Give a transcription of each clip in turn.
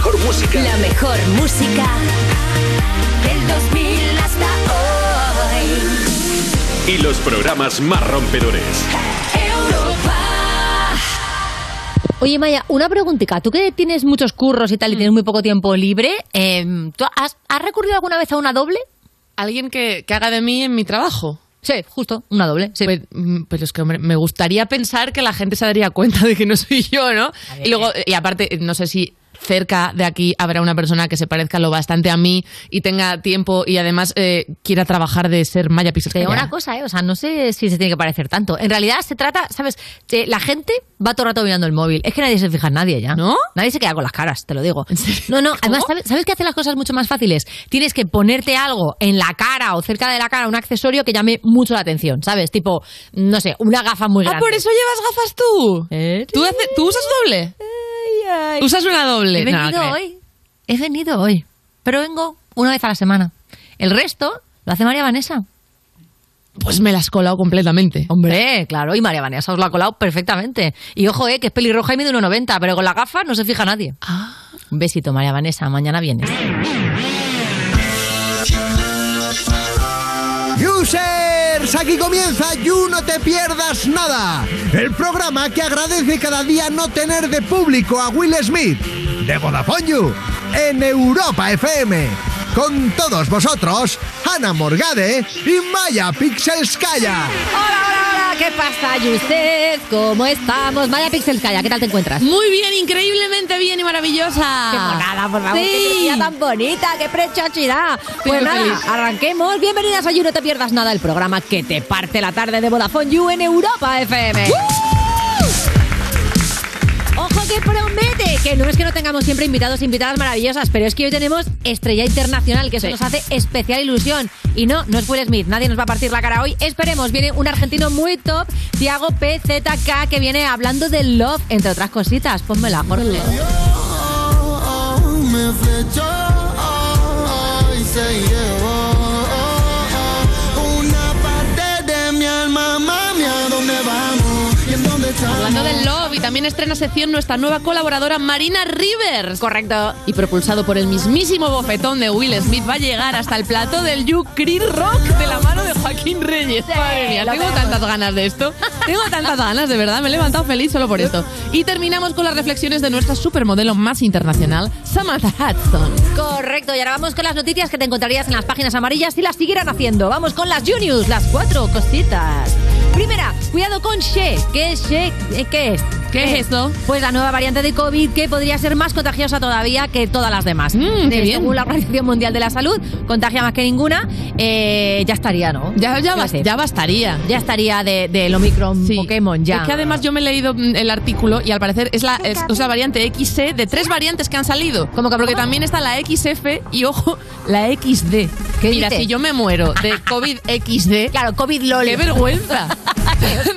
mejor música. La mejor música del 2000 hasta hoy. Y los programas más rompedores. Europa. Oye, Maya, una preguntita. Tú que tienes muchos curros y tal y tienes muy poco tiempo libre, eh, ¿tú has, has recurrido alguna vez a una doble? Alguien que, que haga de mí en mi trabajo. Sí, justo, una doble. Sí. Pues, mm, pero es que, hombre, me gustaría pensar que la gente se daría cuenta de que no soy yo, ¿no? Y luego, y aparte, no sé si cerca de aquí habrá una persona que se parezca lo bastante a mí y tenga tiempo y además eh, quiera trabajar de ser Maya Pixel. Una cosa, ¿eh? O sea, no sé si se tiene que parecer tanto. En realidad se trata, ¿sabes? Que la gente va todo el rato mirando el móvil. Es que nadie se fija en nadie ya. ¿No? Nadie se queda con las caras, te lo digo. No, no. Además, ¿sabes, ¿sabes qué hace las cosas mucho más fáciles? Tienes que ponerte algo en la cara o cerca de la cara, un accesorio que llame mucho la atención, ¿sabes? Tipo, no sé, una gafa muy Ah, grande. por eso llevas gafas tú. ¿Eh? ¿Tú, hace- ¿tú usas doble? Ay. ¿Usas una doble? He venido hoy. He venido hoy. Pero vengo una vez a la semana. El resto lo hace María Vanessa. Pues me la has colado completamente. Hombre, claro, y María Vanessa os lo ha colado perfectamente. Y ojo, eh, que es pelirroja y mide 1,90, pero con la gafa no se fija nadie. Ah. Un besito, María Vanessa, mañana vienes. Aquí comienza You No Te Pierdas Nada, el programa que agradece cada día no tener de público a Will Smith, de Vodafone en Europa FM. Con todos vosotros, Ana Morgade y Maya Pixelskaya. Hola, hola, hola, ¿qué pasa, Yusef? ¿Cómo estamos? Maya Pixelskaya, ¿qué tal te encuentras? Muy bien, increíblemente bien y maravillosa. Qué monada, por favor, Sí. qué tan bonita, qué prechochidad. Pues muy nada, feliz. arranquemos. Bienvenidas a You No Te Pierdas Nada, el programa que te parte la tarde de Vodafone You en Europa FM. Ojo que promete, que no es que no tengamos siempre invitados e invitadas maravillosas, pero es que hoy tenemos estrella internacional, que eso Sí. nos hace especial ilusión. Y no, no es Will Smith, nadie nos va a partir la cara hoy. Esperemos, viene un argentino muy top, Tiago PZK, que viene hablando del love, entre otras cositas. Pónmela, Jorge. me flechó y se Hablando del Love, y también estrena sección nuestra nueva colaboradora Marina Rivers. Correcto. Y propulsado por el mismísimo bofetón de Will Smith, va a llegar hasta el plató del You Chris Rock de la mano de Joaquín Reyes. Madre mía, tengo tantas ganas de esto. Tengo tantas ganas, de verdad. Me he levantado feliz solo por esto. Y terminamos con las reflexiones de nuestra supermodelo más internacional, Samantha Hudson. Correcto, y ahora vamos con las noticias que te encontrarías en las páginas amarillas si las siguieran haciendo. Vamos con las Juniors, las cuatro cositas. Primera, cuidado con She. ¿Qué es She? Eh, ¿Qué es? ¿Qué es esto? Pues la nueva variante de COVID que podría ser más contagiosa todavía que todas las demás. Mm, qué Eh, bien. Según la Organización Mundial de la Salud, contagia más que ninguna. Eh, ya estaría, ¿no? Ya, bastaría. Ya estaría de- del Omicron Sí. Pokémon, ya. Es que además yo me he leído mm, el artículo y al parecer es la, es, es la variante XC de tres variantes que han salido. ¿Cómo que- Porque también está la XF y, ojo, la XD. ¿Qué Mira, dices? si yo me muero de COVID XD, Claro, COVID LOL. ¡qué vergüenza!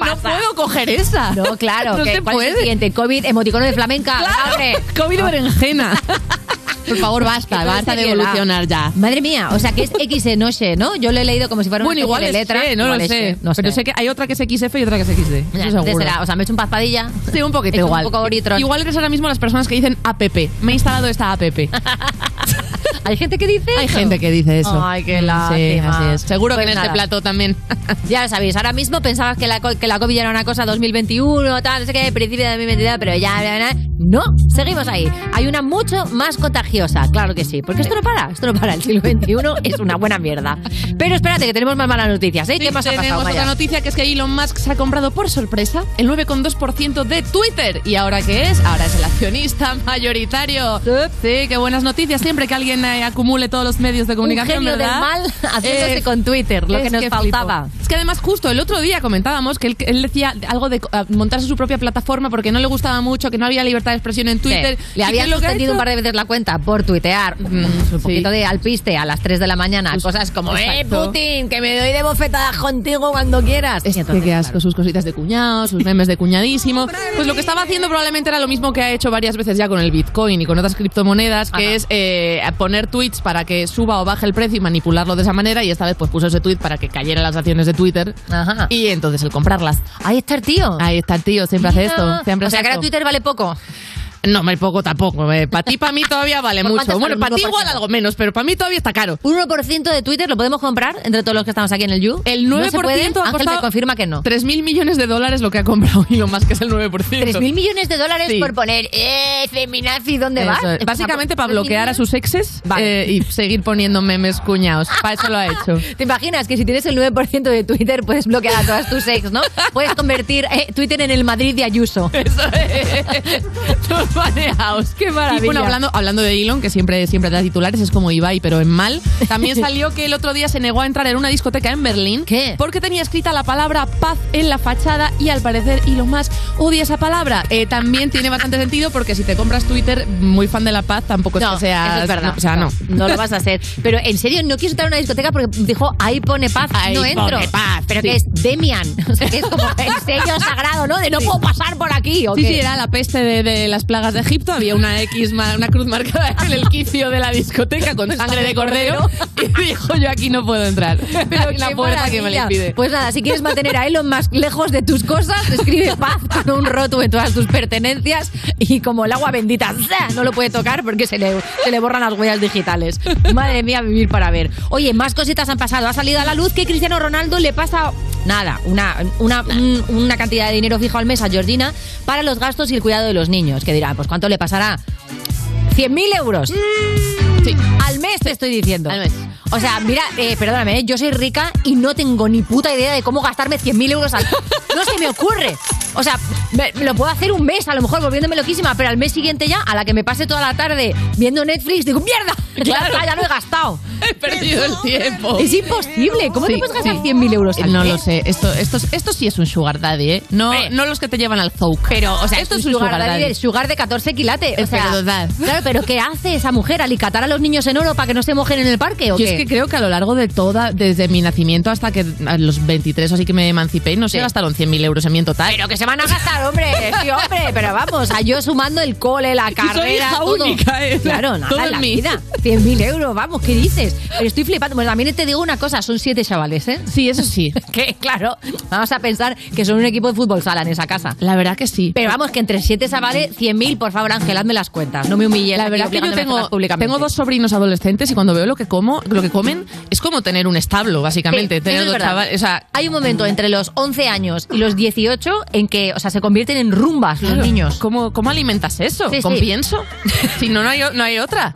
no puedo coger esa. No, claro. no que- se ¿cuál es el puede. siguiente? COVID, emoticono de flamenca. Claro. COVID berenjena. Por favor, basta, basta de evolucionar ya. Madre mía, o sea que es X no sé, ¿no? Yo lo he leído como si fuera una Bueno, igual de letra. She, no Igual lo sé. No Pero sé que hay otra que es XF y otra que es XD. Ya, Eso será, o sea, me he hecho un paspadilla. Sí, un poquito He igual. Un poco. Igual eres ahora mismo las personas que dicen APP. Me he instalado esta APP. Hay gente que dice Hay eso? gente que dice eso. Ay, qué Sí, lástima. así es. Seguro Pues que en nada. este plato también. Ya lo sabéis, ahora mismo pensabas que la, que la COVID era una cosa 2021, tal, no sé qué, principio de 2022, pero ya, ya, ya, no, seguimos ahí. Hay una mucho más contagiosa, claro que sí, porque esto no para, esto no para, el siglo XXI es una buena mierda. Pero espérate, que tenemos más malas noticias, ¿eh? ¿Qué más ha Tenemos pasado, otra Maya? noticia que es que Elon Musk se ha comprado por sorpresa el 9,2% de Twitter. ¿Y ahora qué es? Ahora es el accionista mayoritario. Sí, qué buenas noticias. Siempre que alguien eh, acumule todos los medios de Un comunicación, genio del ¿verdad? mal haciéndose Eh, con Twitter, lo que nos faltaba. Es que además justo el otro día comentábamos que él, él decía algo de eh, montarse su propia plataforma porque no le gustaba mucho, que no había libertad de expresión en Twitter. Sí, Le habían suspendido un par de veces la cuenta por tuitear mm, un sí. poquito de alpiste a las 3 de la mañana. Pues, cosas como, ¡eh, exacto. Putin! Que me doy de bofetadas contigo cuando quieras. Es entonces, que qué asco, claro. sus cositas de cuñado, sus memes de cuñadísimo. Pues lo que estaba haciendo probablemente era lo mismo que ha hecho varias veces ya con el Bitcoin y con otras criptomonedas, que Ajá. es eh, poner tweets para que suba o baje el precio y manipularlo de esa manera. Y esta vez pues puso ese tweet para que cayeran las acciones de Twitter Ajá. y entonces el comprarlas. Ahí está el tío. Ahí está el tío, siempre hace esto. Siempre o sea hace que ahora. Twitter vale poco. No, muy poco tampoco. Para ti, para mí todavía vale ¿Por mucho. Bueno, para ti 1%? igual algo menos, pero para mí todavía está caro. ¿Un 1% de Twitter lo podemos comprar entre todos los que estamos aquí en el You? El 9% ¿No se puede? ha Ángel me confirma que no. 3.000 millones de dólares lo que ha comprado Elon Musk, que es el 9%. 3.000 millones de dólares Sí. por poner, eh, feminazi, ¿dónde Eso vas? es. Básicamente para 3.000 bloquear a sus exes Vale. eh, y seguir poniendo memes cuñados. Para eso lo ha hecho. ¿Te imaginas que si tienes el 9% de Twitter puedes bloquear a todas tus ex, ¿no? Puedes convertir eh, Twitter en el Madrid de Ayuso. Eso es. Baneados. Qué maravilla. Y bueno, hablando, hablando de Elon, que siempre, siempre da titulares, es como Ibai, pero en mal. También salió que el otro día se negó a entrar en una discoteca en Berlín. ¿Qué? Porque tenía escrita la palabra paz en la fachada y al parecer Elon Musk odia esa palabra. Eh, también tiene bastante sentido porque si te compras Twitter, muy fan de la paz, tampoco es No, que seas. eso es verdad. no, o sea, no. No lo vas a hacer. Pero en serio, no quiero entrar a una discoteca porque dijo, ahí pone paz, Ahí no entro. pone paz, Pero sí. que es Demian. O sea, que es como el sello sagrado, ¿no? De no puedo pasar por aquí. ¿o Sí, qué? sí, era la peste de, de las plagas de Egipto. Había una X, una cruz marcada en el quicio de la discoteca con sangre de cordero. Y dijo: Yo aquí no puedo entrar. Pero qué puerta que me le impide. Pues nada, si quieres mantener a Elon más lejos de tus cosas, escribe paz con un roto en todas tus pertenencias y como el agua bendita, no lo puede tocar porque se le, se le borran las huellas digitales. Madre mía, vivir para ver. Oye, más cositas han pasado. Ha salido a la luz que Cristiano Ronaldo le pasa nada, una, una, un- una cantidad de dinero fijo al mes a Georgina para los gastos y el cuidado de los niños. Que dirá, pues ¿cuánto le pasará? 100.000 euros. Sí. Al mes te estoy diciendo. Al mes. O sea, mira, eh, perdóname, ¿eh? yo soy rica y no tengo ni puta idea de cómo gastarme 100.000 euros al No se me ocurre. O sea, me, me lo puedo hacer un mes, a lo mejor volviéndome loquísima, pero al mes siguiente ya, a la que me pase toda la tarde viendo Netflix, digo, ¡mierda! Ya, Claro. ya lo he gastado. He perdido el tiempo. Es imposible. ¿Cómo te Sí, puedes gastar sí. 100.000 euros al No mes? lo sé. Esto, esto, esto sí es un sugar daddy, ¿eh? No, Hombre. no los que te llevan al zouk. Pero, o sea, esto es un un sugar daddy daddy. del sugar de 14 quilates. O sea, verdad. Claro, pero ¿qué hace esa mujer? ¿Alicatar a los niños en oro para que no se mojen en el parque o Yo qué? es que creo que a lo largo de toda, desde mi nacimiento hasta que a los 23 o así que me emancipé, no se Sí. gastaron 100.000 euros en mi en total. Pero que se van a gastar, hombre, sí, hombre, pero vamos, a yo sumando el cole, la carrera, todo. única, ¿eh? Claro, nada Todo en la mí. vida. 100.000 euros, vamos, ¿qué dices? Pero estoy flipando. Bueno, también te digo una cosa, son siete chavales, ¿eh? Sí, eso sí. Que, claro, vamos a pensar que son un equipo de fútbol sala en esa casa. La verdad que sí. Pero vamos, que entre siete chavales, 100.000, por favor, Ángel, hazme las cuentas. No me humilles. La verdad que yo tengo, tengo dos sobrinos adolescentes y cuando veo lo que como, lo que comen, es como tener un establo, básicamente. Sí, tener dos chavales. O sea, Hay un momento entre los 11 años y los 18 en que, o sea, se convierten en rumbas los niños. ¿Cómo, cómo alimentas eso? Sí, ¿Con sí. pienso? si no, no hay, no hay otra.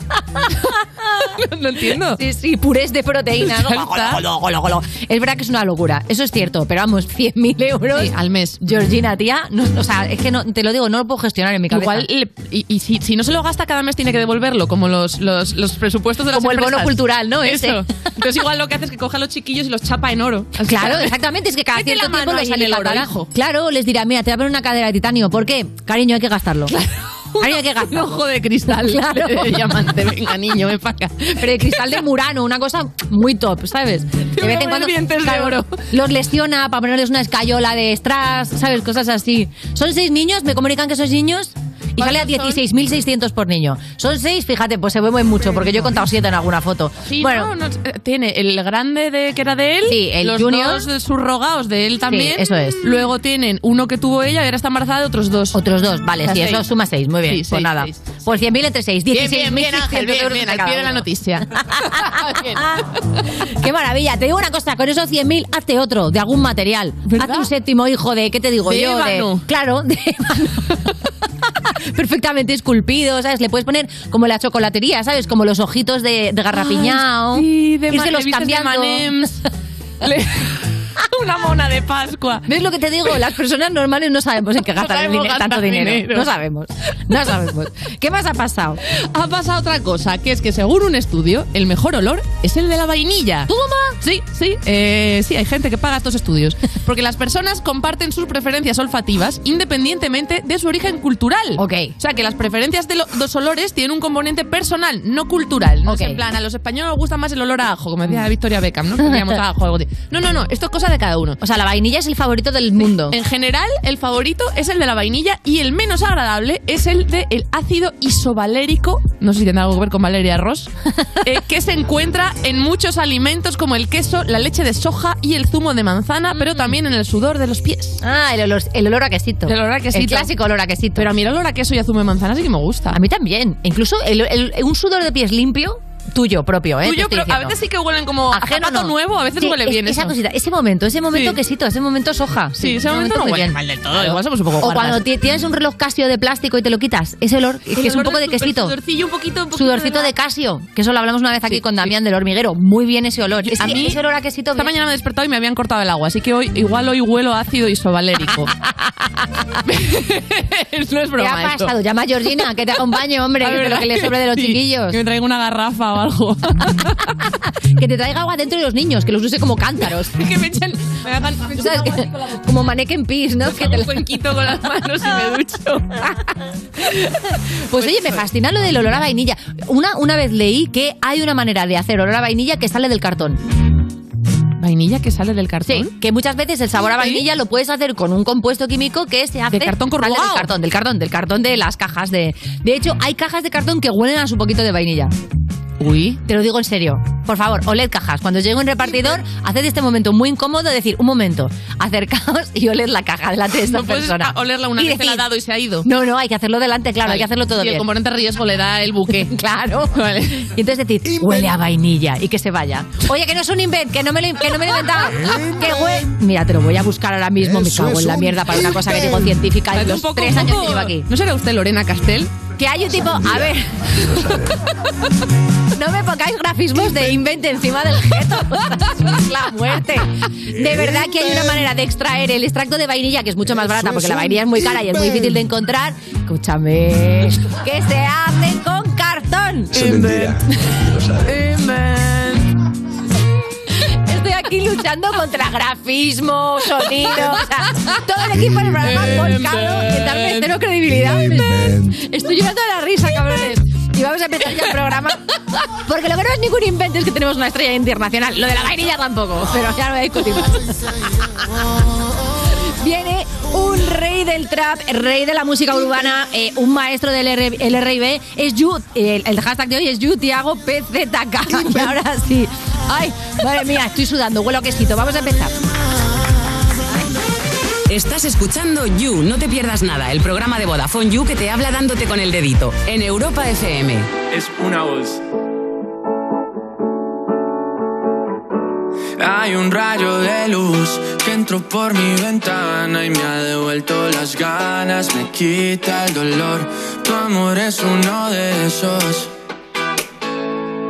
no, no entiendo. Sí, sí, purés de proteína. ¿no? Golo, golo. Es verdad que es una locura, eso es cierto, pero vamos, 100.000 euros al mes. Georgina, tía, no, o sea, es que no, te lo digo, no lo puedo gestionar en mi cabeza. Igual, y, y si, si no se lo gasta cada mes tiene que devolverlo, como los, los, los presupuestos de las Como el bono empresas. cultural, ¿no? Ese. Eso. Entonces igual lo que hace es que coge a los chiquillos y los chapa en oro. Así Claro, que- exactamente, es que cada cierto tiempo les ahí en el oro, alimentará. hijo. Claro, les dirá, mira, te voy a poner una cadera de titanio. ¿Por qué? Cariño, hay que gastarlo. Cariño, hay que Un gastarlo. ojo de cristal. Claro. De diamante. Venga, niño, ven para acá. Pero de cristal de Murano, una cosa muy top, ¿sabes? De voy a poner dientes de oro. Los lesiona para ponerles una escayola de strass, ¿sabes? Cosas así. Son seis niños, me comunican que sois niños. Y sale a ¿Cuántos son? 16.600 por niño. Son seis, fíjate, pues se mueven mucho, porque yo he contado siete en alguna foto. Sí, bueno, no, no, eh, tiene el grande de que era de él, Sí, el los junior. dos de subrogados de él también. eso es. Luego tienen uno que tuvo ella ahora está embarazada de otros dos. otros dos, vale, O sea, sí, seis. eso suma seis, muy bien. Sí, pues nada. Por 100.000 entre seis, 16.600 Bien, Ángel, bien, bien, al pie de la noticia. Qué maravilla. Te digo una cosa, con esos 100.000 hazte otro, de algún material. ¿Verdad? Hazte un séptimo hijo de, ¿qué te digo De yo? ébano. claro, de. Perfectamente esculpido, ¿sabes? Le puedes poner como la chocolatería, ¿sabes? Como los ojitos de, de sí, de Irse los de cambiando. Una mona de Pascua. ¿Ves lo que te digo? Las personas normales no sabemos en qué gastar tanto dinero. dinero. No sabemos. No sabemos. ¿Qué más ha pasado? Ha pasado otra cosa, que es que según un estudio, el mejor olor es el de la vainilla. ¿Toma? Sí, sí, eh, sí, hay gente que paga estos estudios. Porque las personas comparten sus preferencias olfativas independientemente de su origen cultural. Ok. O sea, que las preferencias de lo- los olores tienen un componente personal, no cultural. No Ok. es en plan, a los españoles nos gusta más el olor a ajo, como decía Victoria Beckham, ¿no? Que a ajo algo. No, no, no, esto es cosa de de cada uno. O sea, la vainilla es el favorito del mundo. En general, el favorito es el de la vainilla y el menos agradable es el de el ácido isovalérico, no sé si tiene algo que ver con Valeria Ross, eh, que se encuentra en muchos alimentos como el queso, la leche de soja y el zumo de manzana, pero Mm. también en el sudor de los pies. Ah, el olor, el olor a quesito. El olor a quesito. El clásico olor a quesito. Pero a mí el olor a queso y a zumo de manzana sí que me gusta. A mí también. Incluso el- el- un sudor de pies limpio, tuyo propio, ¿eh? Tuyo, pero a veces sí que huelen como a Ajeno zapato no. nuevo, a veces Sí, huele es- bien esa eso. cosita, ese momento, ese momento Sí. quesito, ese momento soja. Sí, ese momento no muy huele bien. mal del todo, igual somos un poco O cuando ti- tienes un reloj Casio de plástico y te lo quitas, ese olor, es que es un poco de quesito. Sudorcillo un poquito, un poquito Sudorcito de Casio, que eso lo hablamos una vez aquí con. Damián del hormiguero. Muy bien ese olor. A mí, ese olor a quesito. Esta mañana me he despertado y me habían cortado el agua, así que hoy igual hoy huelo a ácido isovalérico. no es ¿Qué broma ha esto. pasado? Llama a Georgina, que te acompañe, hombre, A que lo que le sobre de los chiquillos. Que me traiga una garrafa o algo. Que te traiga agua dentro de los niños, que los use como cántaros. que me echen, me como mannequin peas, ¿no? Que te un cuenquito con las manos y me ducho. Pues oye, me fascina lo del olor a vainilla. Una, una vez leí que hay una manera de hacer olor a vainilla que sale del cartón. ¿Vainilla que sale del cartón? Sí, que muchas veces el sabor a vainilla lo puedes hacer con un compuesto químico que se hace... ¿De cartón sale del cartón, del cartón, del cartón de las cajas de... De hecho, hay cajas de cartón que huelen a su poquito de vainilla. Uy. Te lo digo en serio. Por favor, oled cajas. Cuando llegue un repartidor, haced este momento muy incómodo de decir, un momento, acercaos y oled la caja delante de esta No puedes persona. a- olerla una Y vez se la ha decir, dado y se ha ido. No, no, hay que hacerlo delante, claro, hay que hacerlo todo y bien. el componente riesgo le da el buque. Claro. Vale. Y entonces decir, huele a vainilla y que se vaya. Oye, que no es un invent, que no me lo, que no me lo he inventado. Que huele. Mira, te lo voy a buscar ahora mismo, me Eso cago es en la un mierda para una cosa que digo científica Parece los tres años que llevo aquí. ¿No será usted Lorena Castel? Que hay un tipo. A ver. No me pongáis grafismos de invent encima del jeto. Es la muerte. De verdad que hay una manera de extraer el extracto de vainilla que es mucho más barata porque la vainilla es muy cara y es muy difícil de encontrar. Escúchame. Que se hace con cartón. Es mentira. Lo aquí luchando contra grafismo, sonido, o sea, todo el equipo del programa volcado en darme cero credibilidad. Estoy llorando de la risa, cabrones. Y vamos a empezar ya el programa. Porque lo que no es ningún invento es que tenemos una estrella internacional. Lo de la vainilla tampoco, pero ya no voy a discutir más. Viene un rey del trap, rey de la música urbana, eh, un maestro del R- R&B. Es You, el, el hashtag de hoy es You Tiago PZK. Y ahora sí. Ay, madre mía, estoy sudando, huelo a quesito. Vamos a empezar. Estás escuchando You, no te pierdas nada, el programa de Vodafone You que te habla dándote con el dedito en Europa FM. es una voz. Hay un rayo de luz que entró por mi ventana y me ha devuelto las ganas, me quita el dolor. Tu amor es uno de esos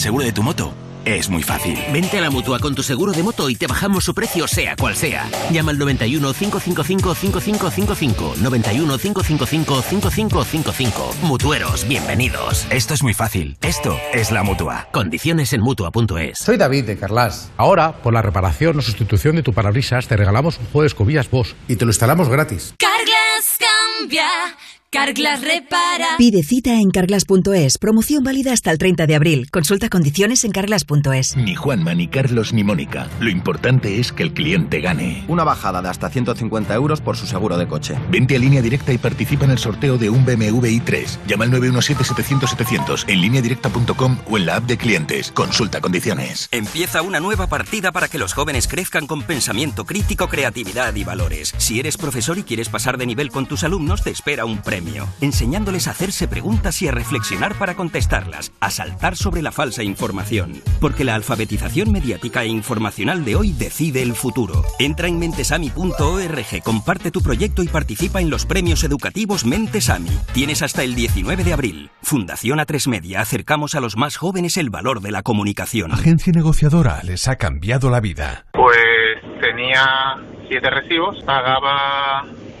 el seguro de tu moto es muy fácil. Vente a la mutua con tu seguro de moto y te bajamos su precio, sea cual sea. Llama al 91 555 5555. 91 555 5555. Mutueros, bienvenidos. Esto es muy fácil. Esto es la mutua. Condiciones en mutua.es. Soy David de Carlas. Ahora, por la reparación o sustitución de tu parabrisas, te regalamos un juego de escobillas Bosch y te lo instalamos gratis. Carglass repara. Pide cita en carglass.es. Promoción válida hasta el 30 de abril. Consulta condiciones en carglass.es. Ni Juanma, ni Carlos, ni Mónica. Lo importante es que el cliente gane. Una bajada de hasta 150 euros por su seguro de coche. Vente a línea directa y participa en el sorteo de un BMW i3. Llama al 917-700-700 en lineadirecta.com o en la app de clientes. Consulta condiciones. Empieza una nueva partida para que los jóvenes crezcan con pensamiento crítico, creatividad y valores. Si eres profesor y quieres pasar de nivel con tus alumnos, te espera un premio. Enseñándoles a hacerse preguntas y a reflexionar para contestarlas, a saltar sobre la falsa información. Porque la alfabetización mediática e informacional de hoy decide el futuro. Entra en mentesami.org, comparte tu proyecto y participa en los premios educativos Mentesami. Tienes hasta el 19 de abril. Fundación A3 Media, acercamos a los más jóvenes el valor de la comunicación. Agencia negociadora les ha cambiado la vida. Pues tenía siete recibos, pagaba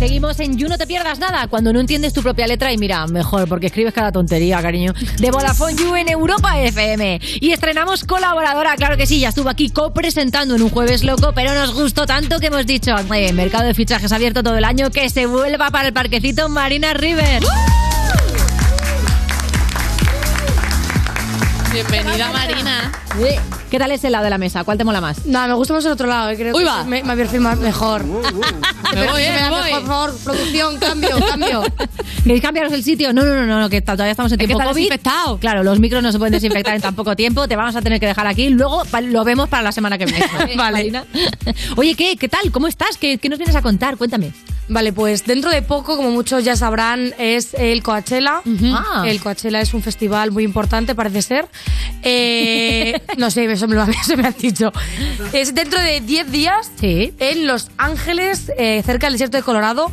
Seguimos en You No Te Pierdas Nada, cuando no entiendes tu propia letra y mira, mejor, porque escribes cada tontería, cariño. De Vodafone You en Europa FM. Y estrenamos colaboradora, claro que sí, ya estuvo aquí copresentando en un jueves loco, pero nos gustó tanto que hemos dicho, eh, mercado de fichajes abierto todo el año, que se vuelva para el parquecito Marina River. Bienvenida, Marina. ¿Qué tal es el lado de la mesa? ¿Cuál te mola más? No, me gusta más el otro lado, eh, creo Uy, que va. me, me perfil más mejor. Me Pero voy, eh, me voy. mejor, Por favor, producción, cambio, cambio. ¿Queréis cambiaros el sitio? No, no, no, no, no, que todavía estamos en Es que tiempo está COVID. desinfectado. Claro, los micros no se pueden desinfectar en tan poco tiempo. Te vamos a tener que dejar aquí. Luego pa- lo vemos para la semana que viene. vale. Oye, ¿qué? ¿Qué tal? ¿Cómo estás? ¿Qué, qué nos vienes a contar? Cuéntame. Vale, pues dentro de poco, como muchos ya sabrán, es el Coachella. Ah. El Coachella es un festival muy importante, parece ser. Eh, no sé, eso me lo eso me han dicho. Es dentro de 10 días en Los Ángeles, eh, cerca del desierto de Colorado.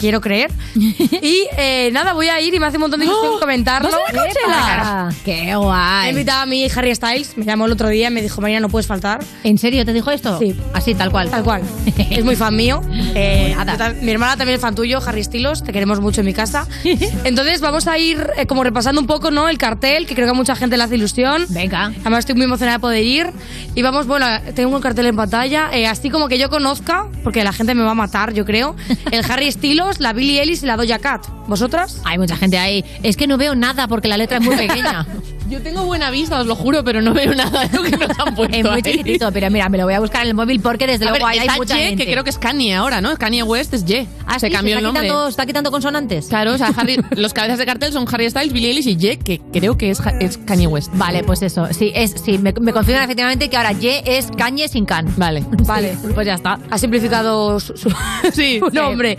Quiero creer. Y eh, nada, voy a ir y me hace un montón de ilusión comentarlo. ¡Vas a ir a Coachella? ¡Qué guay! Ha invitado a mi Harry Styles, me llamó el otro día y me dijo, Marina, no puedes faltar. ¿En serio te dijo esto? Sí. Así, tal cual. Tal cual. es muy fan mío. Eh, Nada. mi hermana también es fan tuyo, Harry Styles, te queremos mucho en mi casa. Entonces vamos a ir eh, como repasando un poco ¿no? el cartel, que creo que a mucha gente le hace ilusión. Venga. Además estoy muy emocionada de poder ir. Y vamos, bueno, tengo un cartel en pantalla, eh, así como que yo conozca, porque la gente me va a matar, yo creo, el Harry Styles, la Billie Ellis y la Doja Cat. ¿Vosotras? Hay mucha gente ahí. Es que no veo nada porque la letra es muy pequeña. Yo tengo buena vista, os lo juro, pero no veo nada de lo que nos han puesto es muy ahí. chiquitito, pero mira, me lo voy a buscar en el móvil porque desde A ver, luego ahí hay está mucha Ye, gente. que creo que es Kanye ahora, ¿no? Kanye West es Ye. Ah, se sí, cambió el está nombre. Quitando, está quitando consonantes. Claro, o sea, Harry- los cabezas de cartel son Harry Styles, Billie Eilish y Ye, que creo que es, Kanye West. Vale, pues eso. Sí, es, sí me, me confirman efectivamente que ahora Ye es Cañe sin can. Vale. Vale, pues ya está. Ha simplificado su, su- Sí. su nombre.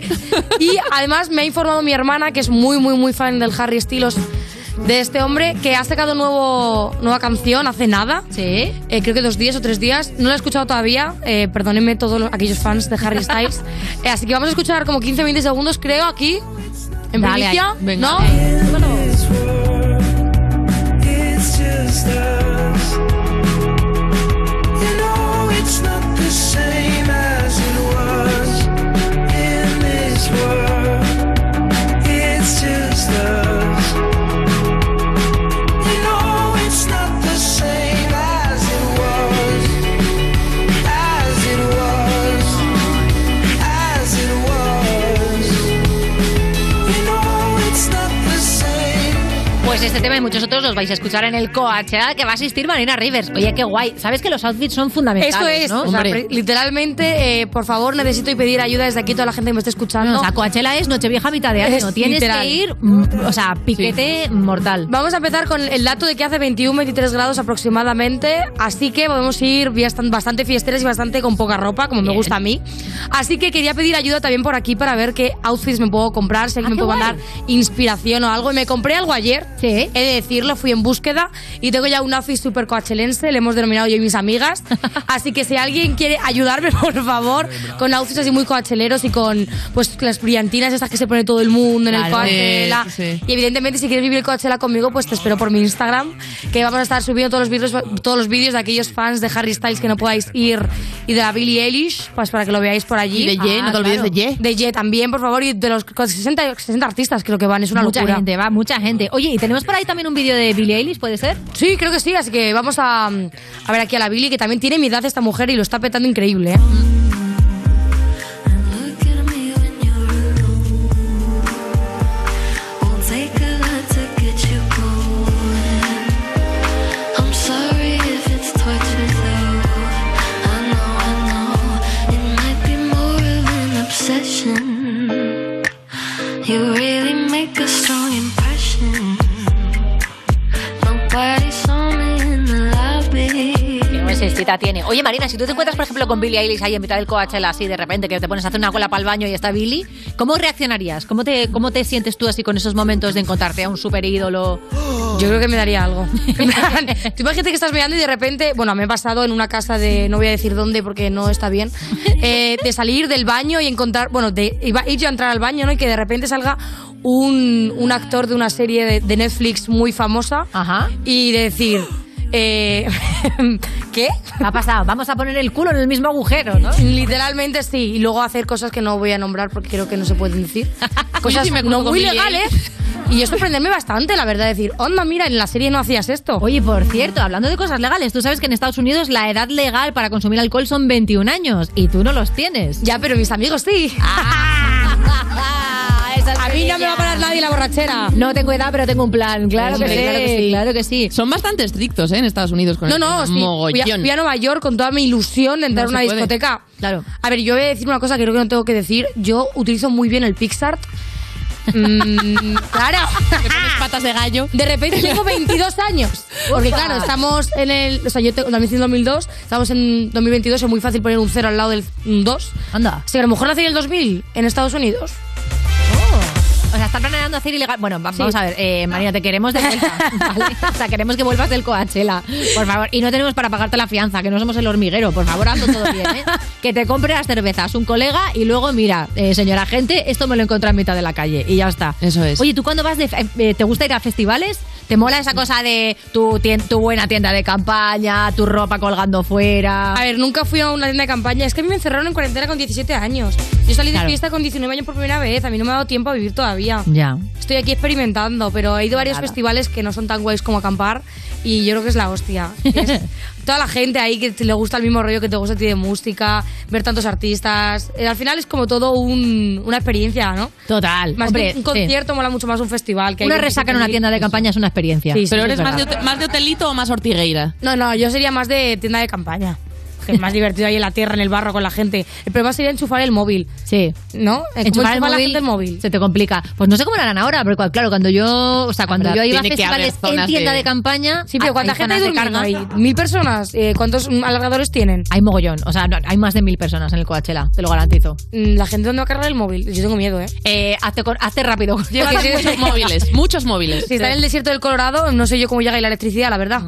Y además me ha informado mi hermana, que es muy, muy, muy fan del Harry Styles, de este hombre, que ha sacado nuevo, nueva canción hace nada. Sí. Eh, creo que dos días o tres días. No la he escuchado todavía. Eh, perdónenme todos los- aquellos fans de Harry Styles. Eh, así que vamos a escuchar como 15-20 segundos, creo, aquí. En Dale primicia. ahí. Venga. ¿No? Este tema y muchos otros los vais a escuchar en el Coachella que va a asistir Marina Rivers. Oye, qué guay. Sabes que los outfits son fundamentales, Esto es, ¿no? o sea, literalmente, eh, por favor, necesito y pedir ayuda desde aquí a toda la gente que me esté escuchando. No, o sea, Coachella es Nochevieja mitad de año. Es Tienes literal. que ir, mm, o sea, piquete mortal. Vamos a empezar con el dato de que hace 21-23 grados aproximadamente, así que podemos ir bastan- bastante fiesteras y bastante con poca ropa, como me gusta a mí. Así que quería pedir ayuda también por aquí para ver qué outfits me puedo comprar, si alguien me puede guay. mandar inspiración o algo. Y me compré algo ayer, he de decirlo, fui en búsqueda y tengo ya un outfit super coachelense, le hemos denominado yo y mis amigas. así que si alguien quiere ayudarme, por favor, con outfits así muy coacheleros y con pues las brillantinas estas que se pone todo el mundo en el Claro. Coachella. Sí, sí. Y evidentemente, si quieres vivir el Coachella conmigo, pues te espero por mi Instagram, que vamos a estar subiendo todos los vídeos, todos los vídeos de aquellos fans de Harry Styles que no podáis ir y de la Billie Eilish, pues para que lo veáis por allí. Y de Ye, no te olvides de Ye. De Ye también, por favor, y de los 60, 60 artistas creo que van, es una mucha locura. gente, va, mucha gente. Oye, ¿y tenemos por ahí también un vídeo de Billie Eilish, puede ser? Sí, creo que sí, así que vamos a, a ver aquí a la Billie, que también tiene mi edad esta mujer y lo está petando increíble, ¿eh? Tiene. Oye, Marina, si tú te encuentras, por ejemplo, con Billie Eilish ahí en mitad del Coachella, así de repente, que te pones a hacer una cola para el baño y está Billie, ¿cómo reaccionarías? ¿Cómo te, ¿Cómo te sientes tú así con esos momentos de encontrarte a un super ídolo? Yo creo que me daría algo. Tú imagínate que estás mirando y de repente, bueno, me ha pasado en una casa de, no voy a decir dónde porque no está bien, eh, de salir del baño y encontrar, bueno, de iba- ir yo a entrar al baño, ¿no? Y que de repente salga un, un actor de una serie de, de Netflix muy famosa y de decir, eh, ¿qué? ¿Qué ha pasado? Vamos a poner el culo en el mismo agujero, ¿no? Literalmente sí, y luego hacer cosas que no voy a nombrar porque creo que no se pueden decir. Cosas sí no muy legales. Y yo sorprenderme bastante, la verdad, decir, onda, mira, en la serie no hacías esto. Oye, por cierto, hablando de cosas legales, tú sabes que en Estados Unidos la edad legal para consumir alcohol son 21 años y tú no los tienes. Ya, pero mis amigos sí. a mí no me va a parar nadie la borrachera. No tengo edad, pero tengo un plan. Claro, que, sí, claro que sí. claro que sí. Son bastante estrictos ¿eh? en Estados Unidos con No, el no, sí. Fui a, fui a Nueva York con toda mi ilusión de entrar No a una puede. discoteca. Claro. A ver, yo voy a decir una cosa que creo que no tengo que decir. Yo utilizo muy bien el Pixar. Mm, claro. Te pones patas de gallo. De repente tengo 22 años. Porque claro, estamos en el... O sea, yo tengo, nací en 2002, estamos en 2022, es muy fácil poner un 0 al lado del 2. Anda. Si a lo mejor nací en el 2000 en Estados Unidos. O sea, estás planeando hacer ilegal. Bueno, va- vamos a ver, eh, Marina, te queremos de vuelta. ¿vale? O sea, queremos que vuelvas del Coachella, por favor. Y no tenemos para pagarte la fianza, que no somos el hormiguero. Por favor, hazlo todo bien, ¿eh? Que te compre las cervezas un colega y luego, mira, eh, señora gente, esto me lo encontré en mitad de la calle y ya está. Eso es. Oye, ¿tú cuando vas de. eh, ¿Te gusta ir a festivales? ¿Te mola esa cosa de tu, tien- tu buena tienda de campaña, tu ropa colgando fuera? A ver, nunca fui a una tienda de campaña. Es que a mí me encerraron en cuarentena con 17 años. Yo salí de Claro. fiesta con 19 años por primera vez. A mí no me ha dado tiempo a vivir todavía. Ya. Estoy aquí experimentando, pero he ido a varios Nada. festivales que no son tan guays como acampar y yo creo que es la hostia. Es toda la gente ahí que le gusta el mismo rollo que te gusta a ti de música, ver tantos artistas. Eh, al final es como todo un- una experiencia, ¿no? Total. Más Hombre, que un sí. concierto mola mucho más un festival. Que Una resaca en una 27.000. tienda de campaña es una experiencia. Sí, sí, Pero es eres más de, más de hotelito o más ortigueira. No, no, yo sería más de tienda de campaña. Que es más divertido ahí en la tierra, en el barro con la gente. El problema sería enchufar el móvil. Sí. ¿No? ¿Cómo Enchufar el enchufa la móvil, gente el móvil? se te complica. Pues no sé cómo lo harán ahora, pero claro, cuando yo, o sea, cuando Habrá- yo iba a festivales en tienda de, de- campaña, Sí, pero ¿cuánta gente hay durmiendo ahí? ¿Mil personas? Eh, ¿Cuántos mm, alargadores tienen? Hay mogollón, o sea, no, hay más de mil personas en el Coachella, te lo garantizo. Mm, ¿La gente dónde va a cargar el móvil? Yo tengo miedo, ¿eh? Eh, hazte, hazte rápido. Sí, sí, muchos sí. móviles, muchos móviles. Si está en el desierto del Colorado, no sé yo cómo llega ahí la electricidad, la verdad.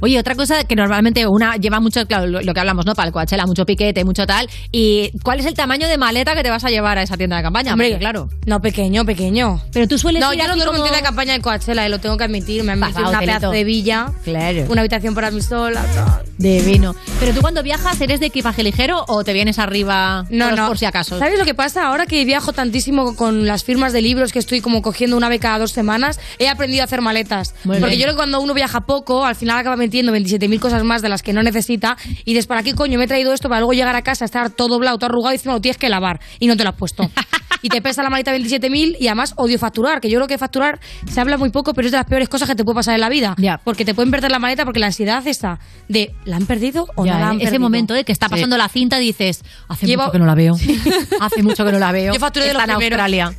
Oye, otra cosa que normalmente una lleva mucho, claro, lo, lo que hablamos, ¿no? Para el Coachella, mucho piquete, mucho tal. ¿Y cuál es el tamaño de maleta que te vas a llevar a esa tienda de campaña? Hombre, Porque, claro. No, pequeño, pequeño. Pero tú sueles No, ir yo no duermo en como- tienda de campaña en Coachella, eh, lo tengo que admitir. Me han metido una pedazo de villa, Claro. una habitación para mí sola. tal. De vino. Pero tú cuando viajas, ¿eres de equipaje ligero o te vienes arriba No, no. por si acaso? ¿Sabes lo que pasa? Ahora que viajo tantísimo con las firmas de libros, que estoy como cogiendo una vez cada dos semanas, he aprendido a hacer maletas. Muy Porque bien. yo creo que cuando uno viaja poco, al final acaba metiendo 27.000 cosas más de las que no necesita y dices, ¿para qué coño me he traído esto para luego llegar a casa, estar todo doblado, todo arrugado y encima lo tienes que lavar y no te lo has puesto? y te pesa la maleta 27.000 y además odio facturar, que yo creo que facturar se habla muy poco, pero es de las peores cosas que te puede pasar en la vida. Porque te pueden perder la maleta porque la ansiedad esa de ¿la han perdido o Ya, no la han ese perdido? momento de que está pasando la cinta dices, hace Llevo- mucho que no la veo. hace mucho que no la veo. Yo facturé de Está los en primeros. Australia.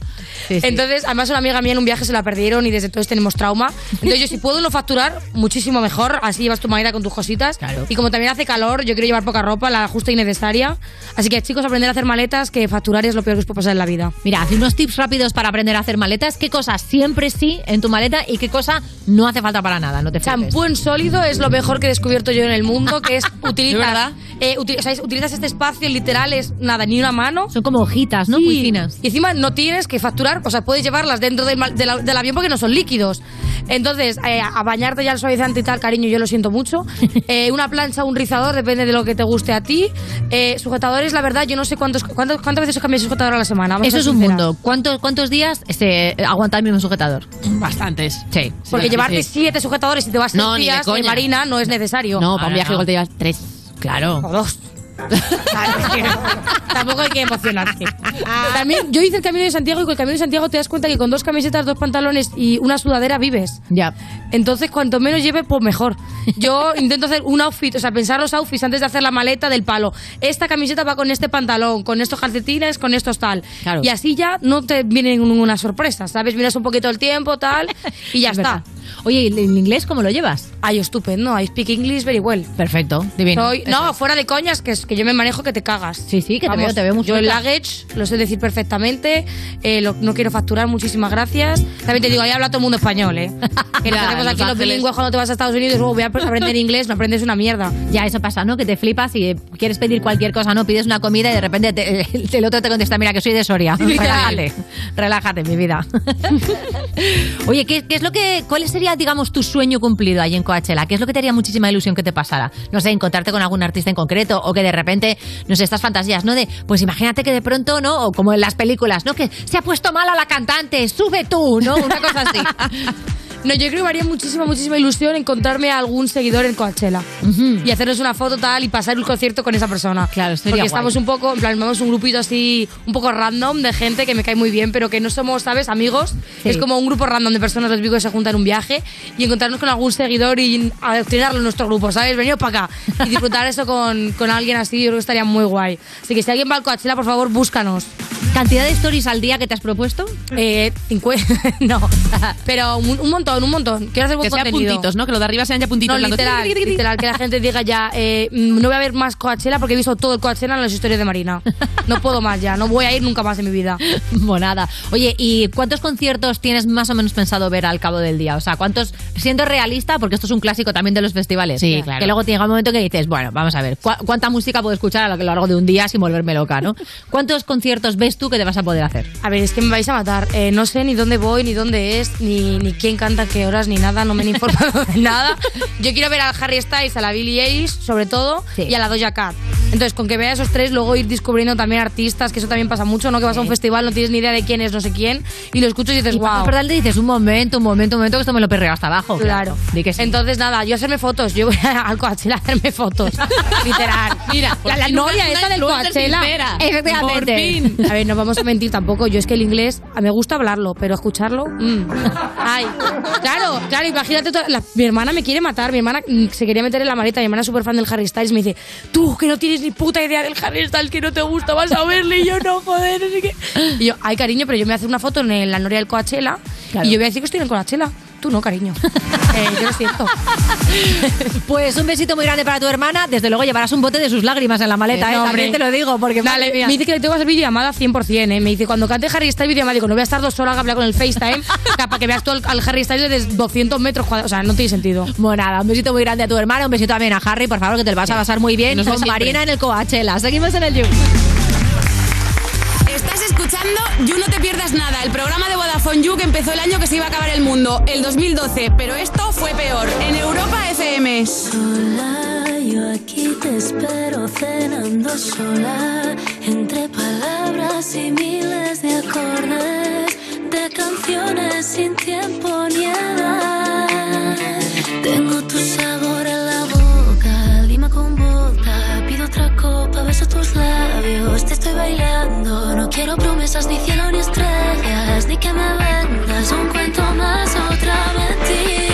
Sí, sí. Entonces, además, una amiga mía en un viaje se la perdieron y desde entonces tenemos trauma. Entonces, yo si puedo no facturar, muchísimo mejor. Así llevas tu maleta con tus cositas. Y como también hace calor, yo quiero llevar poca ropa, la justa y necesaria. Así que, chicos, aprender a hacer maletas, que facturar es lo peor que os puede pasar en la vida. Mira, haz unos tips rápidos para aprender a hacer maletas. ¿Qué cosas siempre sí en tu maleta y qué cosa no hace falta para nada? No te. Champú en sólido es lo mejor que he descubierto yo en el mundo, que es ¿De utilizas, verdad? eh, uti- o sea, es- utilizas este espacio literal, es nada, ni una mano. Son como hojitas, ¿no? Sí. Muy finas. Y encima no tienes que facturar, o sea, puedes llevarlas dentro del, mal- de la- del avión porque no son líquidos. Entonces, eh, a bañarte ya el suavizante y tal, cariño, yo lo siento mucho. Eh, una plancha, un rizador, depende de lo que te guste a ti. Eh, sujetadores, la verdad, yo no sé cuántos, cuántos, cuántas veces os cambiáis de sujetador a la semana. Eso es un mundo. ¿Cuántos, ¿Cuántos días se aguanta el mismo sujetador? Bastantes. Sí. Porque Sí, llevarte sí. siete sujetadores y te vas seis No, ni de días, coña. eh, Marina, no es necesario. No, para un viaje no. igual te llevas tres. Claro. O dos. Tampoco hay que emocionarse. También, yo hice el camino de Santiago y con el camino de Santiago te das cuenta que con dos camisetas, dos pantalones y una sudadera vives. Ya. Entonces, cuanto menos lleve, pues mejor. Yo intento hacer un outfit, o sea, pensar los outfits antes de hacer la maleta del palo. Esta camiseta va con este pantalón, con estos calcetines, con estos tal. Claro. Y así ya no te viene ninguna sorpresa, ¿sabes? Miras un poquito el tiempo, tal, y ya Es está. verdad. Oye, ¿y el inglés cómo lo llevas? Ay, estupendo. I speak English very well. Perfecto, divino. Soy- no, fuera de coñas, que, es, que yo me manejo que te cagas. Sí, sí, que te veo- te veo muy Yo el suelta. luggage lo sé decir perfectamente, eh, lo- no quiero facturar, muchísimas gracias. También te digo, ahí habla todo el mundo español, ¿eh? Que Ya, tenemos Los aquí los bilingües cuando te vas a Estados Unidos, luego voy a aprender inglés, no aprendes una mierda. Ya, eso pasa, ¿no? Que te flipas y quieres pedir cualquier cosa, ¿no? Pides una comida y de repente te- el otro te contesta, mira, que soy de Soria. Relájate, relájate, mi vida. Oye, ¿qué, qué es lo que, ¿cuál sería, digamos, tu sueño cumplido ahí en Coachella? ¿Qué es lo que te haría muchísima ilusión que te pasara? No sé, encontrarte con algún artista en concreto o que de repente, no sé, estas fantasías, ¿no? De, pues imagínate que de pronto, ¿no? O como en las películas, ¿no? Que se ha puesto mala la cantante, sube tú, ¿no? Una cosa así. No, yo creo que me haría muchísima, muchísima ilusión encontrarme a algún seguidor en Coachella y hacernos una foto tal y pasar un concierto con esa persona. Claro, sería Porque guay. estamos un poco, en plan, vamos un grupito así, un poco random de gente que me cae muy bien, pero que no somos, ¿sabes? Amigos. Sí. Es como un grupo random de personas lesbicos que se juntan en un viaje y encontrarnos con algún seguidor y adoctrinarlo en nuestro grupo, ¿sabes? Venidos para acá y disfrutar eso con, con alguien así, yo creo que estaría muy guay. Así que si alguien va al Coachella, por favor, búscanos. ¿Cantidad de stories al día que te has propuesto? Eh, cincu- no, pero un, un montón, un montón. Quiero hacer buen Que contenido. puntitos, ¿no? Que lo de arriba sean ya puntitos No, literal, literal, que la gente diga ya, eh, mm, no voy a ver más Coachella porque he visto todo el Coachella en las historias de Marina. No puedo más ya, no voy a ir nunca más en mi vida. Monada. Oye, ¿y cuántos conciertos tienes más o menos pensado ver al cabo del día? O sea, ¿cuántos, siendo realista, porque esto es un clásico también de los festivales, Sí, claro. que luego llega un momento que dices, bueno, vamos a ver, ¿cu- ¿cuánta música puedo escuchar a lo largo de un día sin volverme loca, no? ¿Cuántos conciertos ves tú que te vas a poder hacer? A ver, es que me vais a matar. Eh, no sé ni dónde voy, ni dónde es, ni, ni quién canta, qué horas, ni nada. No me han informado de nada. Yo quiero ver al Harry Styles, a la Billie Eilish, sobre todo, y a la Doja Cat. Entonces, con que vea esos tres, luego ir descubriendo también artistas, que eso también pasa mucho, ¿no? Que vas a un festival, no tienes ni idea de quién es, no sé quién, y lo escuchas y dices, Y wow. te dices, un momento, un momento, un momento, que esto me lo perreo hasta abajo. Claro. Di que sí. Entonces, nada, yo hacerme fotos. Yo voy al Coachella a hacerme fotos. Literal. Mira, la, la novia esta del Coachella. Efectivamente. Fin. A ver, no vamos a mentir tampoco. Yo es que el inglés, me gusta hablarlo, pero escucharlo. mm. Ay, claro, claro, imagínate. to- la- mi hermana me quiere matar. Mi hermana mm, se quería meter en la maleta. Mi hermana es súper fan del Harry Styles. Me dice, tú que no tienes ni puta idea del Harry Styles, que no te gusta, vas a verle. Y yo, no, joder, no sé qué. Y yo, ay, cariño, pero yo me voy a hacer una foto en la noria del Coachella. Y yo voy a decir que estoy en el Coachella. Tú no, cariño. Eh, yo lo siento. Pues un besito muy grande para tu hermana. Desde luego llevarás un bote de sus lágrimas en la maleta, Eh, ¿eh? También te lo digo, porque Dale, madre mía. me dice que le tengo que hacer videollamada 100%, ¿eh? Me dice, cuando cante Harry Styles videollamada, digo, no voy a estar dos horas a hablar con el FaceTime para que veas tú al, al Harry Styles desde 200 metros cuadrados. O sea, no tiene sentido. Monada, un besito muy grande a tu hermana, un besito también a Harry, por favor, que te lo vas a pasar muy bien. Nos Con. Marina en el Coachella. Seguimos en el You. Escuchando You No Te Pierdas Nada, el programa de Vodafone You que empezó el año que se iba a acabar el mundo, el 2012, pero esto fue peor, en Europa FM. Sola, yo aquí te espero cenando sola, entre palabras y miles de acordes, de canciones sin tiempo ni edad. Tengo tu sabor te estoy bailando, no quiero promesas ni cielo ni estrellas, ni que me vendas un cuento más, otra mentira.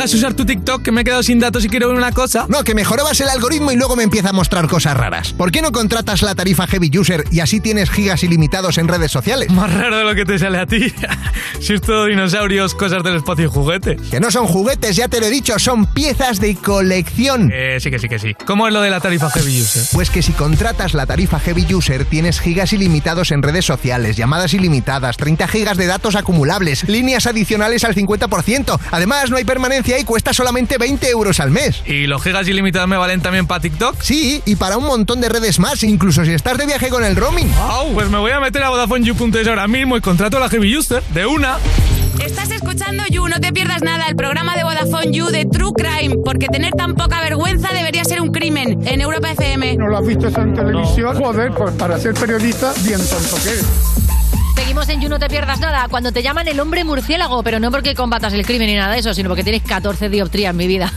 Dejas usar tu TikTok que me he quedado sin datos y quiero ver una cosa? No, que mejorabas el algoritmo y luego me empieza a mostrar cosas raras. ¿Por qué no contratas la tarifa Heavy User y así tienes gigas ilimitados en redes sociales? Más raro de lo que te sale a ti. Si es todo dinosaurios, cosas del espacio y juguetes. Que no son juguetes, ya te lo he dicho, son piezas de colección. Eh, sí que sí que sí. ¿Cómo es lo de la tarifa Heavy User? Pues que si contratas la tarifa Heavy User tienes gigas ilimitados en redes sociales, llamadas ilimitadas, 30 gigas de datos acumulables, líneas adicionales al 50%. Además, no hay permanencia y cuesta solamente 20 euros al mes. ¿Y los gigas ilimitados me valen también para TikTok? Sí, y para un montón de redes más, incluso si estás de viaje con el roaming. Wow, pues me voy a meter a VodafoneYou.es ahora mismo y contrato a la Heavy User de una. Estás escuchando You, no te pierdas nada, el programa de Vodafone You de True Crime, porque tener tan poca vergüenza debería ser un crimen en Europa FM. ¿No lo has visto eso en televisión? Joder, pues para ser periodista, bien tonto que eres. Seguimos en You No Te Pierdas Nada, cuando te llaman el hombre murciélago, pero no porque combatas el crimen ni nada de eso, sino porque tienes 14 dioptrías, mi vida.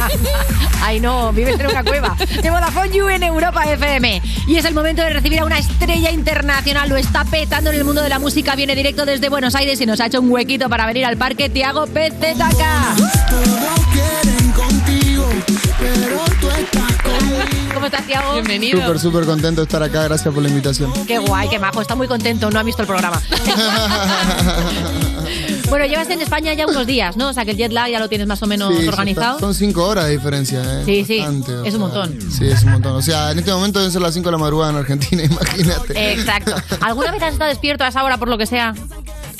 Ay, no, vives en una cueva. De Vodafone You en Europa FM. Y es el momento de recibir a una estrella internacional, lo está petando en el mundo de la música, viene directo desde Buenos Aires y nos ha hecho un huequito para venir al parque Tiago PZK. ¿Cómo estás, Tiago? Bienvenido. Súper, súper contento de estar acá. Gracias por la invitación. Qué guay, qué majo. Está muy contento, no ha visto el programa. bueno, llevas en España ya unos días, ¿no? O sea, que el jet lag ya lo tienes más o menos Sí, organizado. Son cinco horas de diferencia, ¿eh? Sí, sí, Bastante, es un sea, montón. Sí, es un montón. O sea, en este momento deben ser las 5 de la madrugada en Argentina, imagínate. Exacto. ¿Alguna vez has estado despierto a esa hora por lo que sea?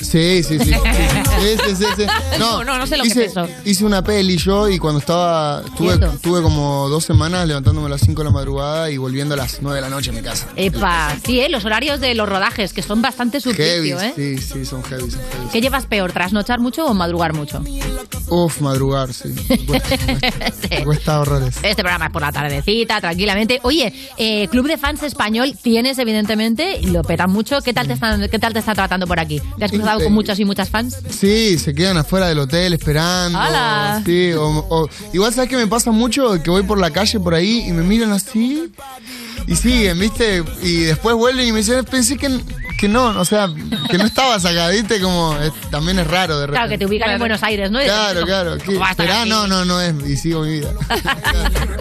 Sí, sí, sí. Sí, sí, sí, sí. No, no, no sé lo que hice, es eso. Hice una peli yo y cuando estaba. Tuve, Cierto. tuve como dos semanas levantándome a las 5 de la madrugada y volviendo a las 9 de la noche a mi casa. Epa, sí, ¿eh? los horarios de los rodajes, que son bastante Heavy, ¿eh? sí, sí, son heavy, son heavy. ¿Qué llevas peor, trasnochar mucho o madrugar mucho? Uf, madrugar, sí. Me cuesta horrores. Este programa es por la tardecita, tranquilamente. Oye, eh, Club de Fans Español tienes, evidentemente, y lo petan mucho. ¿Qué tal te, están, ¿Qué tal te está tratando por aquí? ¿Te has cruzado con muchos y muchas fans? Sí, se quedan afuera del hotel esperando. ¡Hala! Sí, o, o- igual sabes que me pasa mucho que voy por la calle por ahí y me miran así y siguen, ¿viste? Y después vuelven y me dicen, pensé que, que no, o sea, que no estabas acá, ¿viste? Como es- también es raro de repente. Claro, que te ubican en Buenos Aires, ¿no? Y Claro, "No, claro. ¿qué? ¿cómo va a estar Esperá, aquí?". no, no, no es. Y sigo mi vida.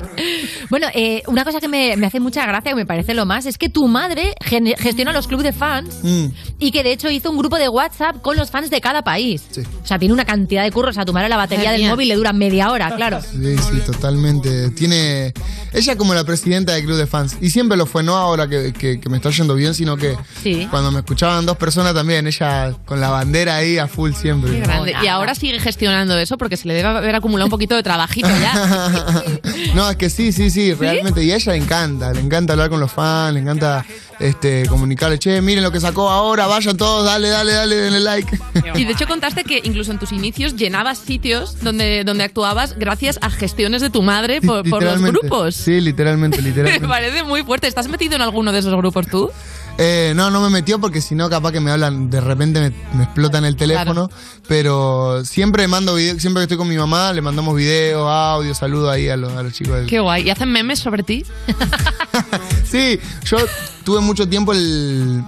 Bueno, eh, una cosa que me, me hace mucha gracia, que me parece lo más, es que tu madre gen- gestiona los clubes de fans Mm. y que de hecho hizo un grupo de WhatsApp con los fans de cada país. O sea, tiene una cantidad de curros. A tu madre la batería del móvil le dura media hora, claro. Sí, sí, totalmente. Tiene. Ella como la presidenta del club de fans. Y siempre lo fue, no ahora que, que- que me está yendo bien, sino que Sí. cuando me escuchaban dos personas también, ella con la bandera ahí a full siempre. Grande. Y ahora sigue gestionando eso porque se le debe haber acumulado un poquito de trabajito ya. no, es que sí, sí, sí, realmente. Y a ella le encanta, le encanta hablar con los fans, le encanta este, comunicarle, che, miren lo que sacó ahora, vayan todos, dale, dale, dale, denle like. Y de hecho contaste que incluso en tus inicios llenabas sitios donde, donde actuabas gracias a gestiones de tu madre por, por los grupos. Sí, literalmente, Me literalmente. parece muy fuerte. ¿Estás metido en alguno de esos grupos tú? Eh, no, no me metió porque si no, capaz que me hablan, de repente me, me explotan el teléfono. Pero siempre mando video, siempre que estoy con mi mamá, le mandamos video, audio, saludo ahí a los, a los chicos del. Qué guay. ¿Y hacen memes sobre ti? Sí, yo tuve mucho tiempo el,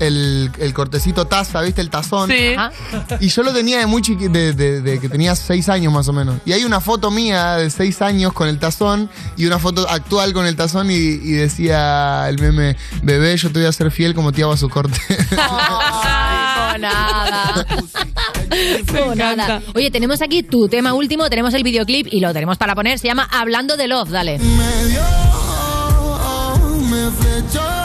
el, el cortecito taza, ¿viste? El tazón. Sí. Ajá. Y yo lo tenía de muy chiqui, de, de- de que tenía seis años más o menos. Y hay una foto mía de seis años con el tazón y una foto actual con el tazón y, y decía el meme, bebé, yo te voy a ser fiel como Tiago a su corte. Ay, nada. Oh, nada. Oye, tenemos aquí tu tema último, tenemos el videoclip y lo tenemos para poner. Se llama Hablando de Love, dale. me flechó y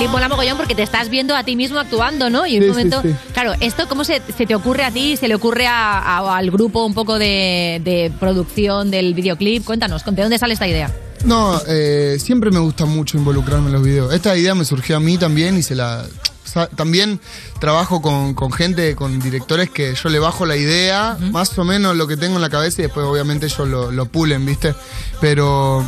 videoclip mola mogollón porque te estás viendo a ti mismo actuando, ¿no? Y un sí, momento. sí. Claro, ¿esto cómo se, se te ocurre a ti? ¿Se le ocurre a- a- al grupo un poco de, de producción del videoclip? Cuéntanos, ¿de dónde sale esta idea? No, eh, siempre me gusta mucho involucrarme en los videos. Esta idea me surgió a mí también y se la... También trabajo con, con gente, con directores que yo le bajo la idea, más o menos lo que tengo en la cabeza y después obviamente ellos lo, lo pulen, ¿viste? Pero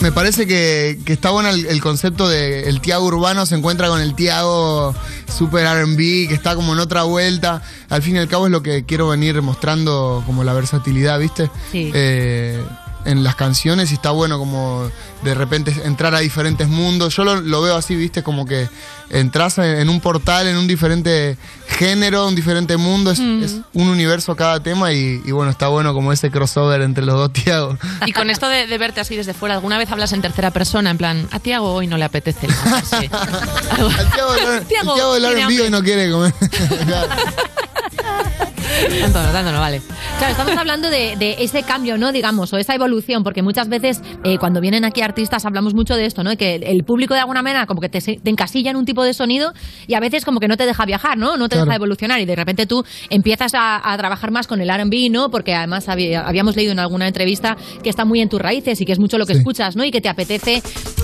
me parece que, que está bueno el, el concepto de el Tiago urbano se encuentra con el Tiago super R&B, que está como en otra vuelta. Al fin y al cabo es lo que quiero venir mostrando como la versatilidad, ¿viste? Sí. Eh, en las canciones y está bueno como de repente entrar a diferentes mundos. Yo lo, lo veo así, ¿viste? Como que entras en, en un portal, en un diferente género, un diferente mundo. Es, Mm. es un universo cada tema y, y bueno, está bueno como ese crossover entre los dos Tiago. Y con esto de, de verte así desde fuera, ¿alguna vez hablas en tercera persona? En plan, a Tiago hoy no le apetece levantarse"? El Tiago Tiago del tiene R&B hoy no quiere comer. Dándolo, dándolo, vale. Claro, estamos hablando de, de ese cambio, ¿no? Digamos, o esa evolución, porque muchas veces eh, cuando vienen aquí artistas hablamos mucho de esto, ¿no? Que el, el público de alguna manera como que te, te encasilla en un tipo de sonido y a veces como que no te deja viajar, ¿no? No te Claro. deja evolucionar y de repente tú empiezas a, a trabajar más con el R&B, ¿no? Porque además había- habíamos leído en alguna entrevista que está muy en tus raíces y que es mucho lo que escuchas, ¿no? Y que te apetece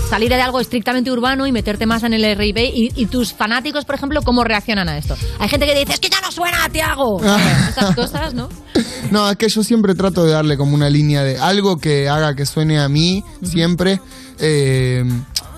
salir de algo estrictamente urbano y meterte más en el R&B y, y tus fanáticos, por ejemplo, ¿cómo reaccionan a esto? Hay gente que dice, es que ya no suena, Tiago. Esas cosas, ¿no? No, es que yo siempre trato de darle como una línea de algo que haga que suene a mí, siempre. Eh,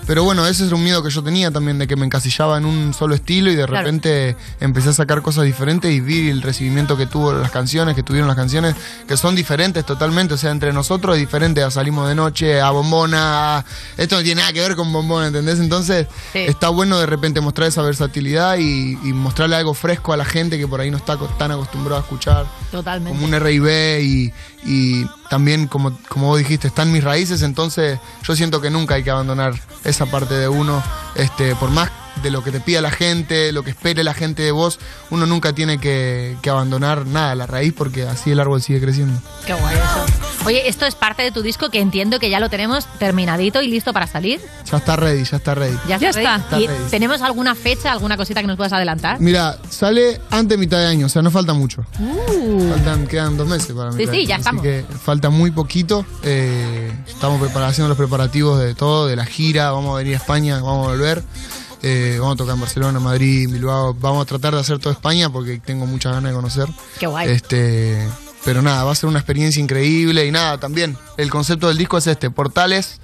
pero bueno, ese es un miedo que yo tenía también, de que me encasillaba en un solo estilo y de Claro. repente empecé a sacar cosas diferentes y vi el recibimiento que tuvo las canciones, que tuvieron las canciones, que son diferentes totalmente. O sea, entre nosotros es diferente a Salimos de Noche, a Bombona, a- Esto no tiene nada que ver con Bombona, ¿entendés? Entonces Sí. está bueno de repente mostrar esa versatilidad y, y mostrarle algo fresco a la gente que por ahí no está tan acostumbrado a escuchar Totalmente. como un R&B y, y también como, como vos dijiste están mis raíces entonces yo siento que nunca hay que abandonar esa parte de uno este por más de lo que te pida la gente lo que espere la gente de vos uno nunca tiene que, que abandonar nada la raíz porque así el árbol sigue creciendo Qué guay eso. Oye, esto es parte de tu disco que entiendo que ya lo tenemos terminadito y listo para salir. ya está ready ya está ready Ya, está. ready. Está ¿Y ready. ¿Tenemos alguna fecha, alguna cosita que nos puedas adelantar? mira sale antes de mitad de año o sea no falta mucho Uh. Faltan, quedan dos meses para mí. Sí, sí, ya Así estamos. que falta muy poquito. Eh, estamos haciendo los preparativos de todo, de la gira. Vamos a venir a España, vamos a volver. Eh, vamos a tocar en Barcelona, Madrid, Bilbao. Vamos a tratar de hacer toda España porque tengo muchas ganas de conocer. Qué guay. Este, pero nada, va a ser una experiencia increíble y nada, también el concepto del disco es este, portales.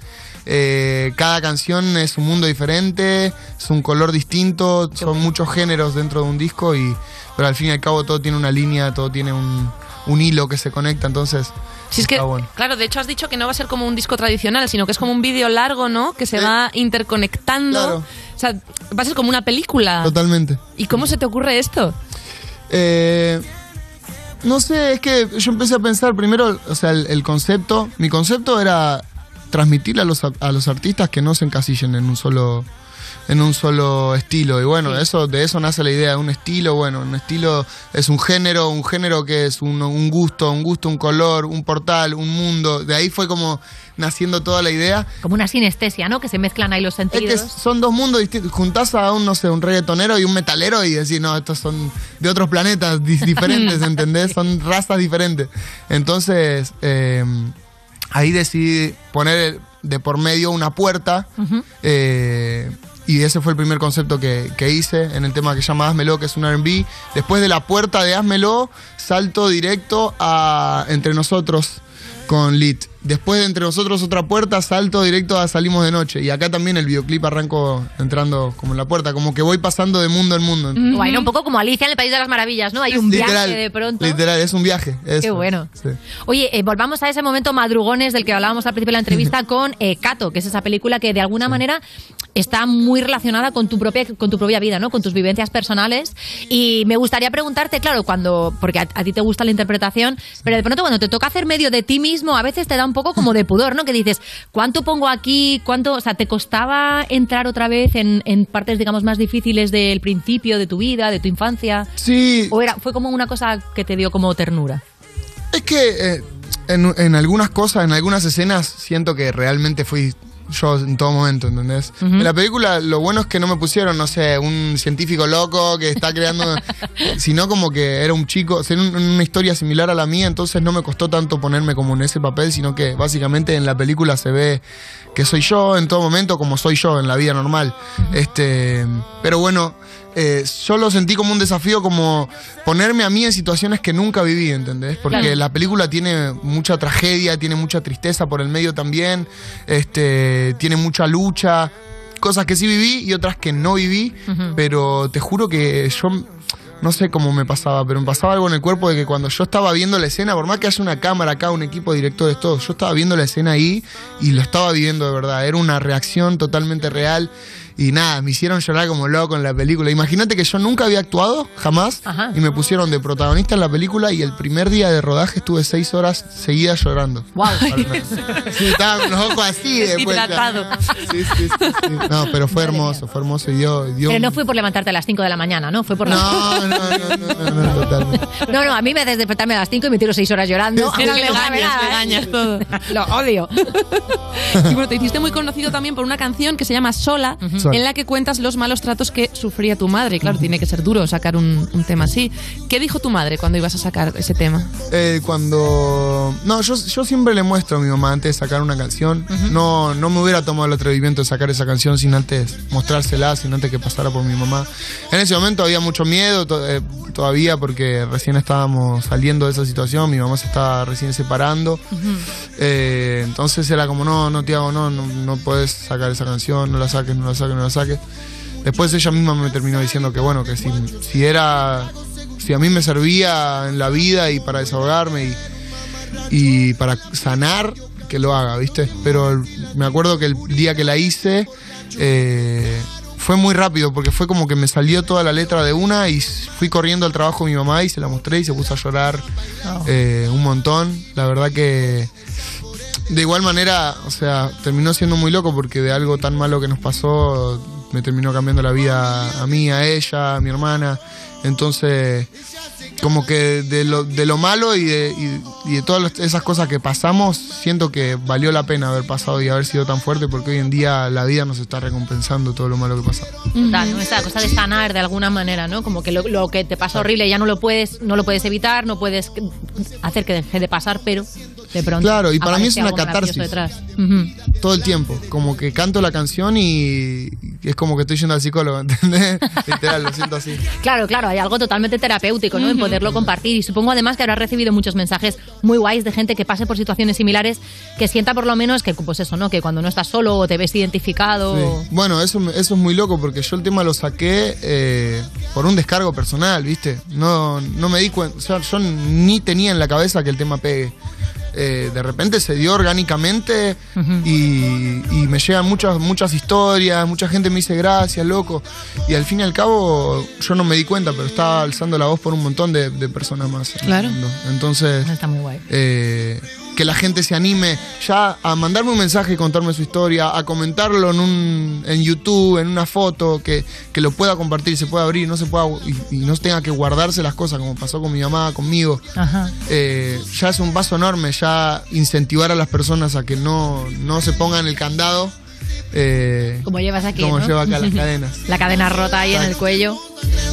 eh, cada canción es un mundo diferente, es un color distinto, son muchos géneros dentro de un disco y pero al fin y al cabo todo tiene una línea, todo tiene un, un hilo que se conecta, entonces es que, bueno. claro, de hecho has dicho que no va a ser como un disco tradicional, sino que es como un vídeo largo, ¿no? Que se va interconectando. O sea, va a ser como una película. Totalmente. ¿Y cómo se te ocurre esto? Eh, no sé, es que yo empecé a pensar primero, o sea, el, el concepto, mi concepto era transmitirle a los, a, a los artistas que no se encasillen en un solo en un solo estilo y bueno, eso de eso nace la idea de un estilo, bueno, un estilo es un género, un género que es un, un gusto, un gusto, un color, un portal, un mundo, de ahí fue como naciendo toda la idea Como una sinestesia, ¿no? Que se mezclan ahí los es que sentidos. son dos mundos distintos. Juntás a un, no sé, un reggaetonero y un metalero y decís, no, estos son de otros planetas di- diferentes, ¿entendés? Son razas diferentes. Entonces, eh, ahí decidí poner de por medio una puerta. eh, y ese fue el primer concepto que, que hice en el tema que se llama Hazmelo, que es un RB. Después de la puerta de Hazmelo, salto directo a Entre Nosotros con Lit. Después de Entre Nosotros otra puerta, salto directo a Salimos de Noche. Y acá también el videoclip arranco entrando como en la puerta, como que voy pasando de mundo en mundo. Guay, ¿no? Un poco como Alicia en el País de las Maravillas, ¿no? Hay un Literal, viaje de pronto. Literal, es un viaje. Qué bueno. Sí. Oye, eh, volvamos a ese momento madrugones del que hablábamos al principio de la entrevista con eh, Cato, que es esa película que de alguna manera está muy relacionada con tu propia con tu propia vida, ¿no? Con tus vivencias personales. Y me gustaría preguntarte, claro, cuando porque a, a ti te gusta la interpretación, pero de pronto cuando te toca hacer medio de ti mismo, a veces te da un poco como de pudor, ¿no? Que dices, ¿cuánto pongo aquí? ¿Cuánto? O sea, ¿te costaba entrar otra vez en, en partes, digamos, más difíciles del principio de tu vida, de tu infancia? Sí. ¿O era, fue como una cosa que te dio como ternura? Es que eh, en, en algunas cosas, en algunas escenas, siento que realmente fui yo en todo momento, ¿entendés? En la película lo bueno es que no me pusieron, no sé, un científico loco que está creando, sino como que era un chico, o sea, un- una historia similar a la mía, entonces no me costó tanto ponerme como en ese papel, sino que básicamente en la película se ve que soy yo en todo momento como soy yo en la vida normal. Este, pero bueno, eh, yo lo sentí como un desafío, como ponerme a mí en situaciones que nunca viví, ¿entendés? Porque Claro. la película tiene mucha tragedia, tiene mucha tristeza por el medio también, este, tiene mucha lucha, cosas que sí viví y otras que no viví, pero te juro que yo no sé cómo me pasaba, pero me pasaba algo en el cuerpo de que cuando yo estaba viendo la escena, por más que haya una cámara acá, un equipo de directores, todo, yo estaba viendo la escena ahí y lo estaba viviendo de verdad. Era una reacción totalmente real. Y nada, me hicieron llorar como loco en la película. Imagínate que yo nunca había actuado, jamás, Ajá. y me pusieron de protagonista en la película y el primer día de rodaje estuve seis horas seguidas llorando. Wow. Sí, estaba con los ojos así después. Sí, sí, sí, sí. No, pero fue hermoso, fue hermoso y dio... dio Pero no fue por levantarte a las 5 de la mañana, ¿no? Fue por No, no, no, no, no, totalmente. No, no, a mí me haces despertarme a las 5 y me tiro 6 horas llorando. Sabe legañas, ¿eh? legañas, todo. Lo odio. Y bueno, te hiciste muy conocido también por una canción que se llama Sola, Sola. en la que cuentas los malos tratos que sufría tu madre. Claro, tiene que ser duro sacar un, un tema así. ¿Qué dijo tu madre cuando ibas a sacar ese tema? Eh, cuando. No, yo, yo siempre le muestro a mi mamá antes de sacar una canción. no, no me hubiera tomado el atrevimiento de sacar esa canción sin antes mostrársela, sin antes que pasara por mi mamá. En ese momento había mucho miedo to- eh, todavía porque recién estábamos saliendo de esa situación. Mi mamá se estaba recién separando. Eh, entonces era como, no, no, Tiago, no, no, no puedes sacar esa canción, no la saques, no la saques, Después ella misma me terminó diciendo que bueno, que si, si era, si a mí me servía en la vida y para desahogarme y, y para sanar, que lo haga, ¿viste? Pero me acuerdo que el día que la hice eh, fue muy rápido porque fue como que me salió toda la letra de una y fui corriendo al trabajo de mi mamá y se la mostré y se puso a llorar eh, un montón. La verdad que de igual manera, o sea, terminó siendo muy loco porque de algo tan malo que nos pasó me terminó cambiando la vida a mí, a ella, a mi hermana. Entonces, como que de lo, de lo malo y de, y- y de todas esas cosas que pasamos, siento que valió la pena haber pasado y haber sido tan fuerte porque hoy en día la vida nos está recompensando todo lo malo que pasamos. Total, ¿no? Esa cosa de sanar de alguna manera, ¿no? Como que lo, lo que te pasa horrible ya no lo puedes, no lo puedes evitar, no puedes hacer que deje de pasar, pero de pronto. Claro, y para mí es una catarsis. Detrás. Ujú. Todo el tiempo, como que canto la canción y es como que estoy yendo al psicólogo, ¿entendés? Literal, lo siento así. Claro, claro, hay algo totalmente terapéutico, ¿no? En poderlo compartir. Y supongo además que habrás recibido muchos mensajes muy guays de gente que pase por situaciones similares, que sienta por lo menos que, pues eso, ¿no? Que cuando no estás solo o te ves identificado. Sí. Bueno, eso, me- eso es muy loco porque yo el tema lo saqué eh, por un descargo personal, ¿viste? No, no me di cuenta, o sea, yo ni tenía en la cabeza que el tema pegue. Eh, de repente se dio orgánicamente y, y me llegan muchas, muchas historias, mucha gente me dice gracias, loco. Y al fin y al cabo yo no me di cuenta, pero estaba alzando la voz por un montón de, de personas más. en el Claro. mundo. Entonces... Está muy guay. eh, que la gente se anime ya a mandarme un mensaje y contarme su historia, a comentarlo en un en YouTube, en una foto, que, que lo pueda compartir, se pueda abrir, no se pueda y, y no tenga que guardarse las cosas como pasó con mi mamá, conmigo. Ajá. Eh, ya es un paso enorme, ya incentivar a las personas a que no, no se pongan el candado. eh, Como llevas aquí, como ¿no? lleva acá las cadenas. La cadena rota ahí en el cuello.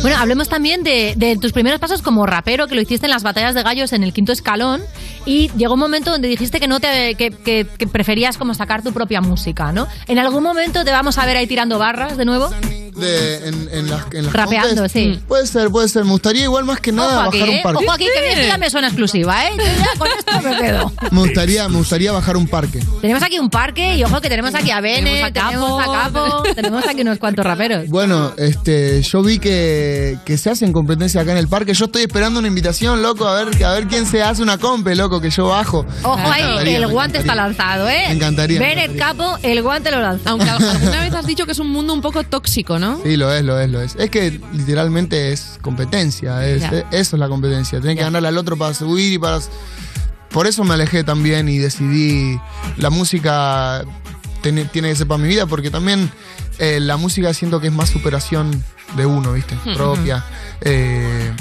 Bueno, hablemos también de, de tus primeros pasos como rapero, que lo hiciste en las batallas de gallos en el quinto escalón. Y llegó un momento donde dijiste que no te que, que- que preferías como sacar tu propia música, ¿no? ¿En algún momento te vamos a ver ahí tirando barras de nuevo? De, en, en las, en las Rapeando, sí. Puede ser, puede ser. Me gustaría igual más que nada Ojo aquí, bajar ¿eh? un parque. Ojo aquí, que esto ya me suena exclusiva, ¿eh? Yo ya con esto me quedo. Me gustaría, me gustaría bajar un parque. Tenemos aquí un parque y ojo que tenemos aquí a Bene, tenemos a Capo, tenemos aquí unos cuantos raperos. Bueno, este, yo vi que, que se hacen competencias acá en el parque. Yo estoy esperando una invitación, loco, a ver, a ver quién se hace una compe, loco, que yo bajo. Ojo ahí, el guante está lanzado, ¿eh? Me encantaría, me Bennett Capo, el guante lo lanza. Aunque alguna vez has dicho que es un mundo un poco tóxico, ¿no? Sí, lo es, lo es, lo es. Es que literalmente es competencia, es, es- eso es la competencia. Tenés que ganarle al otro para subir y para... Por eso me alejé también y decidí la música tiene, tiene que ser para mi vida porque también eh, la música siento que es más superación de uno, ¿viste? Ujú. Propia. Eh,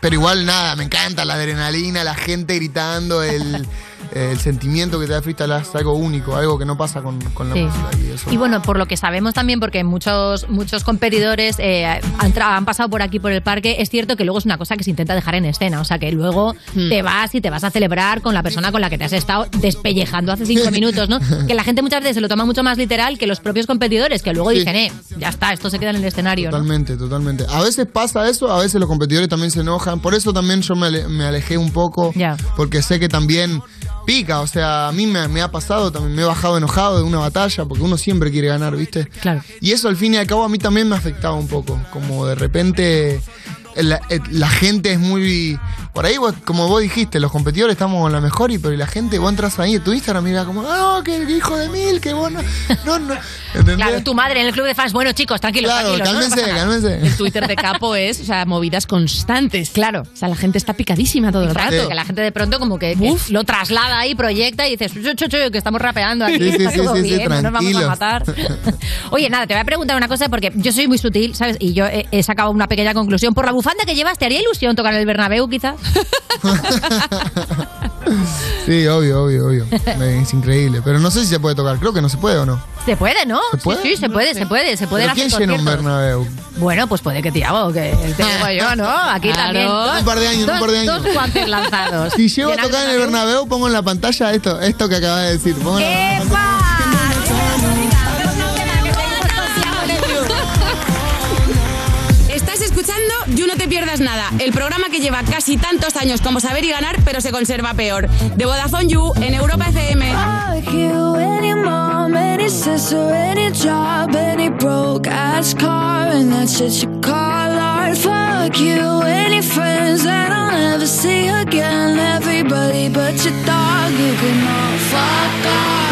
pero igual nada, me encanta la adrenalina, la gente gritando, el, eh, el sentimiento que te da freestyle es algo único, algo que no pasa con, con la Sí. música. Y eso. Y bueno, por lo que sabemos también, porque muchos, muchos competidores eh, han, tra- han pasado por aquí por el parque, es cierto que luego es una cosa que se intenta dejar en escena. O sea, que luego Hmm. te vas y te vas a celebrar con la persona con la que te has estado despellejando hace cinco minutos, ¿no? Que la gente muchas veces se lo toma mucho más literal que los propios competidores, que luego Sí. dicen, eh, ya está, esto se queda en el escenario, ¿no? Totalmente, totalmente. A veces pasa eso, a veces los competidores también se enojan. Por eso también yo me, ale- me alejé un poco. Porque sé que también pica. O sea, a mí me, me ha pasado, también me he bajado enojado de una batalla, porque uno siempre quiere ganar, ¿viste? Claro. Y eso al fin y al cabo a mí también me afectaba un poco. Como de repente la, eh, la gente es muy... Por ahí, vos- como vos dijiste, los competidores estamos en la mejor, y pero la gente, vos entras ahí en tu Instagram y mira como, no, que hijo de mil, que vos no... No, no. ¿Entendés? Claro, tu madre en el club de fans, bueno chicos, tranquilos, Claro, tranquilos. no cálmense, nada. cálmense. El Twitter de Capo es, o sea, movidas constantes. Claro. O sea, la gente está picadísima todo el rato. que la gente de pronto como que, que lo traslada ahí, proyecta y dices, "Chu, chu, chu, que estamos rapeando aquí, Sí, sí, está sí, todo sí, sí, bien, no nos vamos a matar. Oye, nada, te voy a preguntar una cosa porque yo soy muy sutil, ¿sabes? Y yo he, he sacado una pequeña conclusión. Por la bufanda que llevas, ¿te haría ilusión tocar en el Bernabéu quizás? Sí, obvio, obvio, obvio. Es increíble. Pero no sé si se puede tocar. Creo que no se puede o no. Se puede, ¿no? ¿Se puede? Sí, sí, se puede, se puede, se puede ¿Pero quién llena un Bernabéu? Bueno, pues puede que Tiago, que te digo yo, ¿no? Aquí Claro. también. Dos, Un par de años, dos, un par de años. Dos guantes lanzados. Si llego a tocar en el Bernabéu, pongo en la pantalla esto, esto que acabas de decir. Pongo en la- Estás Pierdas Nada, el programa que lleva casi tantos años como saber y ganar, pero se conserva peor. De Vodafone You en Europa FM. Fuck you, any friends that I'll never see again. Everybody but your dog, you can all fuck off.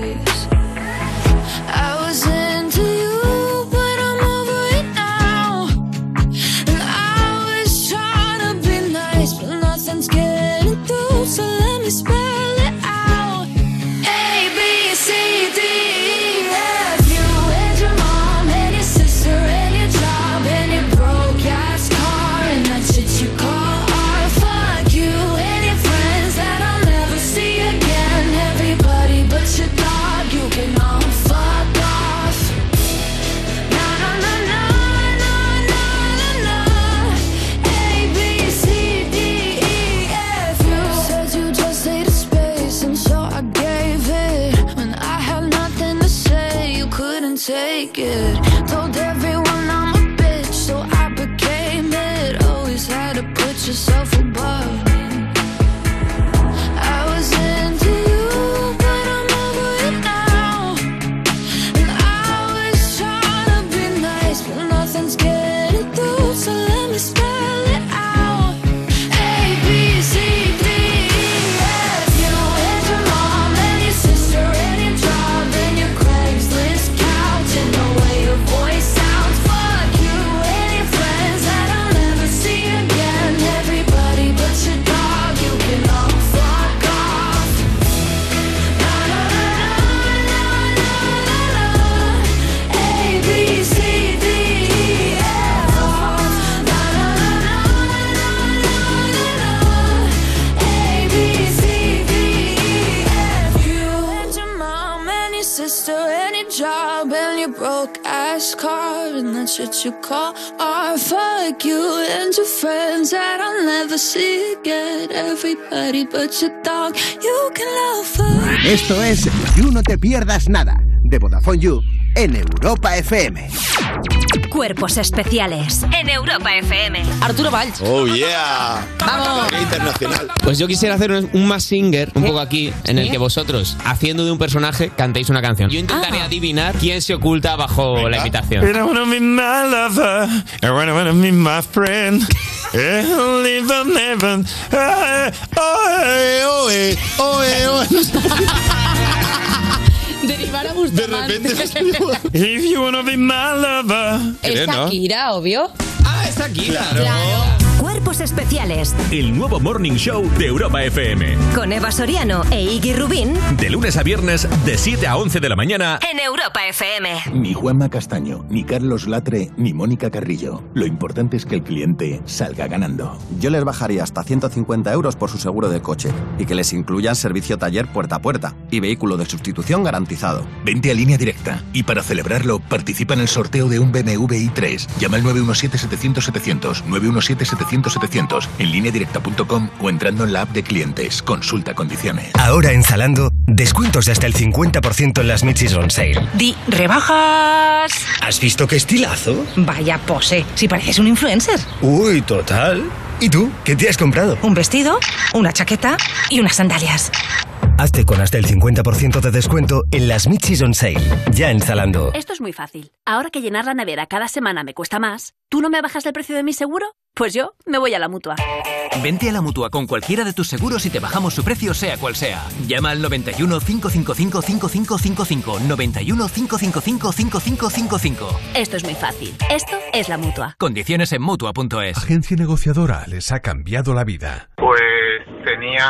Shit you call art. Fuck you and your friends that I'll never see again. Everybody but your dog, you can love her. Esto es You No Te Pierdas Nada, de Vodafone You en Europa FM. Cuerpos especiales en Europa FM. Arturo Valls. Oh, yeah. Vamos. Internacional. Pues yo quisiera hacer un, un Mask Singer, un poco aquí, en el que vosotros, haciendo de un personaje, cantéis una canción. Yo intentaría adivinar quién se oculta bajo la invitación. I wanna be my lover, and I wanna be my friend. And live on heaven. Ah, oe, oe, oe, oe. Derivar a Bustamante. If you wanna be my lover. Es Shakira, obvio. Ah, es Shakira. Cuerpos especiales El nuevo Morning Show de Europa FM. con Eva Soriano e Iggy Rubín De lunes a viernes, de 7 a 11 de la mañana. en Europa FM. Ni Juanma Castaño, ni Carlos Latre, ni Mónica Carrillo. Lo importante es que el cliente salga ganando. Yo les bajaría hasta 150 euros por su seguro de coche y que les incluyan servicio taller puerta a puerta y vehículo de sustitución garantizado. Vente a línea directa y para celebrarlo participa en el sorteo de un BMW i3. Llama al 917-700-700, 917-700-700 en lineadirecta.com o entrando en la app de clientes. Consulta condiciones. Ahora en Zalando, descuentos de hasta el 50% en las Michis on Sale. Di, rebajas. ¿Has visto qué estilazo? Vaya pose, si pareces un influencer. Uy, total. ¿Y tú? ¿Qué te has comprado? Un vestido, una chaqueta y unas sandalias. Hazte con hasta el 50% de descuento en las Michis on Sale. Ya en Zalando. Esto es muy fácil. Ahora que llenar la nevera cada semana me cuesta más, ¿tú no me bajas el precio de mi seguro? Pues yo me voy a la mutua. Vente a la mutua con cualquiera de tus seguros y te bajamos su precio, sea cual sea. Llama al 91 555 5555. 91 555 5555. Esto es muy fácil. Esto es la mutua. Condiciones en mutua.es. Agencia negociadora les ha cambiado la vida. Pues tenía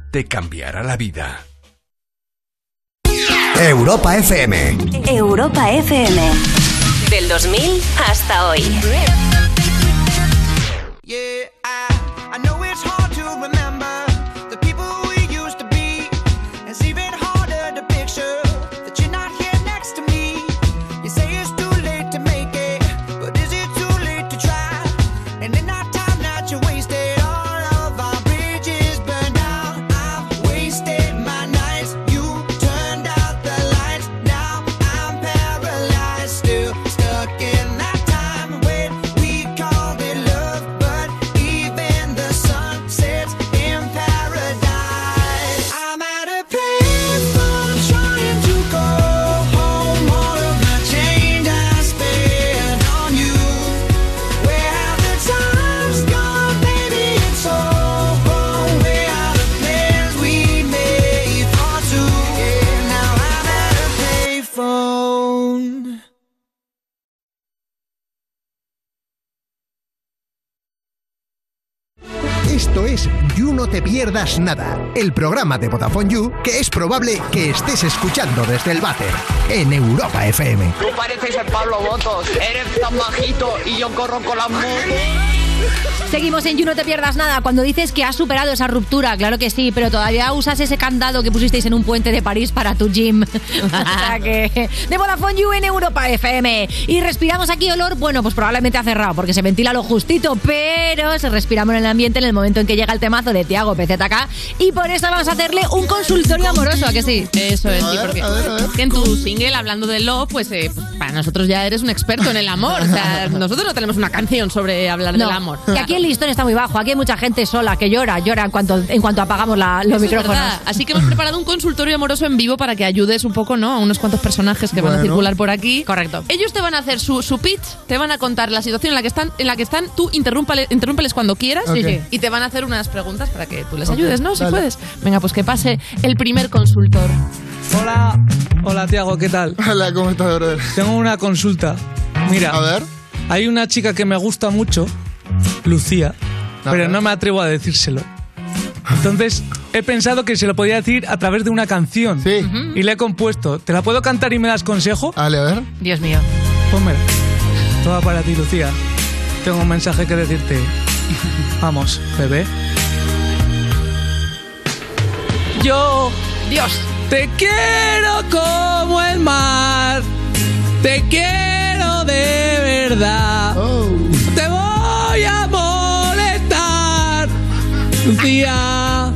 Te cambiará la vida. Europa FM. Europa FM. Del 2000 hasta hoy. Yeah, I, No Te Pierdas Nada, el programa de Vodafone You que es probable que estés escuchando desde el váter en Europa FM. Tú pareces el Pablo Botos, eres tan bajito y yo corro con las motos. Seguimos en You No Te Pierdas Nada. Cuando dices que has superado esa ruptura, claro que sí, pero todavía usas ese candado que pusisteis en un puente de París para tu gym. o sea que. De Vodafone You en Europa FM. Y respiramos aquí olor, bueno, pues probablemente ha cerrado porque se ventila lo justito, pero se respiramos en el ambiente en el momento en que llega el temazo de Tiago PZK. Y por eso vamos a hacerle un consultorio amoroso, ¿a que sí? Eso es, sí, porque que en tu single, hablando de love, pues, eh, pues, para nosotros ya eres un experto en el amor. O sea, nosotros no tenemos una canción sobre hablar No, del amor. Que aquí el listón está muy bajo. Aquí hay mucha gente sola que llora, llora en cuanto, en cuanto apagamos la- los Eso micrófonos. Así que hemos preparado un consultorio amoroso en vivo para que ayudes un poco, ¿no? A unos cuantos personajes que van a circular por aquí. Correcto. Ellos te van a hacer su, su pitch, te van a contar la situación en la que están, en la que están. Tú interrúmpale- interrúmpeles cuando quieras Sí, sí. y te van a hacer unas preguntas para que tú les ayudes, ¿no? Si dale. puedes. Venga, pues que pase el primer consultor. Hola, hola Tiago, ¿qué tal? Hola, ¿cómo estás, brother? Tengo una consulta. Mira, a ver. Hay una chica que me gusta mucho, Lucía, pero no me atrevo a decírselo. Entonces, he pensado que se lo podía decir a través de una canción. Sí. Y le he compuesto. ¿Te la puedo cantar y me das consejo? Dale, a ver. Dios mío. Pónmela. Toda para ti, Lucía. Tengo un mensaje que decirte. Vamos, bebé. Yo, Dios, te quiero como el mar. Te quiero de verdad. Te Lucía,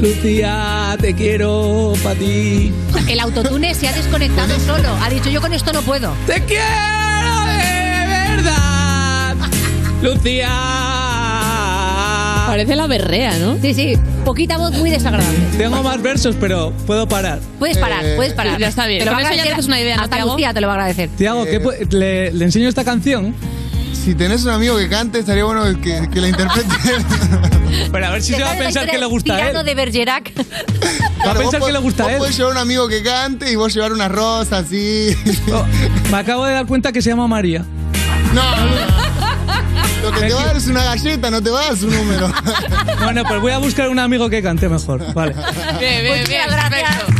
Lucía, te quiero para ti. El autotune se ha desconectado solo. Ha dicho, yo con esto no puedo. Te quiero de verdad. Lucía. Parece la berrea, ¿no? Sí, sí. Poquita voz muy desagradable. Tengo más versos, pero puedo parar. Puedes parar, Eh, puedes parar. ya está bien. A Con eso ya te haces una idea, ¿no, Hasta Tiago? Lucía te lo va a agradecer. Tiago, ¿qué pu- le, le enseño esta canción? Si tenés un amigo que cante, estaría bueno que, que la interprete. Pero a ver si se va a pensar que le gusta a él. de Bergerac. Va a pensar que le gusta a vos él. podés llevar un amigo que cante y vos llevar una rosa así. Oh, me acabo de dar cuenta que se llama María. No, Lo que te va a dar es una galleta, no te va a dar su número. Bueno, pues voy a buscar un amigo que cante mejor. Vale. Bien, bien, bien. Perfecto.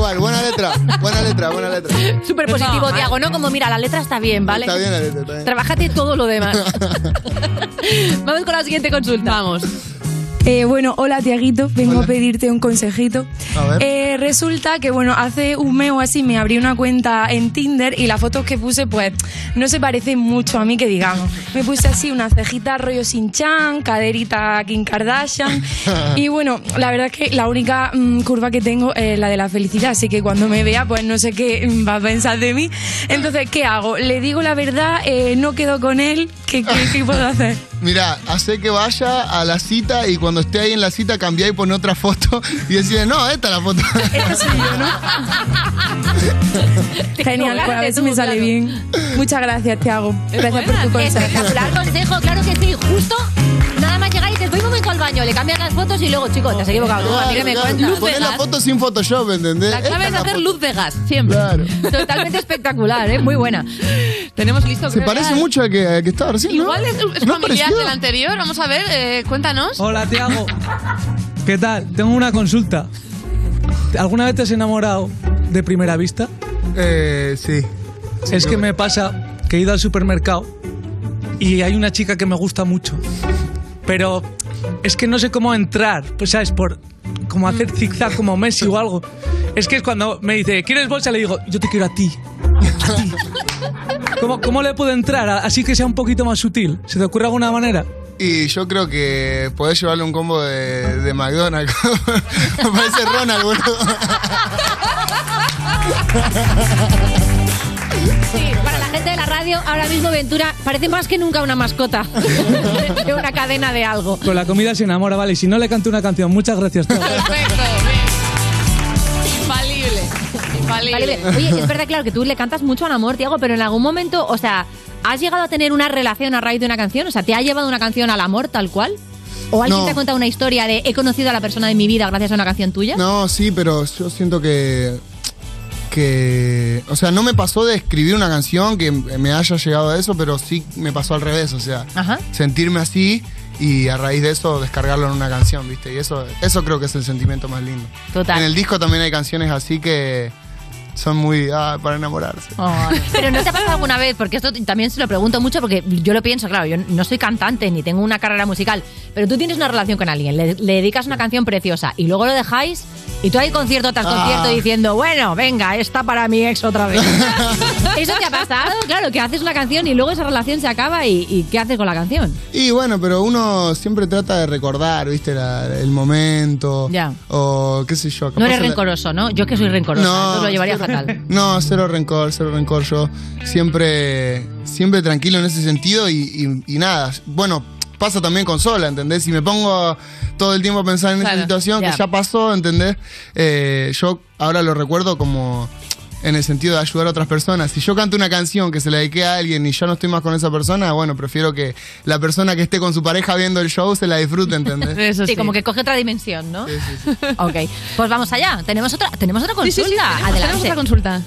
Buena letra igual, buena letra. Buena letra, buena letra. Súper positivo, Tiago, ¿no? Como, mira, la letra está bien, ¿vale? Está bien la letra, está bien. Trabájate todo lo demás. Vamos con la siguiente consulta. Vamos. Eh, bueno, hola Tiaguito, vengo a pedirte un consejito. A ver. Eh, resulta que, bueno, hace un mes o así me abrí una cuenta en Tinder y las fotos que puse, pues, no se parecen mucho a mí, que digamos. Me puse así una cejita rollo sin chan, caderita Kim Kardashian. Y bueno, la verdad es que la única mm, curva que tengo es la de la felicidad, así que cuando me vea, pues no sé qué mm, va a pensar de mí. Entonces, ¿qué hago? ¿Le digo la verdad? Eh, ¿No quedo con él? ¿Qué, qué, qué puedo hacer? Mira, hace que vaya a la cita y cuando esté ahí en la cita cambiá y pone otra foto y decirle, no, esta es la foto. Esta soy yo, ¿no? Genial, pues a ver si me sale bien. Muchas gracias, Tiago. Gracias por tu consejo. Espectacular consejo, claro que sí. Justo nada más llegar y dices, voy un momento al baño, le cambias las fotos y luego, chico, te has equivocado tú, a mí que me cuentas. La foto sin Photoshop, ¿entendés? La clave es hacer foto. luz de gas, siempre. Claro. Totalmente espectacular, ¿eh? Muy buena. Tenemos listo. Se parece ya. mucho al que, que estaba recién, ¿no? Igual es, es ¿No familiar del anterior. Vamos a ver, eh, cuéntanos. Hola, Tiago. ¿Qué tal? Tengo una consulta. ¿Alguna vez te has enamorado de primera vista? Eh, sí. Es que me pasa que he ido al supermercado y hay una chica que me gusta mucho. Pero es que no sé cómo entrar, pues sabes, por como hacer zigzag como Messi o algo. Es que es cuando me dice, ¿quieres bolsa? Le digo, yo te quiero a ti. A ti. ¿Cómo, cómo le puedo entrar? Así que sea un poquito más sutil. ¿Se te ocurre alguna manera? Y yo creo que podés llevarle un combo de, de McDonald's. Me parece Ronald, boludo. Sí, para gente de la radio, ahora mismo Ventura parece más que nunca una mascota de una cadena de algo. Con la comida se enamora, vale. Y si no le canto una canción, muchas gracias. Tiago. Perfecto, bien. Infalible. Infalible. Oye, es verdad, claro, que tú le cantas mucho al amor, Tiago, pero en algún momento, o sea, ¿has llegado a tener una relación a raíz de una canción? O sea, ¿te ha llevado una canción al amor tal cual? ¿O alguien No. te ha contado una historia de he conocido a la persona de mi vida gracias a una canción tuya? No, sí, pero yo siento que. Que. O sea, no me pasó de escribir una canción que me haya llegado a eso, pero sí me pasó al revés. O sea, Ajá. sentirme así y a raíz de eso descargarlo en una canción, ¿viste? Y eso, eso creo que es el sentimiento más lindo. Total. En el disco también hay canciones así que son muy. ah, para enamorarse. Ay, Pero ¿no te ha pasado alguna vez? Porque esto también se lo pregunto mucho porque yo lo pienso, claro, yo no soy cantante ni tengo una carrera musical, pero tú tienes una relación con alguien, le, le dedicas una canción preciosa y luego lo dejáis y tú hay concierto tras Ah. concierto diciendo, bueno, venga, esta para mi ex otra vez. ¿Eso te ha pasado? Claro, que haces una canción y luego esa relación se acaba y, y ¿qué haces con la canción? Y bueno, pero uno siempre trata de recordar, ¿viste? La- el momento. Ya. O qué sé yo. No eres rencoroso, ¿no? Yo que soy rencorosa, No, lo llevaría fatal. No, cero rencor, cero rencor. Yo siempre, siempre tranquilo en ese sentido y, y- y nada. Bueno, pasa también con sola, ¿entendés? Si me pongo todo el tiempo a pensar en Claro, esa situación que ya pasó, ¿entendés? Eh, yo ahora lo recuerdo como en el sentido de ayudar a otras personas. Si yo canto una canción que se la dediqué a alguien y yo no estoy más con esa persona, bueno, prefiero que la persona que esté con su pareja viendo el show se la disfrute, ¿entendés? Eso sí, sí. como que coge otra dimensión, ¿no? Ok, pues vamos allá. Tenemos otra, tenemos otra consulta. Sí, sí, sí, tenemos- Adelante. tenemos otra consulta.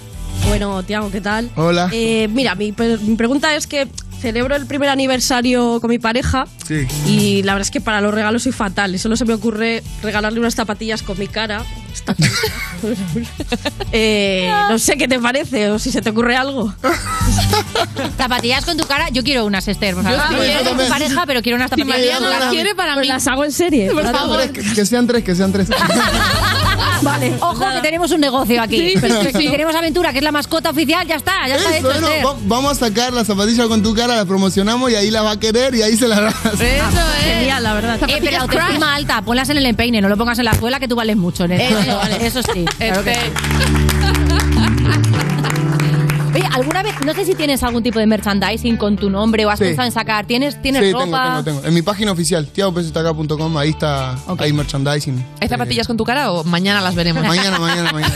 Bueno, Tiago, ¿qué tal? Hola. Eh, mira, mi, mi pregunta es que celebro el primer aniversario con mi pareja Sí. y la verdad es que para los regalos soy fatal. Solo se me ocurre regalarle unas zapatillas con mi cara. Eh, no sé qué te parece o si se te ocurre algo. Zapatillas con tu cara, yo quiero unas, Esther. por favor. Yo también, tengo yo también. pareja, pero quiero unas zapatillas con tu cara. para pues las hago en serie. Por favor. Que, que sean tres, que sean tres. Vale, ojo que tenemos un negocio aquí. Sí, perfecto. Si queremos Aventura, que es la mascota oficial, ya está, ya está Eso, hecho. ¿no? Esther. Va- vamos a sacar la zapatilla con tu cara, la promocionamos y ahí la va a querer y ahí se la das. Eso es. Genial, la verdad. Eh, pero autoestima alta, ponlas en el empeine, no lo pongas en la suela que tú vales mucho. En eso, Eso, vale. eso sí. claro que Este, sí. ¿Alguna vez, no sé si tienes algún tipo de merchandising con tu nombre o has Sí. pensado en sacar, ¿tienes, tienes sí, ropa? tengo, tengo, tengo. En mi página oficial, tiagopesotacá.com, ahí está, hay merchandising. ¿Hay zapatillas con tu cara o mañana las veremos? Mañana, mañana, mañana.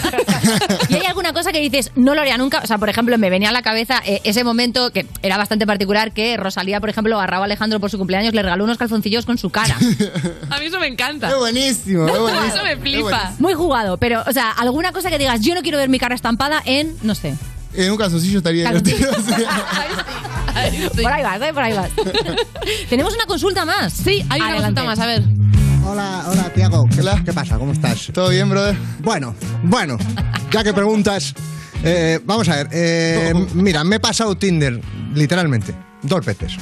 ¿Y hay alguna cosa que dices, no lo haría nunca? O sea, por ejemplo, me venía a la cabeza eh, ese momento que era bastante particular que Rosalía, por ejemplo, a Raúl Alejandro por su cumpleaños le regaló unos calzoncillos con su cara. A mí eso me encanta. Es buenísimo, es buenísimo. Eso me flipa. Muy jugado, pero, o sea, alguna cosa que digas, yo no quiero ver mi cara estampada en, no sé. En un calzoncillo estaría divertido. Por ahí vas, ¿eh? Por ahí vas. Tenemos una consulta más. Sí, hay una consulta más, a ver. Hola, hola, Tiago. ¿Qué, ¿Qué pasa? ¿Cómo estás? ¿Todo bien, brother? Bueno, bueno, ya que preguntas, eh, vamos a ver. eh, mira, me he pasado Tinder, literalmente, dos veces.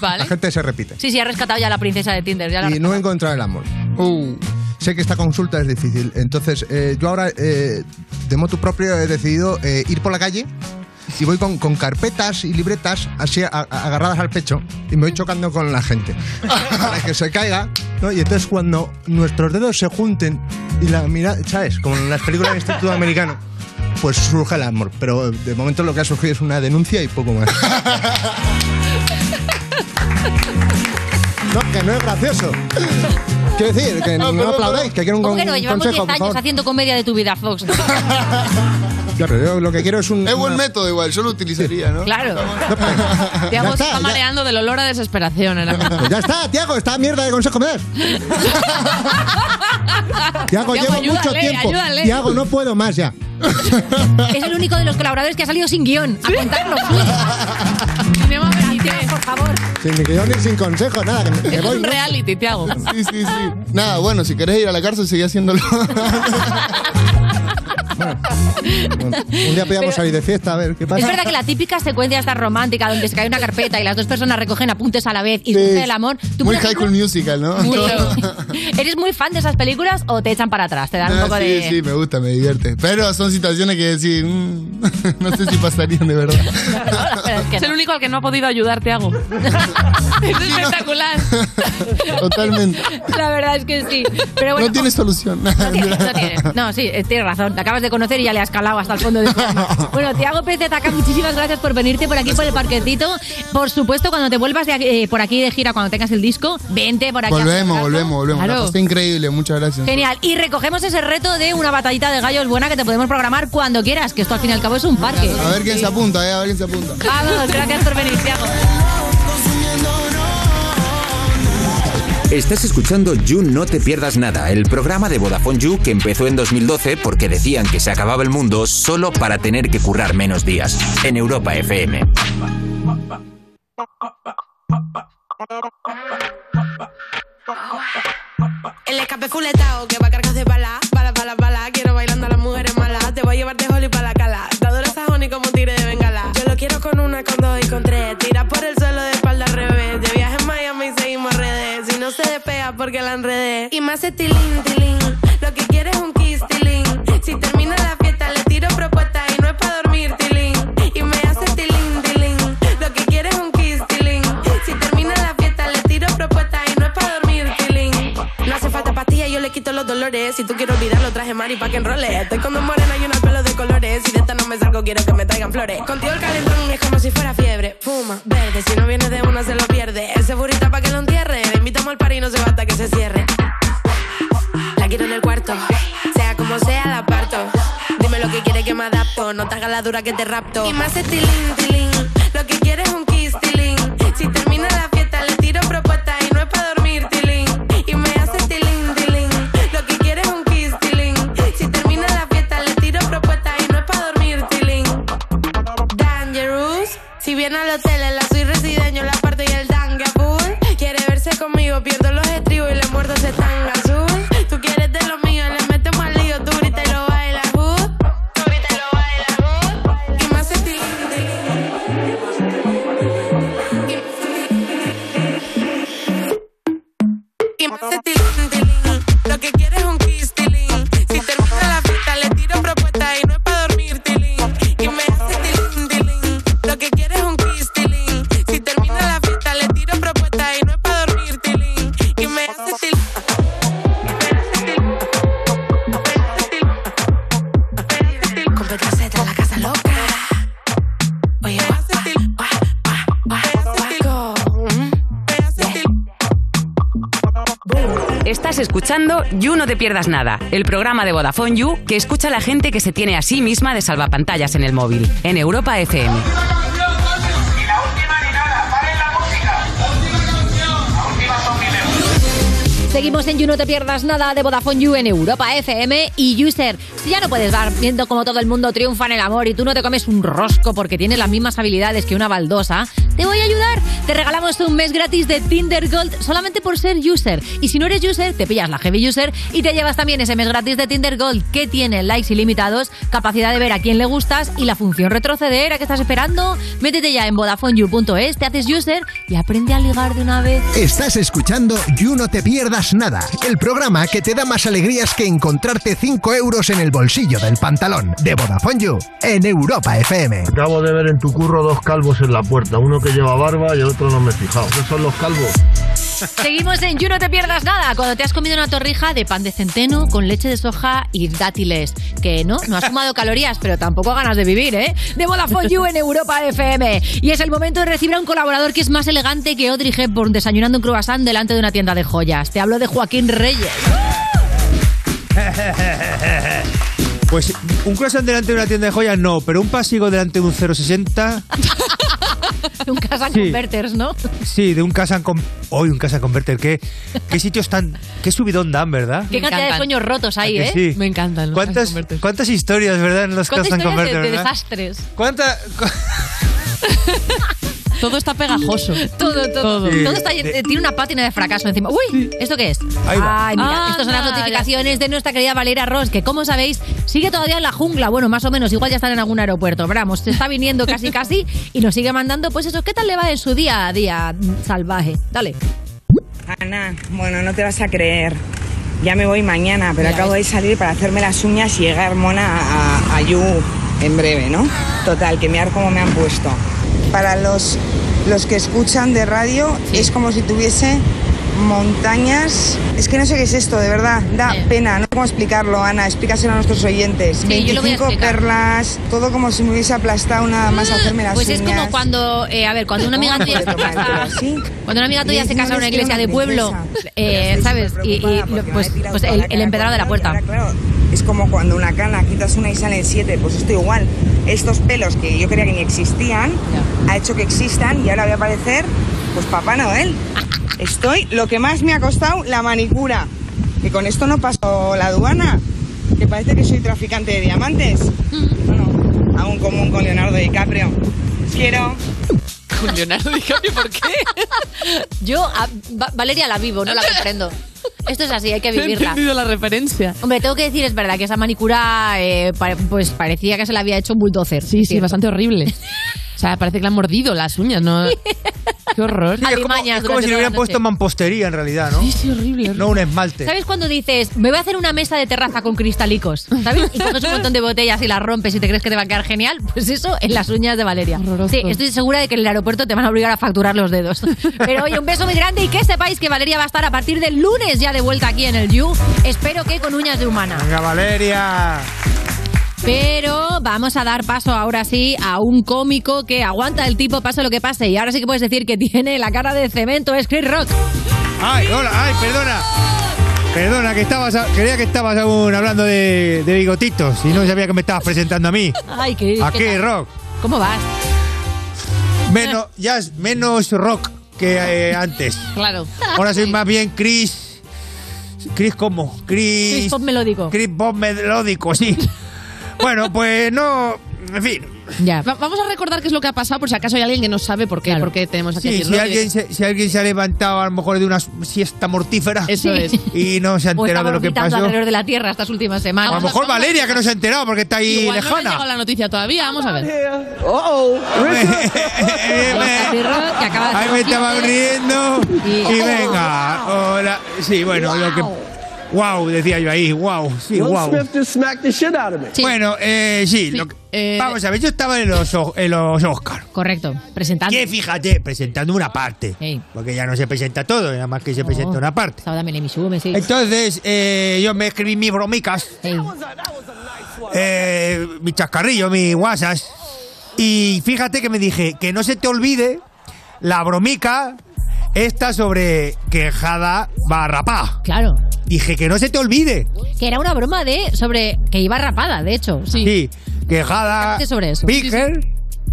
Vale. La gente se repite. Sí, sí, ha rescatado ya a la princesa de Tinder. Ya la- Y no he encontrado el amor. Uh. Sé que esta consulta es difícil. Entonces, eh, yo ahora, eh, de motu propio, he decidido eh, ir por la calle y voy con, carpetas y libretas así agarradas al pecho y me voy chocando con la gente para que se caiga. ¿no? Y entonces, cuando nuestros dedos se junten y la mira, ¿sabes? Como en las películas del Instituto Americano. Pues surge el amor, pero de momento lo que ha surgido es una denuncia y poco más. No, que no es gracioso. Quiero decir, que no, aplaudéis, que quiero un, ¿Cómo con- que no? un Llevamos consejo, 10 por años haciendo comedia de tu vida, Fox. Claro, yo lo que quiero es un. Es buen una- método igual, yo lo utilizaría, ¿no? Claro. Tiago se está, está ya. mareando del olor a desesperación. Pues ya está, Tiago, esta mierda de consejo me das. Tiago, llevo mucho ayúdale, tiempo. ayúdale. Tiago, no puedo más ya. es el único de los colaboradores que ha salido sin guion. A contarnos. por favor. Sin ni guion ni sin consejo, nada, que me, me Es voy. un ¿no? reality, Tiago. Sí, sí, sí. Nada, bueno, si querés ir a la cárcel, seguí haciéndolo. Un día podíamos salir de fiesta, a ver qué pasa. Es verdad que la típica secuencia esta romántica donde se cae una carpeta y las dos personas recogen apuntes a la vez y surge el amor. ¿Tú, Muy High School Musical, ¿no? Mucho. ¿Eres muy fan de esas películas o te echan para atrás? Te dan un Ah, poco sí, de. sí, me gusta, me divierte. Pero son situaciones que decir, mm, no sé si pasarían de verdad. Es el único al que no ha podido ayudar, Tiago. es espectacular. Totalmente. La verdad es que sí. Pero bueno, no tiene solución. No tiene, no tiene. No, sí, eh, tienes razón. Te acabas de conocer y ya le has calado hasta el fondo de Bueno, Tiago Pérez Ataca, muchísimas gracias por venirte por aquí, por el parquecito. Por supuesto, cuando te vuelvas de aquí- eh, por aquí de gira, cuando tengas el disco, vente por aquí. Volvemos, volvemos, volvemos. Claro. Pasé increíble, muchas gracias. Genial. Y recogemos ese reto de una batallita de gallos buena que te podemos programar cuando quieras, que esto al fin y al cabo es un parque. A ver quién se apunta, eh, a ver quién se apunta. Vamos, gracias por venir, Tiago. Estás escuchando You No Te Pierdas Nada, el programa de Vodafone You que empezó en 2012 porque decían que se acababa el mundo solo para tener que currar menos días. En Europa FM. El escape fuletao que va cargas de bala, porque la enredé. Y más tilín, tilín. Lo que quiere es un kiss, tilín. Si termina la fiesta, le tiro propuesta y no es para dormir, tilín. Y me hace tilín, tilín. Lo que quiere es un kiss, tilín. Si termina la fiesta, le tiro propuesta y no es para dormir, tilín. No hace falta pastilla, yo le quito los dolores. Si tú quieres olvidarlo, traje mari pa' que enrole. Estoy con dos morenas y una pelo de colores. Si de esta no me salgo, quiero que me traigan flores. Contigo el calentón es como si fuera fiebre. Fuma, verde, si no viene de una se lo pierde. Se cierre. La quiero en el cuarto, sea como sea, la parto. Dime lo que quiere que me adapto, no te hagas la dura que te rapto. Y más tilín, tilín, lo que quiere es un kiss, tilín. Si termina la escuchando No Te Pierdas Nada, el programa de Vodafone You que escucha a la gente que se tiene a sí misma de salvapantallas en el móvil, en Europa FM. Seguimos en You No Te Pierdas Nada de Vodafone You en Europa FM y User. Si ya no puedes ver viendo como todo el mundo triunfa en el amor y tú no te comes un rosco porque tienes las mismas habilidades que una baldosa, te voy a ayudar. Te regalamos un mes gratis de Tinder Gold solamente por ser User. Y si no eres User, te pillas la Heavy User y te llevas también ese mes gratis de Tinder Gold que tiene likes ilimitados, capacidad de ver a quién le gustas y la función retroceder. ¿A qué estás esperando? Métete ya en VodafoneYou.es, te haces User y aprende a ligar de una vez. Estás escuchando You No Te Pierdas Nada, el programa que te da más alegrías que encontrarte 5 euros en el bolsillo del pantalón de Vodafone You en Europa FM. Acabo de ver en tu curro dos calvos en la puerta, uno que lleva barba y el otro no me he fijado. ¿Esos son los calvos? Seguimos en You No Te Pierdas Nada, cuando te has comido una torrija de pan de centeno con leche de soja y dátiles. Que no, no has sumado calorías, pero tampoco ganas de vivir, ¿eh? De Vodafone You en Europa FM. Y es el momento de recibir a un colaborador que es más elegante que Audrey Hepburn desayunando un croissant delante de una tienda de joyas. Te hablo de Joaquín Reyes. Pues un croissant delante de una tienda de joyas no, pero un pasigo delante de un 060, un Casan Sí. Converters, ¿no? sí, de un Casan con hoy un Casan Converter, ¿qué, qué sitios tan qué subidón dan, ¿verdad? Qué cantidad de sueños rotos hay, ¿A ¿eh? sí? Me encantan. los ¿Cuántas, cuántas historias, verdad, en los ¿Cuántas Casan historias de, desastres? ¿Cuánta, Todo está pegajoso. Todo, todo. Sí. Todo está, eh, tiene una pátina de fracaso encima. Uy, ¿esto qué es? Ahí va. Ay, mira, Ah, estas son las ya, notificaciones de nuestra querida Valeria Ross, que como sabéis, sigue todavía en la jungla. Bueno, más o menos, igual ya están en algún aeropuerto. Veramos, se está viniendo casi casi y nos sigue mandando, pues eso, ¿qué tal le va en su día a día mm, salvaje? Dale. Ana, bueno, no te vas a creer. Ya me voy mañana, pero Ya acabo ves. de salir para hacerme las uñas y llegar mona a, a Yu en breve, ¿no? Total, que mirar cómo me han puesto. Para los, los que escuchan de radio, es como si tuviese montañas. Es que no sé qué es esto, de verdad. Da pena, no sé cómo explicarlo, Ana. Explícaselo a nuestros oyentes. Sí, yo lo voy a 25 explicar. perlas, todo como si me hubiese aplastado nada más hacerme las Pues uñas. es como cuando, eh, a ver, cuando una amiga tuya se casa, cuando una amiga tuya se casa en una iglesia de pueblo, eh, ¿sabes? Y, pues, pues el, el empedrado de la puerta. Claro, es como cuando una cana quitas una y salen siete, pues esto igual. Estos pelos que yo creía que ni existían, ha hecho que existan y ahora voy a parecer, pues Papá Noel. Estoy, lo que más me ha costado, la manicura. Que con esto no paso la aduana. Que parece que soy traficante de diamantes. Bueno, hago un común con Leonardo DiCaprio. Quiero. Con Leonardo DiCaprio, ¿por qué? Yo, a Va- Valeria la vivo, no la comprendo. Esto es así, hay que No he vivirla. entendido la referencia. Hombre, tengo que decir, es verdad que esa manicura eh, pa- pues parecía que se la había hecho un bulldozer. Sí, sí, bastante horrible. O sea, parece que le han mordido las uñas, ¿no? Qué horror. Sí, es como, es como si le hubieran puesto mampostería en realidad, ¿no? Sí, sí, horrible. No un esmalte. ¿Sabes cuando dices, me voy a hacer una mesa de terraza con cristalicos? ¿Sabes? Y coges un montón de botellas y las rompes y te crees que te va a quedar genial. Pues eso en las uñas de Valeria. Sí, estoy segura de que en el aeropuerto te van a obligar a facturar los dedos. Pero oye, un beso muy grande y que sepáis que Valeria va a estar a partir del lunes ya de vuelta aquí en el You. Espero que con uñas de humana. Venga, Valeria. Pero vamos a dar paso ahora sí a un cómico que aguanta el tipo pase lo que pase. Y ahora sí que puedes decir que tiene la cara de cemento, es Chris Rock. Ay, hola, ay, perdona. Perdona, que estabas, creía que estabas aún hablando de, de bigotitos y no sabía que me estabas presentando a mí. Ay, qué, ¿A qué rock? ¿Cómo vas? Menos, ya es menos rock que eh, antes. Claro. Ahora soy más bien Chris. Chris, ¿cómo? Chris. Chris Pop melódico. Chris Pop melódico, sí. bueno, pues no. En fin, Ya. Va- vamos a recordar qué es lo que ha pasado por si acaso hay alguien que no sabe por qué, por qué tenemos aquí Sí, si alguien, se, si alguien se ha levantado a lo mejor de una siesta mortífera Eso es. y no se ha enterado de lo que pasó. alrededor de la Tierra estas últimas semanas. A lo mejor Valeria que no se ha enterado porque está ahí Igual no le ha lejana. llegado la noticia todavía, vamos a ver. de Ahí me estaba riendo Y- y venga, hola. Sí, bueno, lo que wow, decía yo ahí, wow, sí, Will wow. Smith just smacked the shit out of me. Bueno, eh, sí, lo que- vamos a ver, yo estaba en los, o- en los Oscars. Correcto, presentando. Que fíjate, presentando una parte. Porque ya no se presenta todo, nada más que se presenta una parte. Estaba también en mi sube, sí. Entonces, eh, yo me escribí mis bromicas, eh, mi chascarrillo, mis guasas. Y fíjate que me dije que no se te olvide la bromica esta sobre que Jada va a rapar. Claro. Dije que no se te olvide. Que era una broma de sobre que iba rapada, de hecho. Sí, que Jada Hablaste sobre eso. Picker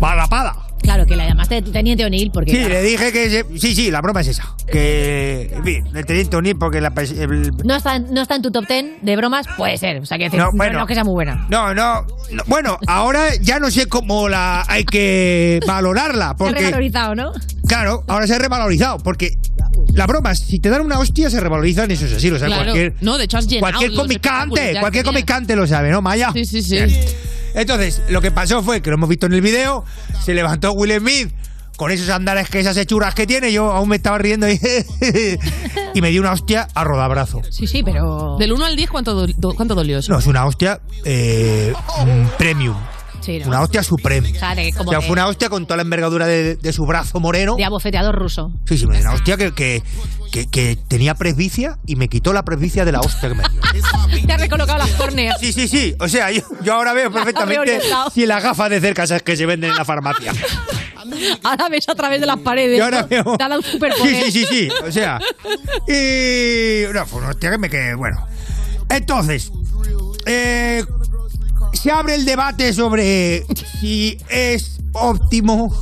va rapada. Claro, que la llamaste Teniente O'Neill porque... Sí, le dije que... sí, sí, la broma es esa. Que... En fin, el teniente O'Neill porque la... el- No está, no está en tu top ten de bromas, puede ser. O sea, que decir, No, no, bueno. no que sea muy buena. No, no, no, Bueno, ahora ya no sé cómo la hay que valorarla. Se ha Porque, revalorizado, ¿no? claro, ahora se ha revalorizado. Porque las bromas, si te dan una hostia, se revalorizan. Eso es así, lo sabe Claro. cualquier. No, de hecho has llenado Cualquier comicante, cualquier comicante lo sabe, ¿no, Maya? Sí, sí, sí. Entonces, lo que pasó fue que lo hemos visto en el video. Se levantó Will Smith con esos andares que esas hechurras que tiene. Yo aún me estaba riendo y, y me dio una hostia a rodabrazo. Sí, sí, pero... Del 1 al 10, ¿cuánto, do- cuánto dolió eso? No, es una hostia eh, mm, premium. Sí, ¿no? Una hostia suprema. O sea, de- como O sea, de- fue una hostia con toda la envergadura de, de su brazo moreno. De abofeteador ruso. Sí, sí, una hostia que, que, que- que tenía presbicia y me quitó la presbicia de la hostia que me dio. Te ha recolocado las córneas. Sí, sí, sí. O sea, yo, yo ahora veo perfectamente si las gafas de cerca esas que se venden en la farmacia. Ahora ves a través de las paredes. Y ahora ¿no? veo- Te ha dado un superpoder. Sí, sí, sí, sí. O sea. Y. No, fue una hostia que me quedé. Bueno. Entonces. eh, se abre el debate sobre si es óptimo,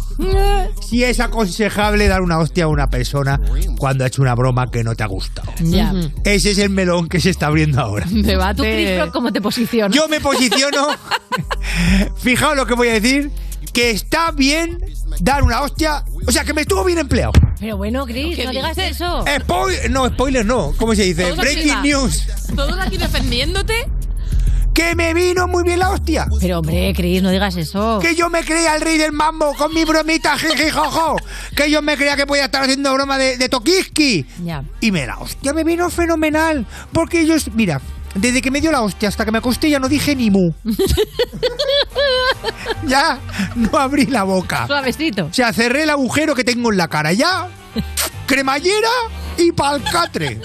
si es aconsejable dar una hostia a una persona cuando ha hecho una broma que no te ha gustado. Ya. Ese es el melón que se está abriendo ahora. ¿Tú, Chris cómo te posicionas? Yo me posiciono. Fijaos lo que voy a decir. Que está bien dar una hostia. O sea, que me estuvo bien empleado. Pero bueno, Chris, no digas eso. No, spoiler no. ¿Cómo se dice? Todos Breaking news. Todos aquí defendiéndote. Que me vino muy bien la hostia. Pero hombre, Chris, no digas eso. Que yo me creía el rey del mambo con mi bromita jijijojo. Que yo me creía que podía estar haciendo broma de, de Tokiski. Ya. Y me la hostia me vino fenomenal. Porque ellos, mira, desde que me dio la hostia hasta que me acosté ya no dije ni mu. ya no abrí la boca. Suavecito. O sea, cerré el agujero que tengo en la cara. Ya, cremallera y palcatre.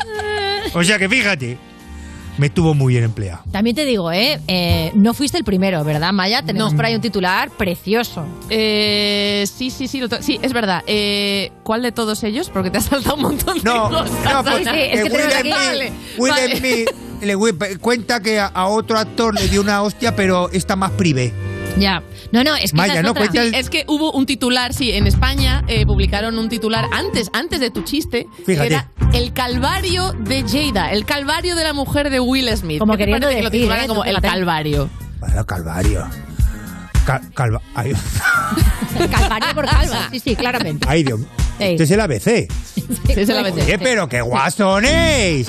O sea que fíjate, me estuvo muy bien empleado. También te digo, ¿eh? Eh, No fuiste el primero, ¿verdad, Maya? Tenemos No. por ahí un titular precioso. Eh, sí, sí, sí, sí, es verdad. Eh, ¿Cuál de todos ellos? Porque te has saltado un montón de No, cosas. no, pues, Sí, sí, es eh, que tenemos Will Smith- Vale, vale. Cuenta que a, a otro actor le dio una hostia, pero está más privé. Ya. No, no, es que Maya, es no otra. cuenta el- Es que hubo un titular, sí, en España eh, publicaron un titular antes, antes de tu chiste, Fíjate. que era el calvario de Jada, el calvario de la mujer de Will Smith. Como ¿Qué te queriendo parece que lo decir, titularan ¿eh? como el calvario. Bueno, Calvario. Ca- calva- ay, Calvario por calva. Sí, sí, claramente. ay, Dios. Este es el ABC. Sí, se la mete. Oye, pero qué guasonéis.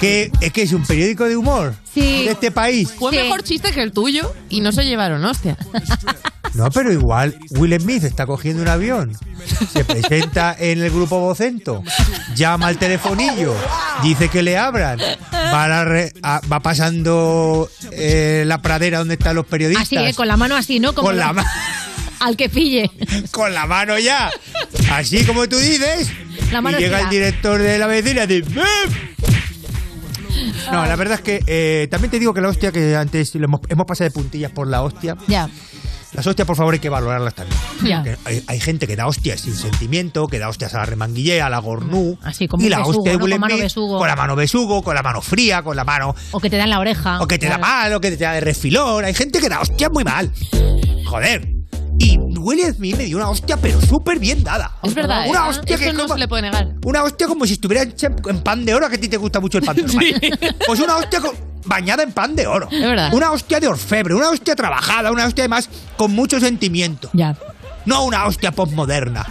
Que es que es un periódico de humor Sí. de este país. Fue Sí. mejor chiste que el tuyo y no se llevaron, hostia. No, pero igual Will Smith está cogiendo un avión, se presenta en el grupo Vocento, llama al telefonillo, dice que le abran, va, a la re- a- va pasando eh, la pradera donde están los periodistas. Así, ¿eh? Con la mano así, ¿no? Como Con la ma- Al que pille. con la mano ya, así como tú dices, La mano y llega el director de la vecina y dice... No, la verdad es que eh, también te digo que la hostia que antes hemos, hemos pasado de puntillas por la hostia. Ya. Las hostias, por favor, hay que valorarlas también. Ya. Hay, hay gente que da hostias sin sentimiento, que da hostias a la remanguillea, a la gornú. Así como y la besugo, hostia ¿no? Con mano besugo. Con la mano besugo, con la mano fría, con la mano. O que te dan la oreja. O que te da mal, o que te da de refilón. Hay gente que da hostias muy mal. Joder. Y Will Smith me dio una hostia, pero súper bien dada. Es verdad, Una ¿eh? hostia Eso que no como- se le puede negar. Una hostia como si estuviera en pan de oro, que a ti te gusta mucho el pan de oro. Sí. Pues una hostia con- bañada en pan de oro. Es verdad. Una hostia de orfebre, una hostia trabajada, una hostia además con mucho sentimiento. Ya. No una hostia postmoderna.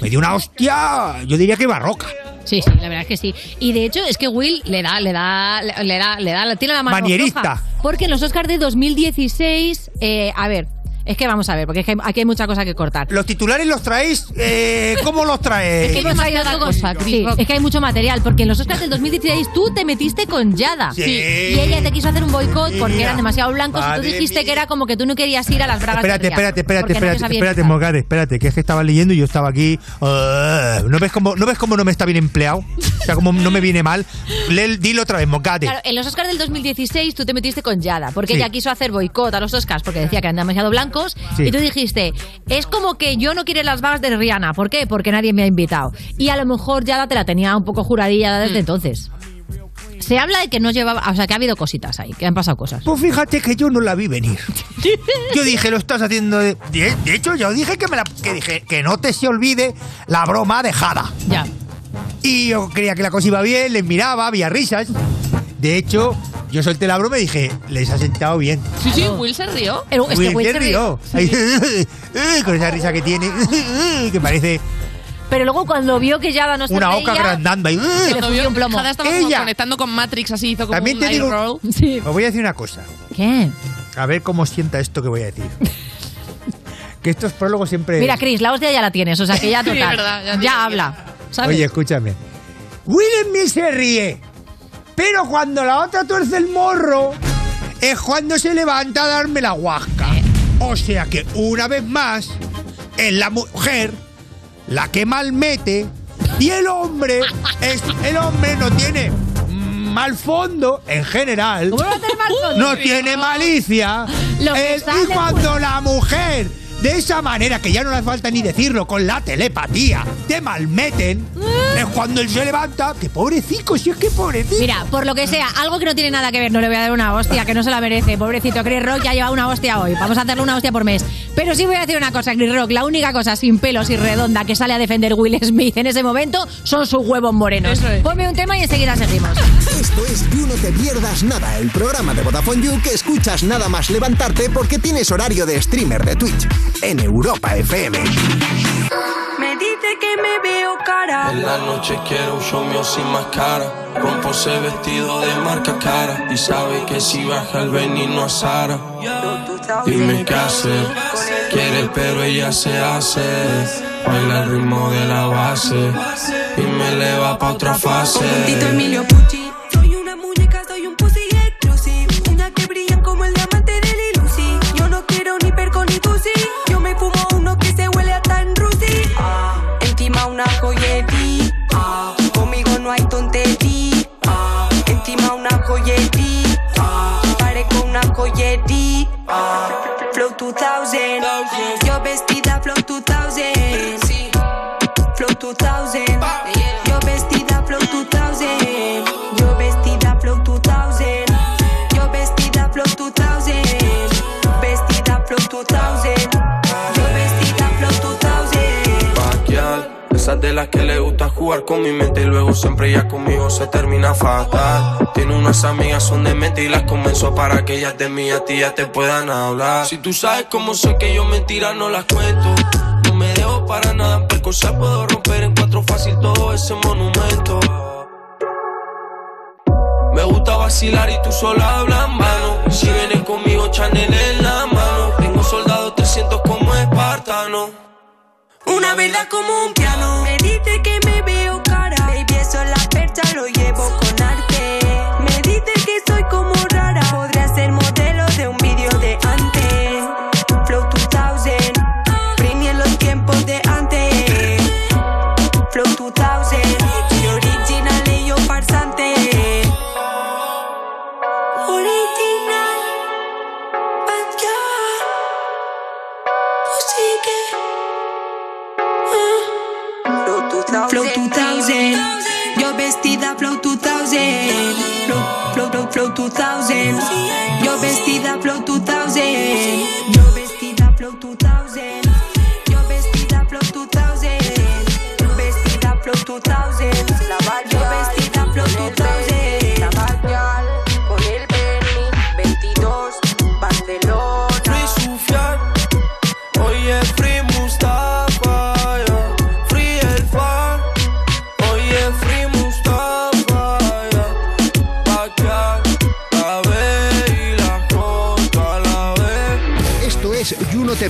Me dio una hostia, yo diría que barroca. Sí, sí, la verdad es que sí. Y de hecho es que Will le da, le da, le le da, le da, tiene la mano Manierista. floja. Porque en los Oscars de 2016, eh, a ver, es que vamos a ver, porque es que hay- aquí hay mucha cosa que cortar. Los titulares los traéis, eh, ¿cómo los traéis? Es que hemos traído algo- sí, es que hay mucho material, porque en los Oscars del 2016 tú te metiste con Yada. Sí. Y ella te quiso hacer un boicot porque eran demasiado blancos y tú dijiste que era como que tú no querías ir a las bragas Espérate, de espérate, espérate, porque no te espérate, espérate, espérate, que es que estaba leyendo y yo estaba aquí. ah, ¿no, ves cómo, ¿No ves cómo no me está bien empleado? O sea, como no me viene mal. Lee- dilo otra vez, Morgade. Claro, en los Oscars del 2016 tú te metiste con Yada, porque Sí. ella quiso hacer boicot a los Oscars porque decía que eran demasiado blancos, Sí. y tú dijiste, es como que yo no quiero las vagas de Rihanna, ¿por qué? Porque nadie me ha invitado. Y a lo mejor Yada te la tenía un poco juradilla Mm. desde entonces. Se habla de que no llevaba, o sea, que ha habido cositas ahí, que han pasado cosas. Pues fíjate que yo no la vi venir. Yo dije, lo estás haciendo de... De, de hecho, yo dije que me la... Que dije, que no te se olvide la broma dejada. Ya. Y yo creía que la cosa iba bien, les miraba, había risas. De hecho, yo solté la broma y dije, les ha sentado bien. Sí, sí, Will se rió. El- es que Will Will se se rió. Ahí, con esa risa que tiene, que parece Pero luego cuando vio que Yada no se una oca se le Cuando vio un plomo. Jada estaba como Ella. conectando con Matrix, así hizo como También un te eye digo, roll. os voy a decir una cosa. ¿Qué? A ver cómo sienta esto que voy a decir. que estos prólogos siempre... Mira, Chris, la hostia ya la tienes, o sea que ya Sí, total. verdad, ya ya tiene habla. ¿sabes? Oye, escúchame. Will Smith se ríe, pero cuando la otra tuerce el morro es cuando se levanta a darme la huasca. O sea que una vez más es la mujer la que mal mete y el hombre es el hombre no tiene mal fondo en general. ¿Cómo no mal fondo? No tiene malicia. Y cuando la mujer, de esa manera, que ya no le hace falta ni decirlo, con la telepatía, te malmeten, es cuando él se levanta, que pobrecito, si es que pobrecito. Mira, por lo que sea, algo que no tiene nada que ver, no le voy a dar una hostia, que no se la merece. Pobrecito, Chris Rock ya lleva una hostia hoy. Vamos a hacerle una hostia por mes. Pero sí voy a decir una cosa, Chris Rock, la única cosa sin pelos y redonda que sale a defender Will Smith en ese momento son sus huevos morenos. Eso es. Ponme un tema y enseguida seguimos. Esto es You No Te Pierdas Nada, el programa de Vodafone You que escuchas nada más levantarte porque tienes horario de streamer de Twitch en Europa FM. Me dice que me veo cara. En la noche quiero un show mío sin máscara. Rompo ese vestido de marca cara. Y sabe que si baja el veneno a Sara. Dime qué hacer. Quiere, pero ella se hace. Baila el ritmo de la base. Y me eleva pa' otra fase. Tito Emilio Pucci. Una joyería. Conmigo no hay tontería. Encima una joyería. Parezco una joyería. Las que le gusta jugar con mi mente y luego siempre ya conmigo se termina fatal. Tiene unas amigas son de mente y las convenzo para que ellas de mí a ti ya te puedan hablar. Si tú sabes cómo soy que yo mentiras no las cuento. No me dejo para nada, por cosas puedo romper en cuatro fácil todo ese monumento. Me gusta vacilar y tú sola hablas en vano. Si vienes conmigo, Chanel en la mano. Tengo soldados 300 como espartano. Una verdad como un piano. Me dice que me veo 2000.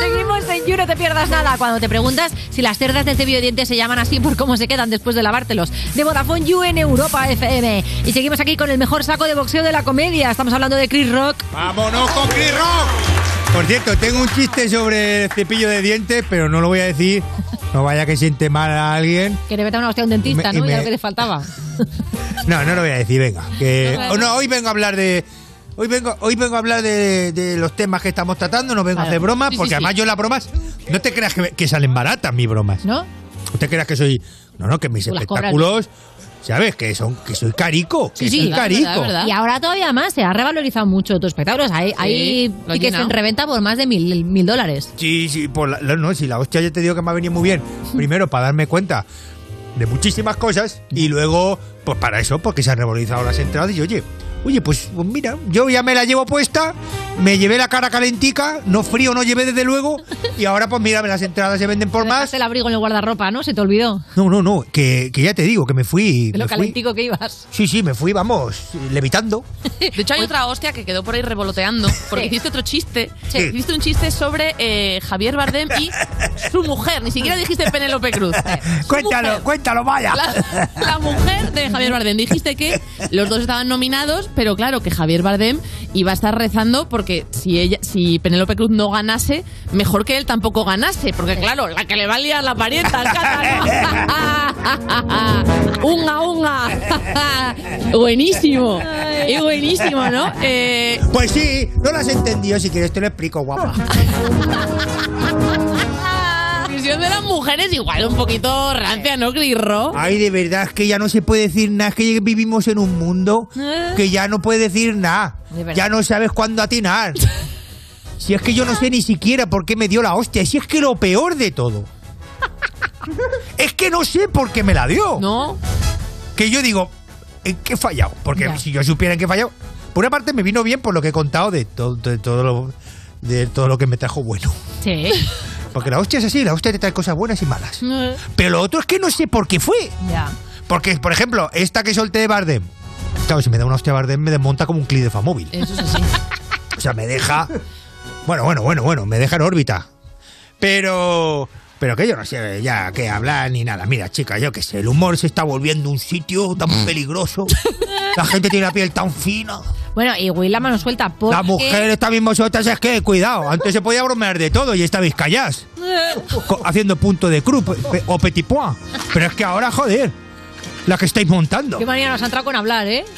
Seguimos en You, no te pierdas nada. Cuando te preguntas si las cerdas del cepillo de dientes se llaman así por cómo se quedan después de lavártelos. De Vodafone You en Europa FM. Y seguimos aquí con el mejor saco de boxeo de la comedia. Estamos hablando de Chris Rock. ¡Vámonos con Chris Rock! Por cierto, tengo un chiste sobre el cepillo de dientes, pero no lo voy a decir. No vaya que siente mal a alguien. Que le meta una hostia a un dentista, me- y ¿no? Ya me- lo que te faltaba. No, no lo voy a decir, venga. Que, No, no, hoy vengo a hablar de. Hoy vengo, hoy vengo a hablar de, de los temas que estamos tratando, no vengo a Claro. hacer bromas, Sí, sí, porque sí. además yo las bromas, no te creas que, que salen baratas mis bromas. ¿No? No te creas que soy. No, no, que mis las espectáculos, ¿sabes? Que son, que soy carico. Que soy carico. Y ahora todavía más, se ha revalorizado mucho tus espectáculos. Hay, hay lo tickets llenado. en reventa por más de mil, mil dólares. Sí, sí, por la, la- no, si la hostia ya te digo que me ha venido muy bien. Primero, para darme cuenta de muchísimas cosas y luego, pues para eso, porque se han revalorizado las entradas y oye, oye, pues, pues mira, yo ya me la llevo puesta, me llevé la cara calentica, no frío no llevé desde luego y ahora pues mira, las entradas se venden por más. El abrigo en el guardarropa, ¿no? Se te olvidó. No, no, no, que, que ya te digo, que me fui... De lo me fui- calentico que ibas. Sí, sí, me fui, vamos, levitando. De hecho, hay otra hostia que quedó por ahí revoloteando, porque hiciste otro chiste. Sí. Hiciste un chiste sobre eh, Javier Bardem y su mujer. Ni siquiera dijiste Penélope Cruz. Su Cuéntalo, mujer. cuéntalo, vaya. La, la mujer de Javier Bardem. Dijiste que los dos estaban nominados, pero claro, que Javier Bardem iba a estar rezando porque si ella, si Penélope Cruz no ganase, mejor que él tampoco ganase. Porque claro, la que le va a liar la parienta al unga, unga. buenísimo. Y buenísimo, ¿no? Eh, Pues sí, no lo has entendido, si quieres te lo explico, guapa. visión de las mujeres igual un poquito rancia, ¿no, Clirro? Ay, de verdad, es que ya no se puede decir nada, es que vivimos en un mundo que ya no puede decir nada. De. Ya no sabes cuándo atinar. Si es que yo no sé ni siquiera por qué me dio la hostia, si es que lo peor de todo. Es que no sé por qué me la dio. No. Que yo digo, ¿en qué he fallado? Porque Ya. si yo supiera en qué he fallado. Por una parte me vino bien por lo que he contado de todo, de todo lo de todo lo que me trajo bueno. Sí. Porque la hostia es así, la hostia te trae cosas buenas y malas. Pero lo otro es que no sé por qué fue. Ya. Porque, por ejemplo, esta que solté de Bardem. Claro, si me da una hostia Bardem me desmonta como un clip de Famóvil. Eso es así. O sea, me deja. Bueno, bueno, bueno, bueno, me deja en órbita. Pero. Pero que yo no sé ya qué hablar ni nada. Mira, chica, yo qué sé, el humor se está volviendo un sitio tan peligroso. La gente tiene la piel tan fina. Bueno, y Will la mano suelta porque... Las mujeres también vosotras es que, cuidado, antes se podía bromear de todo y estabais calladas. co- haciendo punto de cruz o petit point. Pero es que ahora, joder, la que estáis montando. Qué manía nos ha entrado con hablar, ¿eh?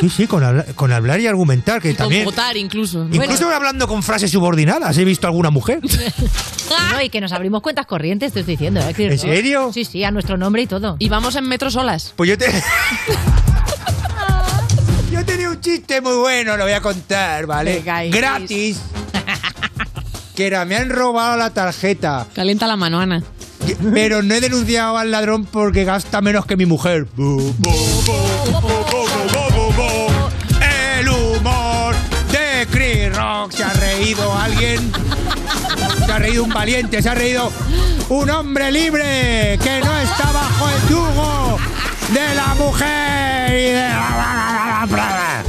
Sí, sí, con, habla- con hablar y argumentar, que también... Con votar incluso. Incluso hablando con frases subordinadas, he visto alguna mujer. No, y que nos abrimos cuentas corrientes, te estoy diciendo, ¿eh? ¿En serio? Sí, sí, a nuestro nombre y todo. Y vamos en metro solas. Pues yo te... yo tenía un chiste muy bueno, lo voy a contar, ¿vale? Venga, Gratis. que era, me han robado la tarjeta. Calienta la mano, Ana. Pero no he denunciado al ladrón porque gasta menos que mi mujer. El humor de Chris Rock. Se ha reído alguien. Se ha reído un valiente. Se ha reído un hombre libre que no está bajo el yugo de la mujer y de la...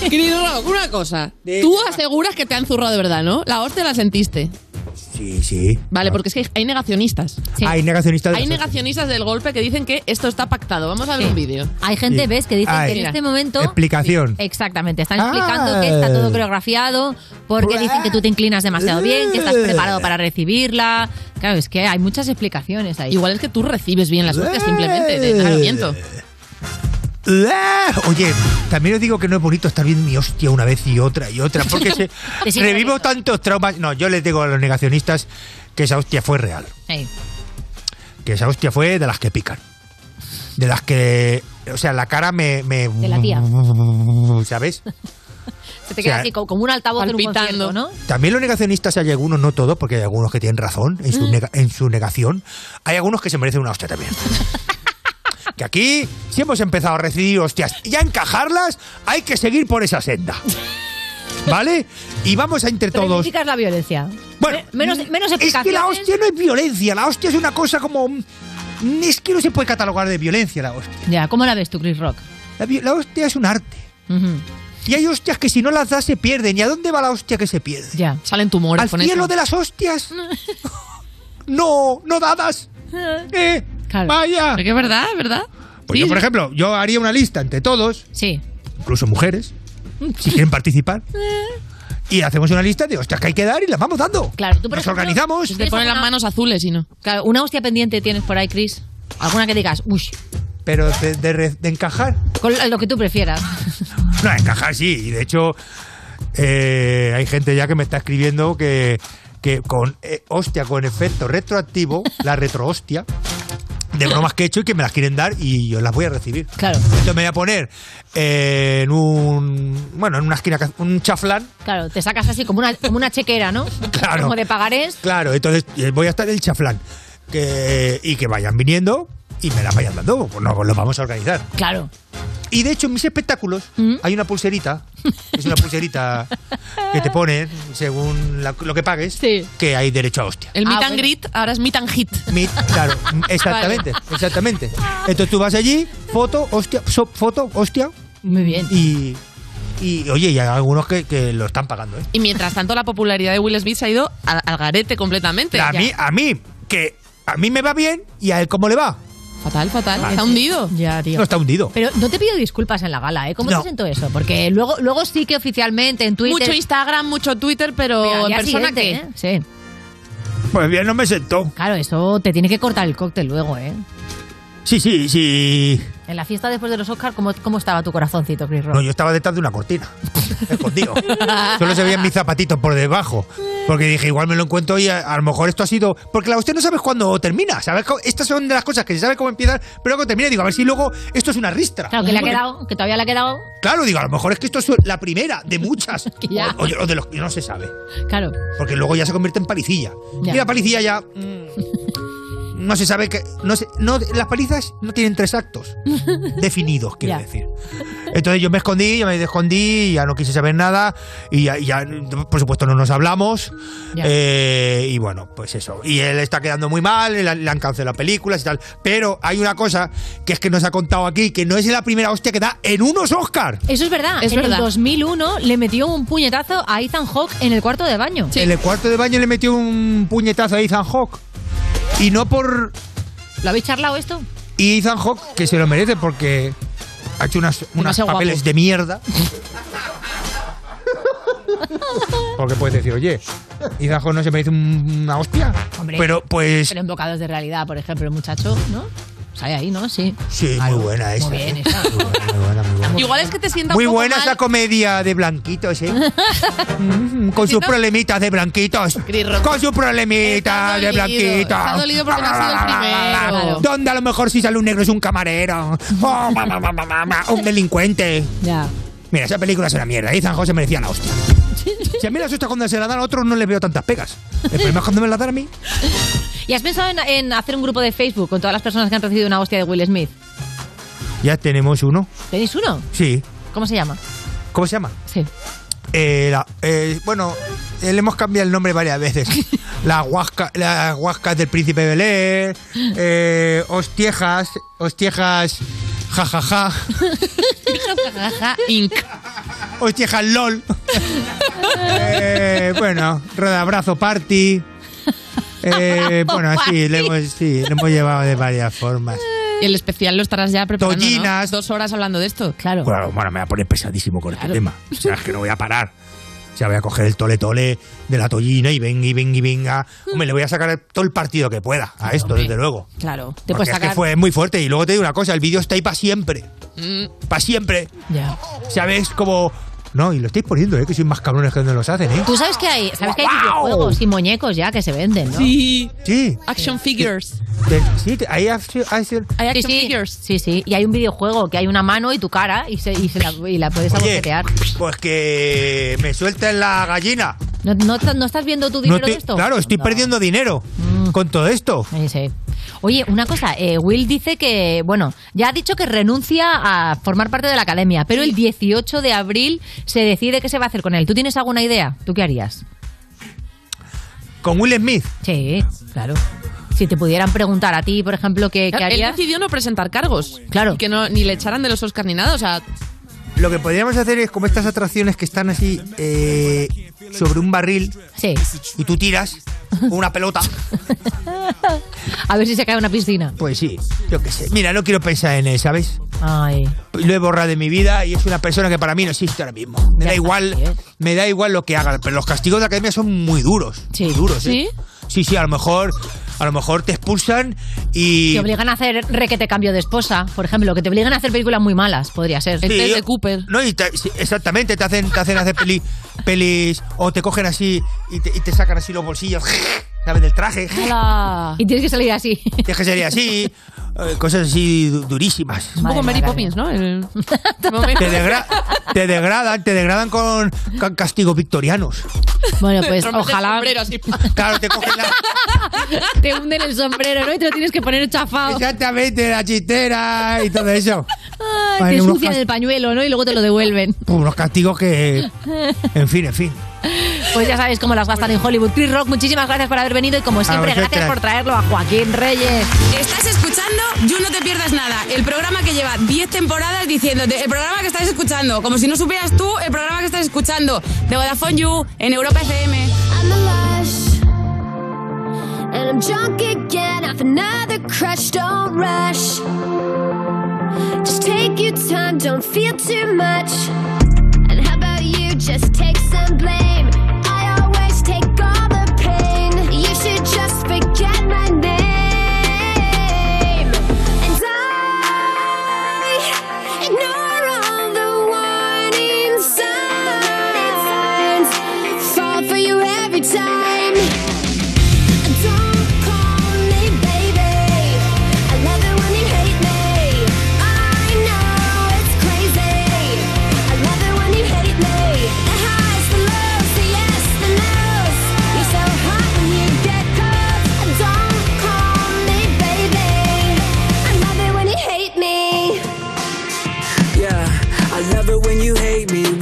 Querido Rock, una cosa. Tú aseguras que te han zurrado de verdad, ¿no? La hostia la sentiste. Sí, sí. Vale, porque es que hay negacionistas. Hay negacionistas de Hay las negacionistas del golpe que dicen que esto está pactado. Vamos a ver un vídeo. Hay gente, Sí. ¿ves? Que dicen Ay. que en este momento... Explicación. Exactamente, están Ah. explicando que está todo coreografiado porque dicen que tú te inclinas demasiado bien, que estás preparado para recibirla. Claro, es que hay muchas explicaciones ahí. Igual es que tú recibes bien la suerte simplemente de nacimiento. Oye, también os digo que no es bonito estar viendo mi hostia una vez y otra y otra, porque se revivo tantos traumas. No, yo les digo a los negacionistas que esa hostia fue real. Que esa hostia fue de las que pican. De las que. O sea, la cara me. me De la tía. ¿Sabes? Se te queda O sea, así como un altavoz en un palpitando. ¿no? También los negacionistas hay algunos, no todos, porque hay algunos que tienen razón en su, nega- en su negación. Hay algunos que se merecen una hostia también. que aquí, si hemos empezado a recibir hostias y a encajarlas, hay que seguir por esa senda. ¿Vale? Y vamos a entre todos. Reivindicar la violencia. Bueno, menos, menos Es que la hostia no es violencia, la hostia es una cosa como. mm, Es que no se puede catalogar de violencia la hostia. Ya, ¿cómo la ves tú, Chris Rock? La, hostia es un arte. Y hay hostias que si no las das se pierden. ¿Y a dónde va la hostia que se pierde? Ya. Salen tumores Al con cielo eso. de las hostias. no, no dadas. Eh, Vaya. Que es verdad, es verdad. Pues Sí, yo, por ejemplo, yo haría una lista entre todos. Sí. Incluso mujeres. Si quieren participar. Y hacemos una lista de hostias que hay que dar y las vamos dando. Claro, tú por Nos ejemplo, organizamos. Te ponen las manos azules y no. Claro, una hostia pendiente tienes por ahí, Chris. Alguna que digas, uy, Pero de, de re- de encajar. con lo que tú prefieras. No, encajar sí. Y de hecho, eh, hay gente ya que me está escribiendo que, que con eh, hostia, con efecto retroactivo, la retrohostia, de bromas que he hecho y que me las quieren dar y yo las voy a recibir. Claro. Entonces me voy a poner eh, en un. Bueno, en una esquina, un chaflán. Claro, te sacas así como una, como una chequera, ¿no? Claro. Como de pagarés. Claro, entonces eh, voy a estar en el chaflán. Que, y que vayan viniendo y me las vayan dando. Pues no, pues lo vamos a organizar. Claro. Y de hecho, en mis espectáculos hay una pulserita, es una pulserita que te ponen según la- lo que pagues, que hay derecho a hostia. El meet and greet ahora es meet and hit. Meet, claro, exactamente, exactamente. Entonces tú vas allí, foto, hostia, so- foto, hostia. Muy bien. Y, y oye, y hay algunos que, que lo están pagando, ¿eh? Y mientras tanto, la popularidad de Will Smith se ha ido al, al garete completamente. A mí, a mí, que a mí me va bien y a él cómo le va. Fatal, fatal. Está hundido. Ya, tío. No está hundido. Pero no te pido disculpas en la gala, ¿eh? ¿Cómo No. te siento eso? Porque luego, luego sí que oficialmente en Twitter... Mucho Instagram, mucho Twitter, pero en persona que. ¿eh? Sí. Pues bien, no me sentó. Claro, eso te tiene que cortar el cóctel luego, ¿eh? Sí, sí, sí. En la fiesta después de los Oscars, ¿cómo, cómo estaba tu corazoncito, Chris Rock? No, yo estaba detrás de una cortina, escondido. Solo se veían mis zapatitos por debajo. Porque dije, igual me lo encuentro y a, a lo mejor esto ha sido. Porque la usted no sabes cuándo termina. ¿sabes? Estas son de las cosas que se sabe cómo empiezan, pero luego termina. Digo, a ver si luego esto es una ristra. Claro, que le ha Porque- quedado, que todavía le ha quedado... Claro, digo, a lo mejor es que esto es la primera de muchas. Ya. O, o- de los que no se sabe. Claro. Porque luego ya se convierte en palicilla. Ya. Y la palicilla ya. mm, no se sabe que. No se, no, las palizas no tienen tres actos definidos, quiero decir. Entonces yo me escondí, yo me escondí, ya no quise saber nada. Y ya, y ya, por supuesto, no nos hablamos. Eh, y bueno, pues eso. Y él está quedando muy mal, le, han- le han cancelado películas y tal. Pero hay una cosa que es que nos ha contado aquí, que no es la primera hostia que da en unos Oscars. Eso es verdad. Es en verdad. el 2001 le metió un puñetazo a Ethan Hawke en el cuarto de baño. En el cuarto de baño le metió un puñetazo a Ethan Hawke. Y no por. ¿Lo habéis charlado esto? Y Ethan Hawke, que se lo merece porque ha hecho unas, guapo. papeles de mierda. Porque puedes decir, oye, Ethan Hawke no se merece un- una hostia. Hombre. Pero pues. Pero en Bocados de Realidad, por ejemplo, el muchacho, ¿no? Sale ahí, ¿no? Sí. Sí, muy buena esa. Muy bien, ¿eh? esa. Muy buena, muy buena, muy buena. Igual es que te sienta Muy un poco buena mal. esa comedia de blanquitos, ¿eh? Mm, Con sus problemitas de blanquitos. Con sus problemitas de dolido, blanquitos. está dolido porque no ha sido el primero. Donde a lo mejor si sale un negro es un camarero. Oh, ma, ma, ma, ma, ma, ma, un delincuente. Ya. Mira, esa película es una mierda. Ethan Hawke se merecía la hostia. Si a mí las hostias cuando se la dan a otros no les veo tantas pegas. El problema es cuando me la dan a mí. ¿Y has pensado en, en hacer un grupo de Facebook con todas las personas que han recibido una hostia de Will Smith? Ya tenemos uno. ¿Tenéis uno? Sí. ¿Cómo se llama? ¿Cómo se llama? Sí. Eh, la- eh, bueno, eh, le hemos cambiado el nombre varias veces. La huasca, las huascas del príncipe Belé, eh, hostiejas, hostiejas, jajaja, Inc. hostiejas LOL. Eh, bueno, rodabrazo party. Eh, bueno, así, le hemos, sí, le hemos llevado de varias formas. Y el especial lo estarás ya preparando. Dos horas hablando de esto. Claro. Claro, bueno, me voy a poner pesadísimo con este tema. O sea, es que no voy a parar. Sea, voy a coger el tole tole de la tollina y venga y venga y venga. Hombre, le voy a sacar todo el partido que pueda a esto, desde luego. Claro. Porque Te puedes es sacar... que fue muy fuerte. Y luego te digo una cosa, el vídeo está ahí para siempre. Para siempre. Ya. ¿Sabes? Como... No, y lo estáis poniendo, ¿eh? Que sois más cabrones que donde los hacen, ¿eh? Tú sabes que hay, sabes que hay videojuegos y muñecos ya que se venden, ¿no? Sí. Sí. Action figures. Te- sí, te- ahí hace- hace- Hay Sí, action sí, figures. sí, sí. Y hay un videojuego que hay una mano y tu cara y, se, y, se la, y la puedes Oye, pues que me suelten la gallina. ¿No, no, no estás viendo tu No dinero estoy- de esto? claro, estoy No. perdiendo dinero con todo esto. Sí, sí. Oye, una cosa, eh, Will dice que, bueno, ya ha dicho que renuncia a formar parte de la academia, pero el 18 de abril se decide qué se va a hacer con él. ¿Tú tienes alguna idea? ¿Tú qué harías? ¿Con Will Smith? Sí, claro. Si te pudieran preguntar a ti, por ejemplo, qué, qué Él harías. decidió no presentar cargos. Claro. Y que no, ni le echaran de los Oscars ni nada. O sea, Lo que podríamos hacer es como estas atracciones que están así eh, sobre un barril Sí. y tú tiras con una pelota. A ver si se cae una piscina. Pues sí, yo qué sé. Mira, no quiero pensar en él, ¿sabes? Ay. Lo he borrado de mi vida y es una persona que para mí no existe ahora mismo. Me da igual, me da igual lo que haga, pero los castigos de academia son muy duros. Muy duros, ¿eh? ¿Sí? Sí, sí, a lo mejor, a lo mejor te expulsan y. Te obligan a hacer requete cambio de esposa, por ejemplo, que te obligan a hacer películas muy malas, podría ser. Sí, No, y te- exactamente, te hacen, te hacen hacer peli, pelis o te cogen así y te, y te sacan así los bolsillos, ¿sabes? Del traje. Y tienes que salir así. Tienes que salir así, cosas así du- durísimas. un poco Mary Poppins, ¿no? El- Te, degra- te degradan, te degradan con, con castigos victorianos. Bueno, pues ojalá sombrero así. Claro, te cogen la... te hunden el sombrero, ¿no? Y te lo tienes que poner chafado. Exactamente, la chistera y todo eso. Ay, te Vale, ensucian el pañuelo, ¿no? Y luego te lo devuelven. Unos castigos que... En fin, en fin. Pues ya sabéis cómo las gastan en Hollywood. Chris Rock, muchísimas gracias por haber venido y como siempre, gracias por traerlo a Joaquín Reyes. Estás escuchando You No Te Pierdas Nada, el programa que lleva 10 temporadas diciéndote, el programa que estás escuchando, como si no supieras tú el programa que estás escuchando, de Vodafone You, en Europa FM. I'm a lush, and I'm drunk again off another crush. Don't rush, just take your time, don't feel too much. Just take some blame?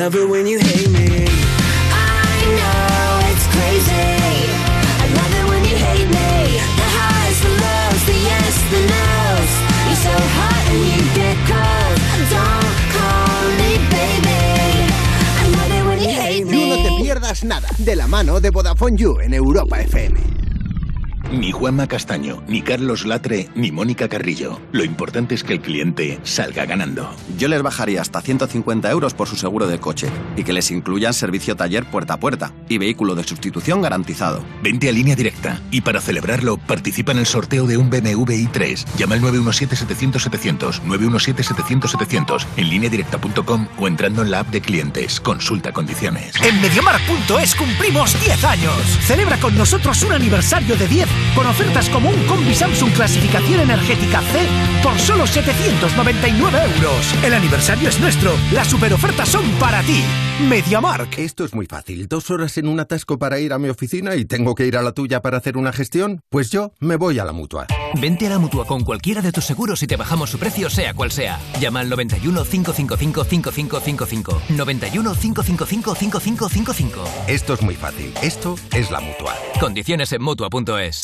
Love it when you hate me. I know it's crazy. I love it when you hate me. The highs, the lows, the yes, the no's. You're so hot and you get cold. Don't call me baby. I love it when you hate You no te pierdas nada, de la mano de Vodafone You, en Europa FM. Ni Juanma Castaño, ni Carlos Latre, ni Mónica Carrillo. Lo importante es que el cliente salga ganando. Yo les bajaría hasta 150 euros por su seguro de coche y que les incluyan servicio taller puerta a puerta y vehículo de sustitución garantizado. Vente a línea directa y para celebrarlo participa en el sorteo de un BMW i3. Llama al 917-700-700, 917-700-700 en lineadirecta.com o entrando en la app de clientes. Consulta condiciones. En Mediamar.es cumplimos 10 años. Celebra con nosotros un aniversario de 10 con ofertas como un combi Samsung clasificación energética C por solo 799 euros. El aniversario es nuestro, las superofertas son para ti. MediaMark. Esto es muy fácil. Dos horas en un atasco para ir a mi oficina y tengo que ir a la tuya para hacer una gestión. Pues yo me voy a la mutua. Vente a la mutua con cualquiera de tus seguros y te bajamos su precio, sea cual sea. Llama al 91 555 5555. 91 555 5555. Esto es muy fácil. Esto es la mutua. Condiciones en mutua.es.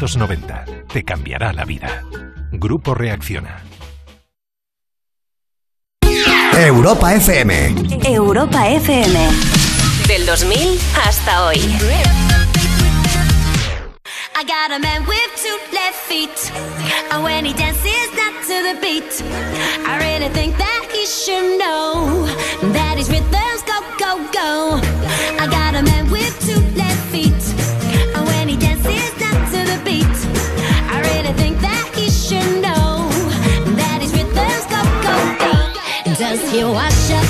Te cambiará la vida. Grupo Reacciona. Europa FM. Europa FM. Del 2000 hasta hoy. I got a man with two left feet. And when he dances not to the beat, I really think that he should know that his rhythms go, go, go. I got a man you wash up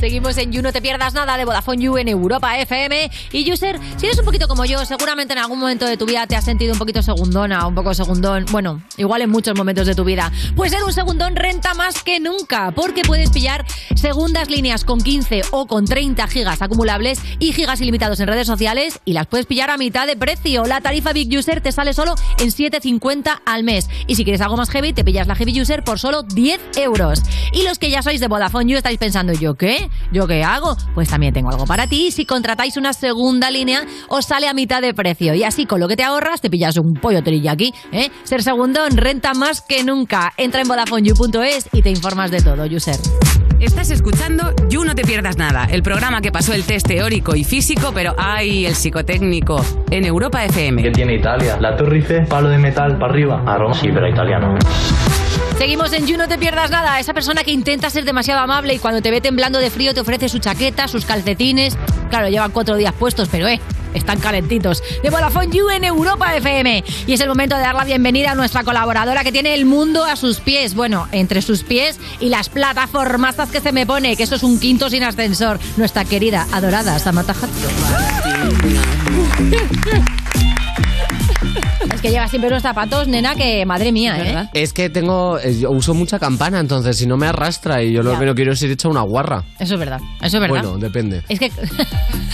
Seguimos en You No Te Pierdas Nada de Vodafone You en Europa FM. Y User, si eres un poquito como yo, seguramente en algún momento de tu vida te has sentido un poquito segundona, un poco segundón. Bueno, igual en muchos momentos de tu vida. Pues ser un segundón renta más que nunca, porque puedes pillar segundas líneas con 15 o con 30 gigas acumulables y gigas ilimitados en redes sociales y las puedes pillar a mitad de precio. La tarifa Big User te sale solo en 7,50 al mes. Y si quieres algo más heavy, te pillas la Heavy User por solo 10 euros. Y los que ya sois de Vodafone You estáis pensando, ¿yo qué? ¿Yo qué hago? Pues también tengo algo para ti. Si contratáis una segunda línea, os sale a mitad de precio. Y así con lo que te ahorras, te pillas un pollo aquí, ¿eh? Ser segundón renta más que nunca. Entra en VodafoneYou.es y te informas de todo, user. Estás escuchando You No Te Pierdas Nada, el programa que pasó el test teórico y físico, pero ¡ay! el psicotécnico, en Europa FM. ¿Qué tiene Italia? La Torre Eiffel, palo de metal para arriba. A Roma. Sí, pero italiano. Seguimos en You, no te pierdas nada. Esa persona que intenta ser demasiado amable y cuando te ve temblando de frío te ofrece su chaqueta, sus calcetines. Claro, llevan cuatro días puestos, pero eh, están calentitos. De Vodafone You en Europa FM. Y es el momento de dar la bienvenida a nuestra colaboradora que tiene el mundo a sus pies. Bueno, entre sus pies y las plataformazas que se me pone, que eso es un quinto sin ascensor. Nuestra querida, adorada Samantha Hudson. Es que lleva siempre unos zapatos, nena, que madre mía, ¿eh? Es que tengo. eh, yo uso mucha campana, entonces si no me arrastra y yo lo Ya. que no quiero es ir hecha una guarra. Eso es verdad, eso es verdad. Bueno, depende. Es que.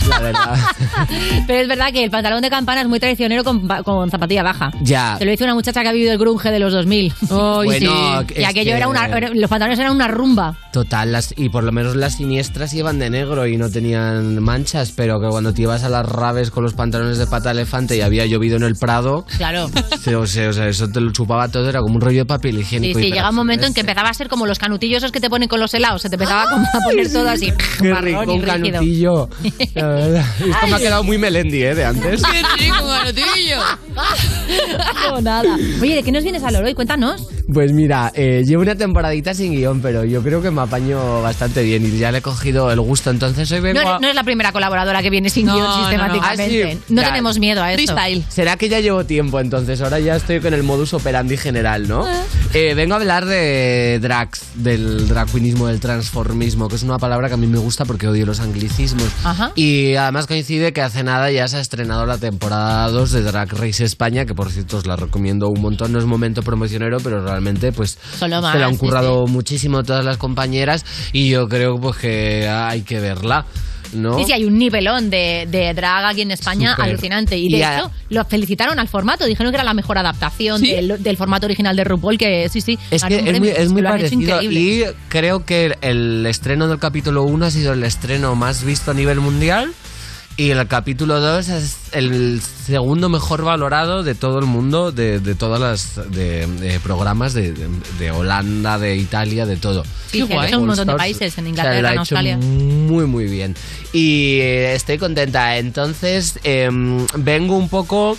La verdad. Pero es verdad que el pantalón de campana es muy traicionero con, pa- con zapatilla baja. Ya. Te lo dice una muchacha que ha vivido el grunge de los 2000. Bueno, Y es aquello que- era una. era- Los pantalones eran una rumba. Total, las, y por lo menos las siniestras iban de negro y no tenían manchas, pero que cuando te ibas a las raves con los pantalones de pata elefante y había llovido en el Prado, Claro. o sea, o sea, eso te lo chupaba todo, era como un rollo de papel Sí, higiénico. sí, y llega un momento en que empezaba a ser como los canutillos esos que te ponen con los helados. Se te empezaba como a poner todo así. Qué rico, un canutillo. La verdad. Esto me ha quedado muy melendi, ¿eh? De antes. ¡Qué rico, canutillo! No, nada. Oye, ¿de qué nos vienes a hablar hoy? Cuéntanos. Pues mira, eh, llevo una temporadita sin guion, pero yo creo que me apaño bastante bien y ya le he cogido el gusto. Entonces hoy vengo No, a- eres- no es la primera colaboradora que viene sin No, guion no, no. sistemáticamente. Ah, sí. No tenemos miedo a esto. Freestyle. Será que ya llevo tiempo, entonces ahora ya estoy con el modus operandi general, ¿no? Eh, vengo a hablar de drags, del draquinismo, del transformismo, que es una palabra que a mí me gusta porque odio los anglicismos. Ajá. Y además coincide que hace nada ya se ha estrenado la temporada 2 de Drag Race España, que por cierto os la recomiendo un montón, no es momento promocionero, pero realmente pues Solo se más, la han sí, currado muchísimo todas las compañeras y yo creo pues que hay que verla. ¿No? Sí, sí, hay un nivelón de, de drag aquí en España alucinante. Y de Y a- hecho, lo felicitaron al formato. Dijeron que era la mejor adaptación ¿Sí? del, del formato original de RuPaul. Que sí, sí. Es que es muy, es muy hecho parecido y creo que el estreno del capítulo 1 ha sido el estreno más visto a nivel mundial y el capítulo 2 es el segundo mejor valorado de todo el mundo, de, de todas las de, de programas de, de- de Holanda, de Italia, de todo. Sí, hay un montón de Stars, países, en o sea, Inglaterra, lo ha en hecho Australia. Muy, muy bien. Y eh, estoy contenta. Entonces, em, vengo un poco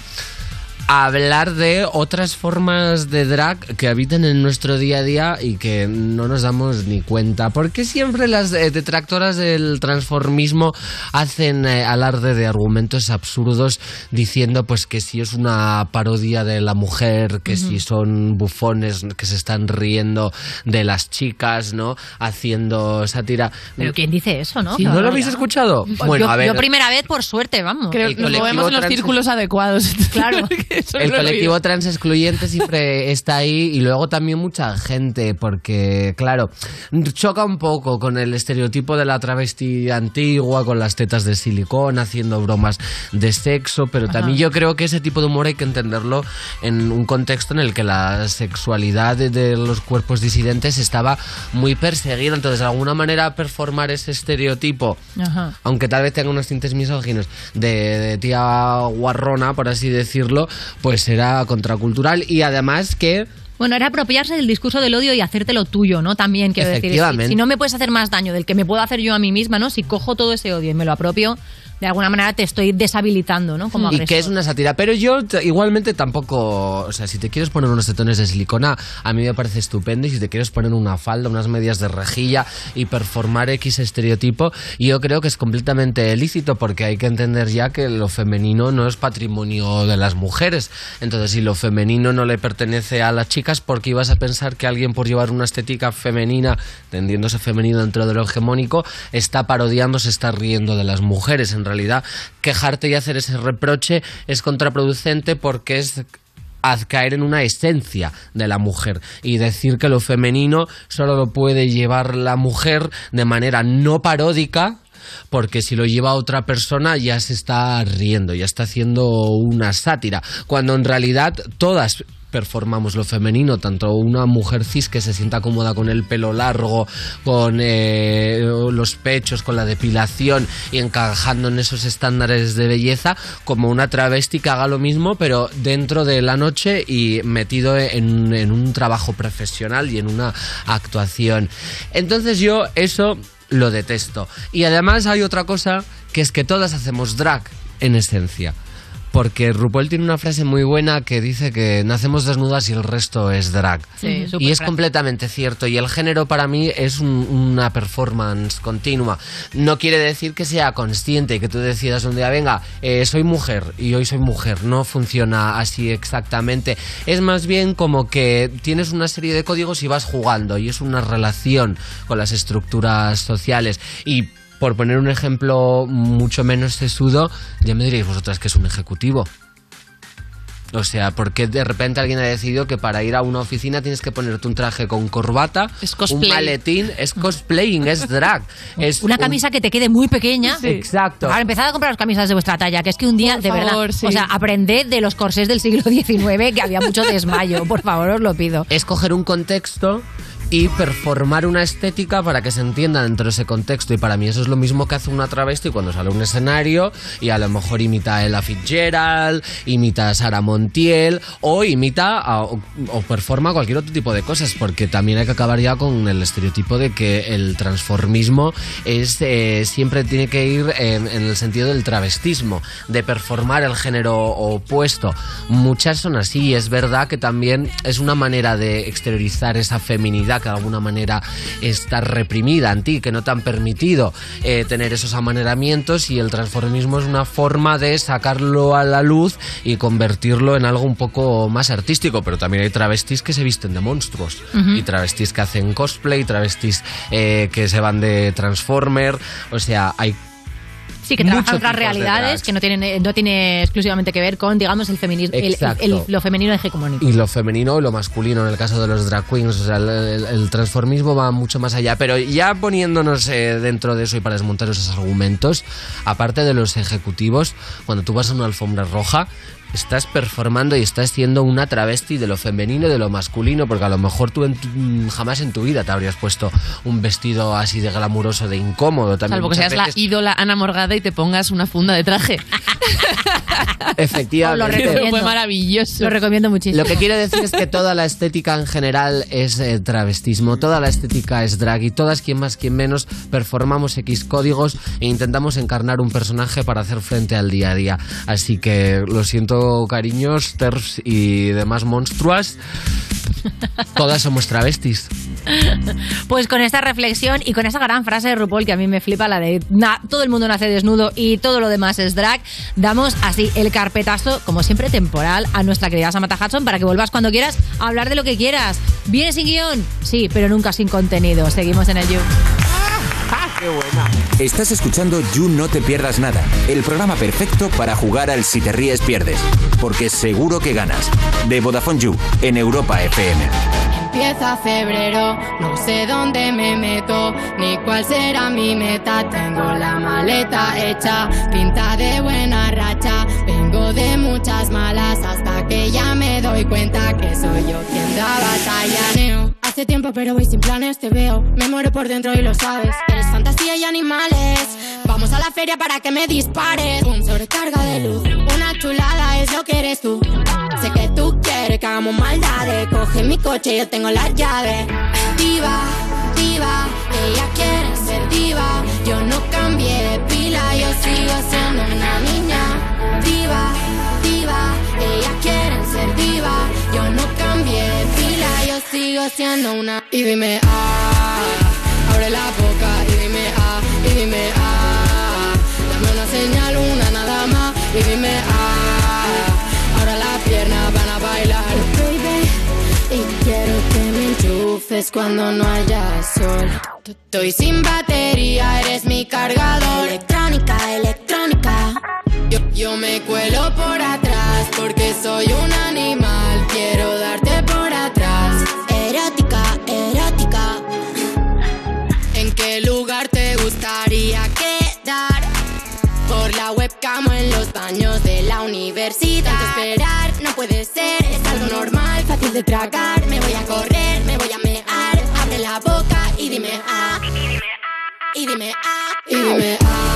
a hablar de otras formas de drag que habitan en nuestro día a día y que no nos damos ni cuenta. Porque siempre las eh, detractoras del transformismo hacen eh, alarde de argumentos absurdos diciendo pues que si es una parodia de la mujer, que si son bufones que se están riendo de las chicas, ¿no? Haciendo sátira. Pero ¿quién dice eso, no? Sí, Qué ¿No lo habéis escuchado? Bueno, yo, a ver. yo primera vez, por suerte, vamos. Creo que nos movemos en los círculos adecuados. Claro. Eso El colectivo trans excluyente siempre está ahí y luego también mucha gente, porque claro, choca un poco con el estereotipo de la travesti antigua, con las tetas de silicón, haciendo bromas de sexo, pero también yo creo que ese tipo de humor hay que entenderlo en un contexto en el que la sexualidad de, de los cuerpos disidentes estaba muy perseguida, entonces de alguna manera performar ese estereotipo Ajá. aunque tal vez tenga unos tintes misóginos de, de tía guarrona, por así decirlo, pues era contracultural y además que Bueno, era apropiarse del discurso del odio y hacértelo tuyo, ¿no? También quiero decir. Si, si no me puedes hacer más daño del que me puedo hacer yo a mí misma, ¿no? Si cojo todo ese odio y me lo apropio, de alguna manera te estoy deshabilitando, ¿no? Como y que es una sátira, pero yo igualmente tampoco, o sea, si te quieres poner unos tetones de silicona, a mí me parece estupendo y si te quieres poner una falda, unas medias de rejilla y performar X estereotipo, yo creo que es completamente lícito porque hay que entender ya que lo femenino no es patrimonio de las mujeres. Entonces, si lo femenino no le pertenece a las chicas, ¿por qué ibas a pensar que alguien por llevar una estética femenina, tendiéndose femenino dentro de lo hegemónico, está parodiando, se está riendo de las mujeres? En realidad, quejarte y hacer ese reproche es contraproducente porque es caer en una esencia de la mujer. Y decir que lo femenino solo lo puede llevar la mujer de manera no paródica porque si lo lleva otra persona ya se está riendo, ya está haciendo una sátira, cuando en realidad todas performamos lo femenino, tanto una mujer cis que se sienta cómoda con el pelo largo, con eh, los pechos, con la depilación y encajando en esos estándares de belleza, como una travesti que haga lo mismo, pero dentro de la noche y metido en, en un trabajo profesional y en una actuación. Entonces yo eso lo detesto. Y además hay otra cosa que es que todas hacemos drag en esencia. Porque RuPaul tiene una frase muy buena que dice que nacemos desnudas y el resto es drag. Sí, y es completamente cierto. Y el género para mí es un- una performance continua. No quiere decir que sea consciente y que tú decidas un día, venga, eh, soy mujer y hoy soy mujer. No funciona así exactamente. Es más bien como que tienes una serie de códigos y vas jugando. Y es una relación con las estructuras sociales. Y por poner un ejemplo mucho menos sesudo, ya me diréis vosotras que es un ejecutivo. O sea, porque de repente alguien ha decidido que para ir a una oficina tienes que ponerte un traje con corbata, un cosplay. maletín, es cosplaying, es drag. Es Una un- camisa que te quede muy pequeña. Exacto. Ahora empezad a comprar camisas de vuestra talla, que es que un día, Por de favor, verdad, sí. o sea, aprended de los corsés del siglo XIX, que había mucho desmayo, por favor, os lo pido. Es coger un contexto y performar una estética para que se entienda dentro de ese contexto. Y para mí eso es lo mismo que hace una travesti cuando sale a un escenario y a lo mejor imita a Ella Fitzgerald, imita a Sara Montiel o imita o, o performa cualquier otro tipo de cosas, porque también hay que acabar ya con el estereotipo de que el transformismo es eh, siempre tiene que ir en, en el sentido del travestismo, de performar el género opuesto. Muchas son así es verdad que también es una manera de exteriorizar esa feminidad que de alguna manera está reprimida en ti, que no te han permitido eh, tener esos amaneramientos y el transformismo es una forma de sacarlo a la luz y convertirlo en algo un poco más artístico, pero también hay travestis que se visten de monstruos. Y travestis que hacen cosplay, travestis eh, que se van de Transformer, o sea, hay Sí, que muchos trabajan otras realidades detrás. que no tienen eh, no tiene exclusivamente que ver con, digamos, el feminismo, el- el- lo femenino hegemónico. Y lo femenino y lo masculino en el caso de los drag queens. O sea, el transformismo va mucho más allá. Pero ya poniéndonos eh, dentro de eso y para desmontar esos argumentos, aparte de los ejecutivos, cuando tú vas a una alfombra roja, estás performando y estás siendo una travesti de lo femenino y de lo masculino, porque a lo mejor tú en tu- jamás en tu vida te habrías puesto un vestido así de glamuroso, de incómodo. También Salvo que seas la ídola Ana Morgada y te pongas una funda de traje. Efectivamente. Eso fue maravilloso. Lo recomiendo muchísimo. Lo que quiero decir es que toda la estética en general es eh, travestismo, toda la estética es drag y todas, quien más, quien menos, performamos X códigos e intentamos encarnar un personaje para hacer frente al día a día. Así que lo siento, cariños, TERFs y demás monstruas. Todas somos travestis. Pues con esta reflexión y con esa gran frase de RuPaul que a mí me flipa, la de "Na- todo el mundo nace desnudo y todo lo demás es drag, damos así el carpetazo, como siempre temporal, a nuestra querida Samantha Hudson para que vuelvas cuando quieras a hablar de lo que quieras. ¿Vienes sin guion? Sí, pero nunca sin contenido. Seguimos en el You. Estás escuchando You No Te Pierdas Nada, el programa perfecto para jugar al Si Te Ríes Pierdes, porque seguro que ganas. De Vodafone You, en Europa FM. Empieza febrero, no sé dónde me meto, ni cuál será mi meta. Tengo la maleta hecha, pinta de buena racha. Vengo de muchas malas hasta que ya me doy cuenta que soy yo quien da batalla. Hace tiempo pero voy sin planes, te veo. Me muero por dentro y lo sabes. Eres fantasía y animales. Vamos a la feria para que me dispares. Un sobrecarga de luz, una chulada es lo que eres tú. Sé que tú quieres que hagamos maldades. Coge mi coche, yo tengo las llaves. Diva, diva, ella quiere ser diva. Yo no sigo siendo una. Y dime ah, abre la boca y dime ah, y dime ah. Dame una señal, una nada más y dime ah. Ahora las piernas van a bailar, baby. Y quiero que me enchufes cuando no haya sol. Estoy sin batería, eres mi cargador. Electrónica, electrónica. Yo, yo me cuelo por atrás porque soy un animal. Quiero de. Me voy a correr, me voy a mear. Abre la boca y dime ah. Y dime ah. Y dime ah.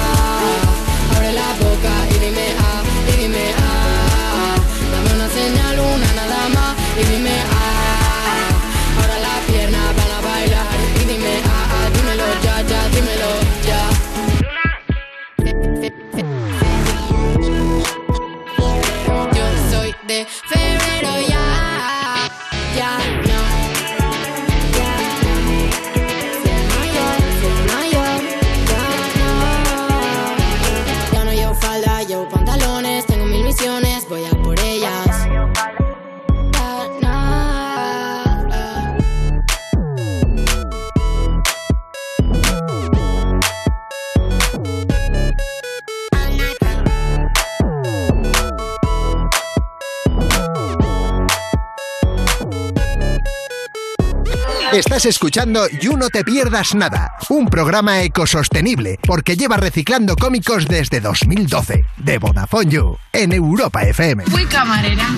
Estás escuchando You No Te Pierdas Nada, un programa ecosostenible porque lleva reciclando cómicos desde 2012. De Vodafone You, en Europa FM. Fui camarera,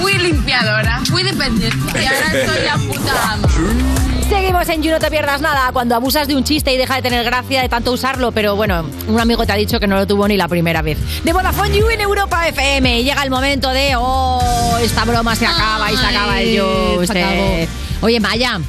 fui limpiadora, fui dependiente y ahora soy la puta ama. Seguimos en You, no te pierdas nada. Cuando abusas de un chiste y deja de tener gracia de tanto usarlo, pero bueno, un amigo te ha dicho que no lo tuvo ni la primera vez. De Vodafone You en Europa FM. Y llega el momento de, oh, esta broma se acaba y se acaba el You. se acabó. Oye, Maya.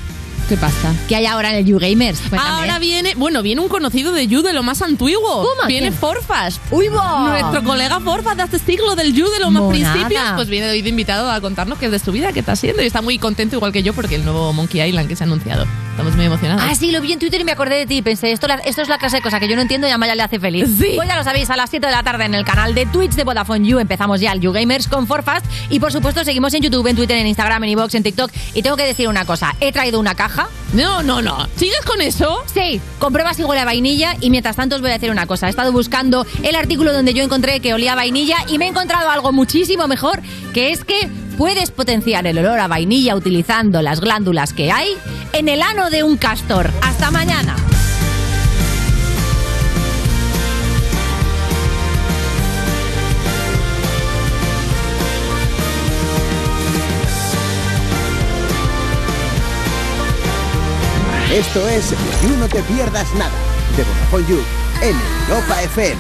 ¿Qué pasa? ¿Qué hay ahora en el You Gamers? Cuéntame. Ahora viene, bueno, viene un conocido de You de lo más antiguo. ¿Cómo? Viene ¿Quién? Forfast. ¡Uy, va! Nuestro colega Forfast de este siglo del You de los más Monada. principios, pues viene hoy de invitado a contarnos qué es de su vida, qué está haciendo. Y está muy contento, igual que yo, porque el nuevo Monkey Island que se ha anunciado. Estamos muy emocionados. Ah, sí, lo vi en Twitter y me acordé de ti. Pensé, esto, esto es la clase de cosa que yo no entiendo y a Maya le hace feliz. Sí. Pues ya lo sabéis, a las 7 de la tarde en el canal de Twitch de Vodafone You empezamos ya el You Gamers con Forfast. Y por supuesto, seguimos en YouTube, en Twitter, en Instagram, en iVoox, en TikTok. Y tengo que decir una cosa: he traído una caja. No, no, no. ¿Sigues con eso? Sí, comprueba si huele a vainilla. Y mientras tanto, os voy a decir una cosa: he estado buscando el artículo donde yo encontré que olía a vainilla y me he encontrado algo muchísimo mejor, que es que puedes potenciar el olor a vainilla utilizando las glándulas que hay en el ano de un castor. Hasta mañana. Esto es You No Te Pierdas Nada, de Vodafone You, en Europa FM.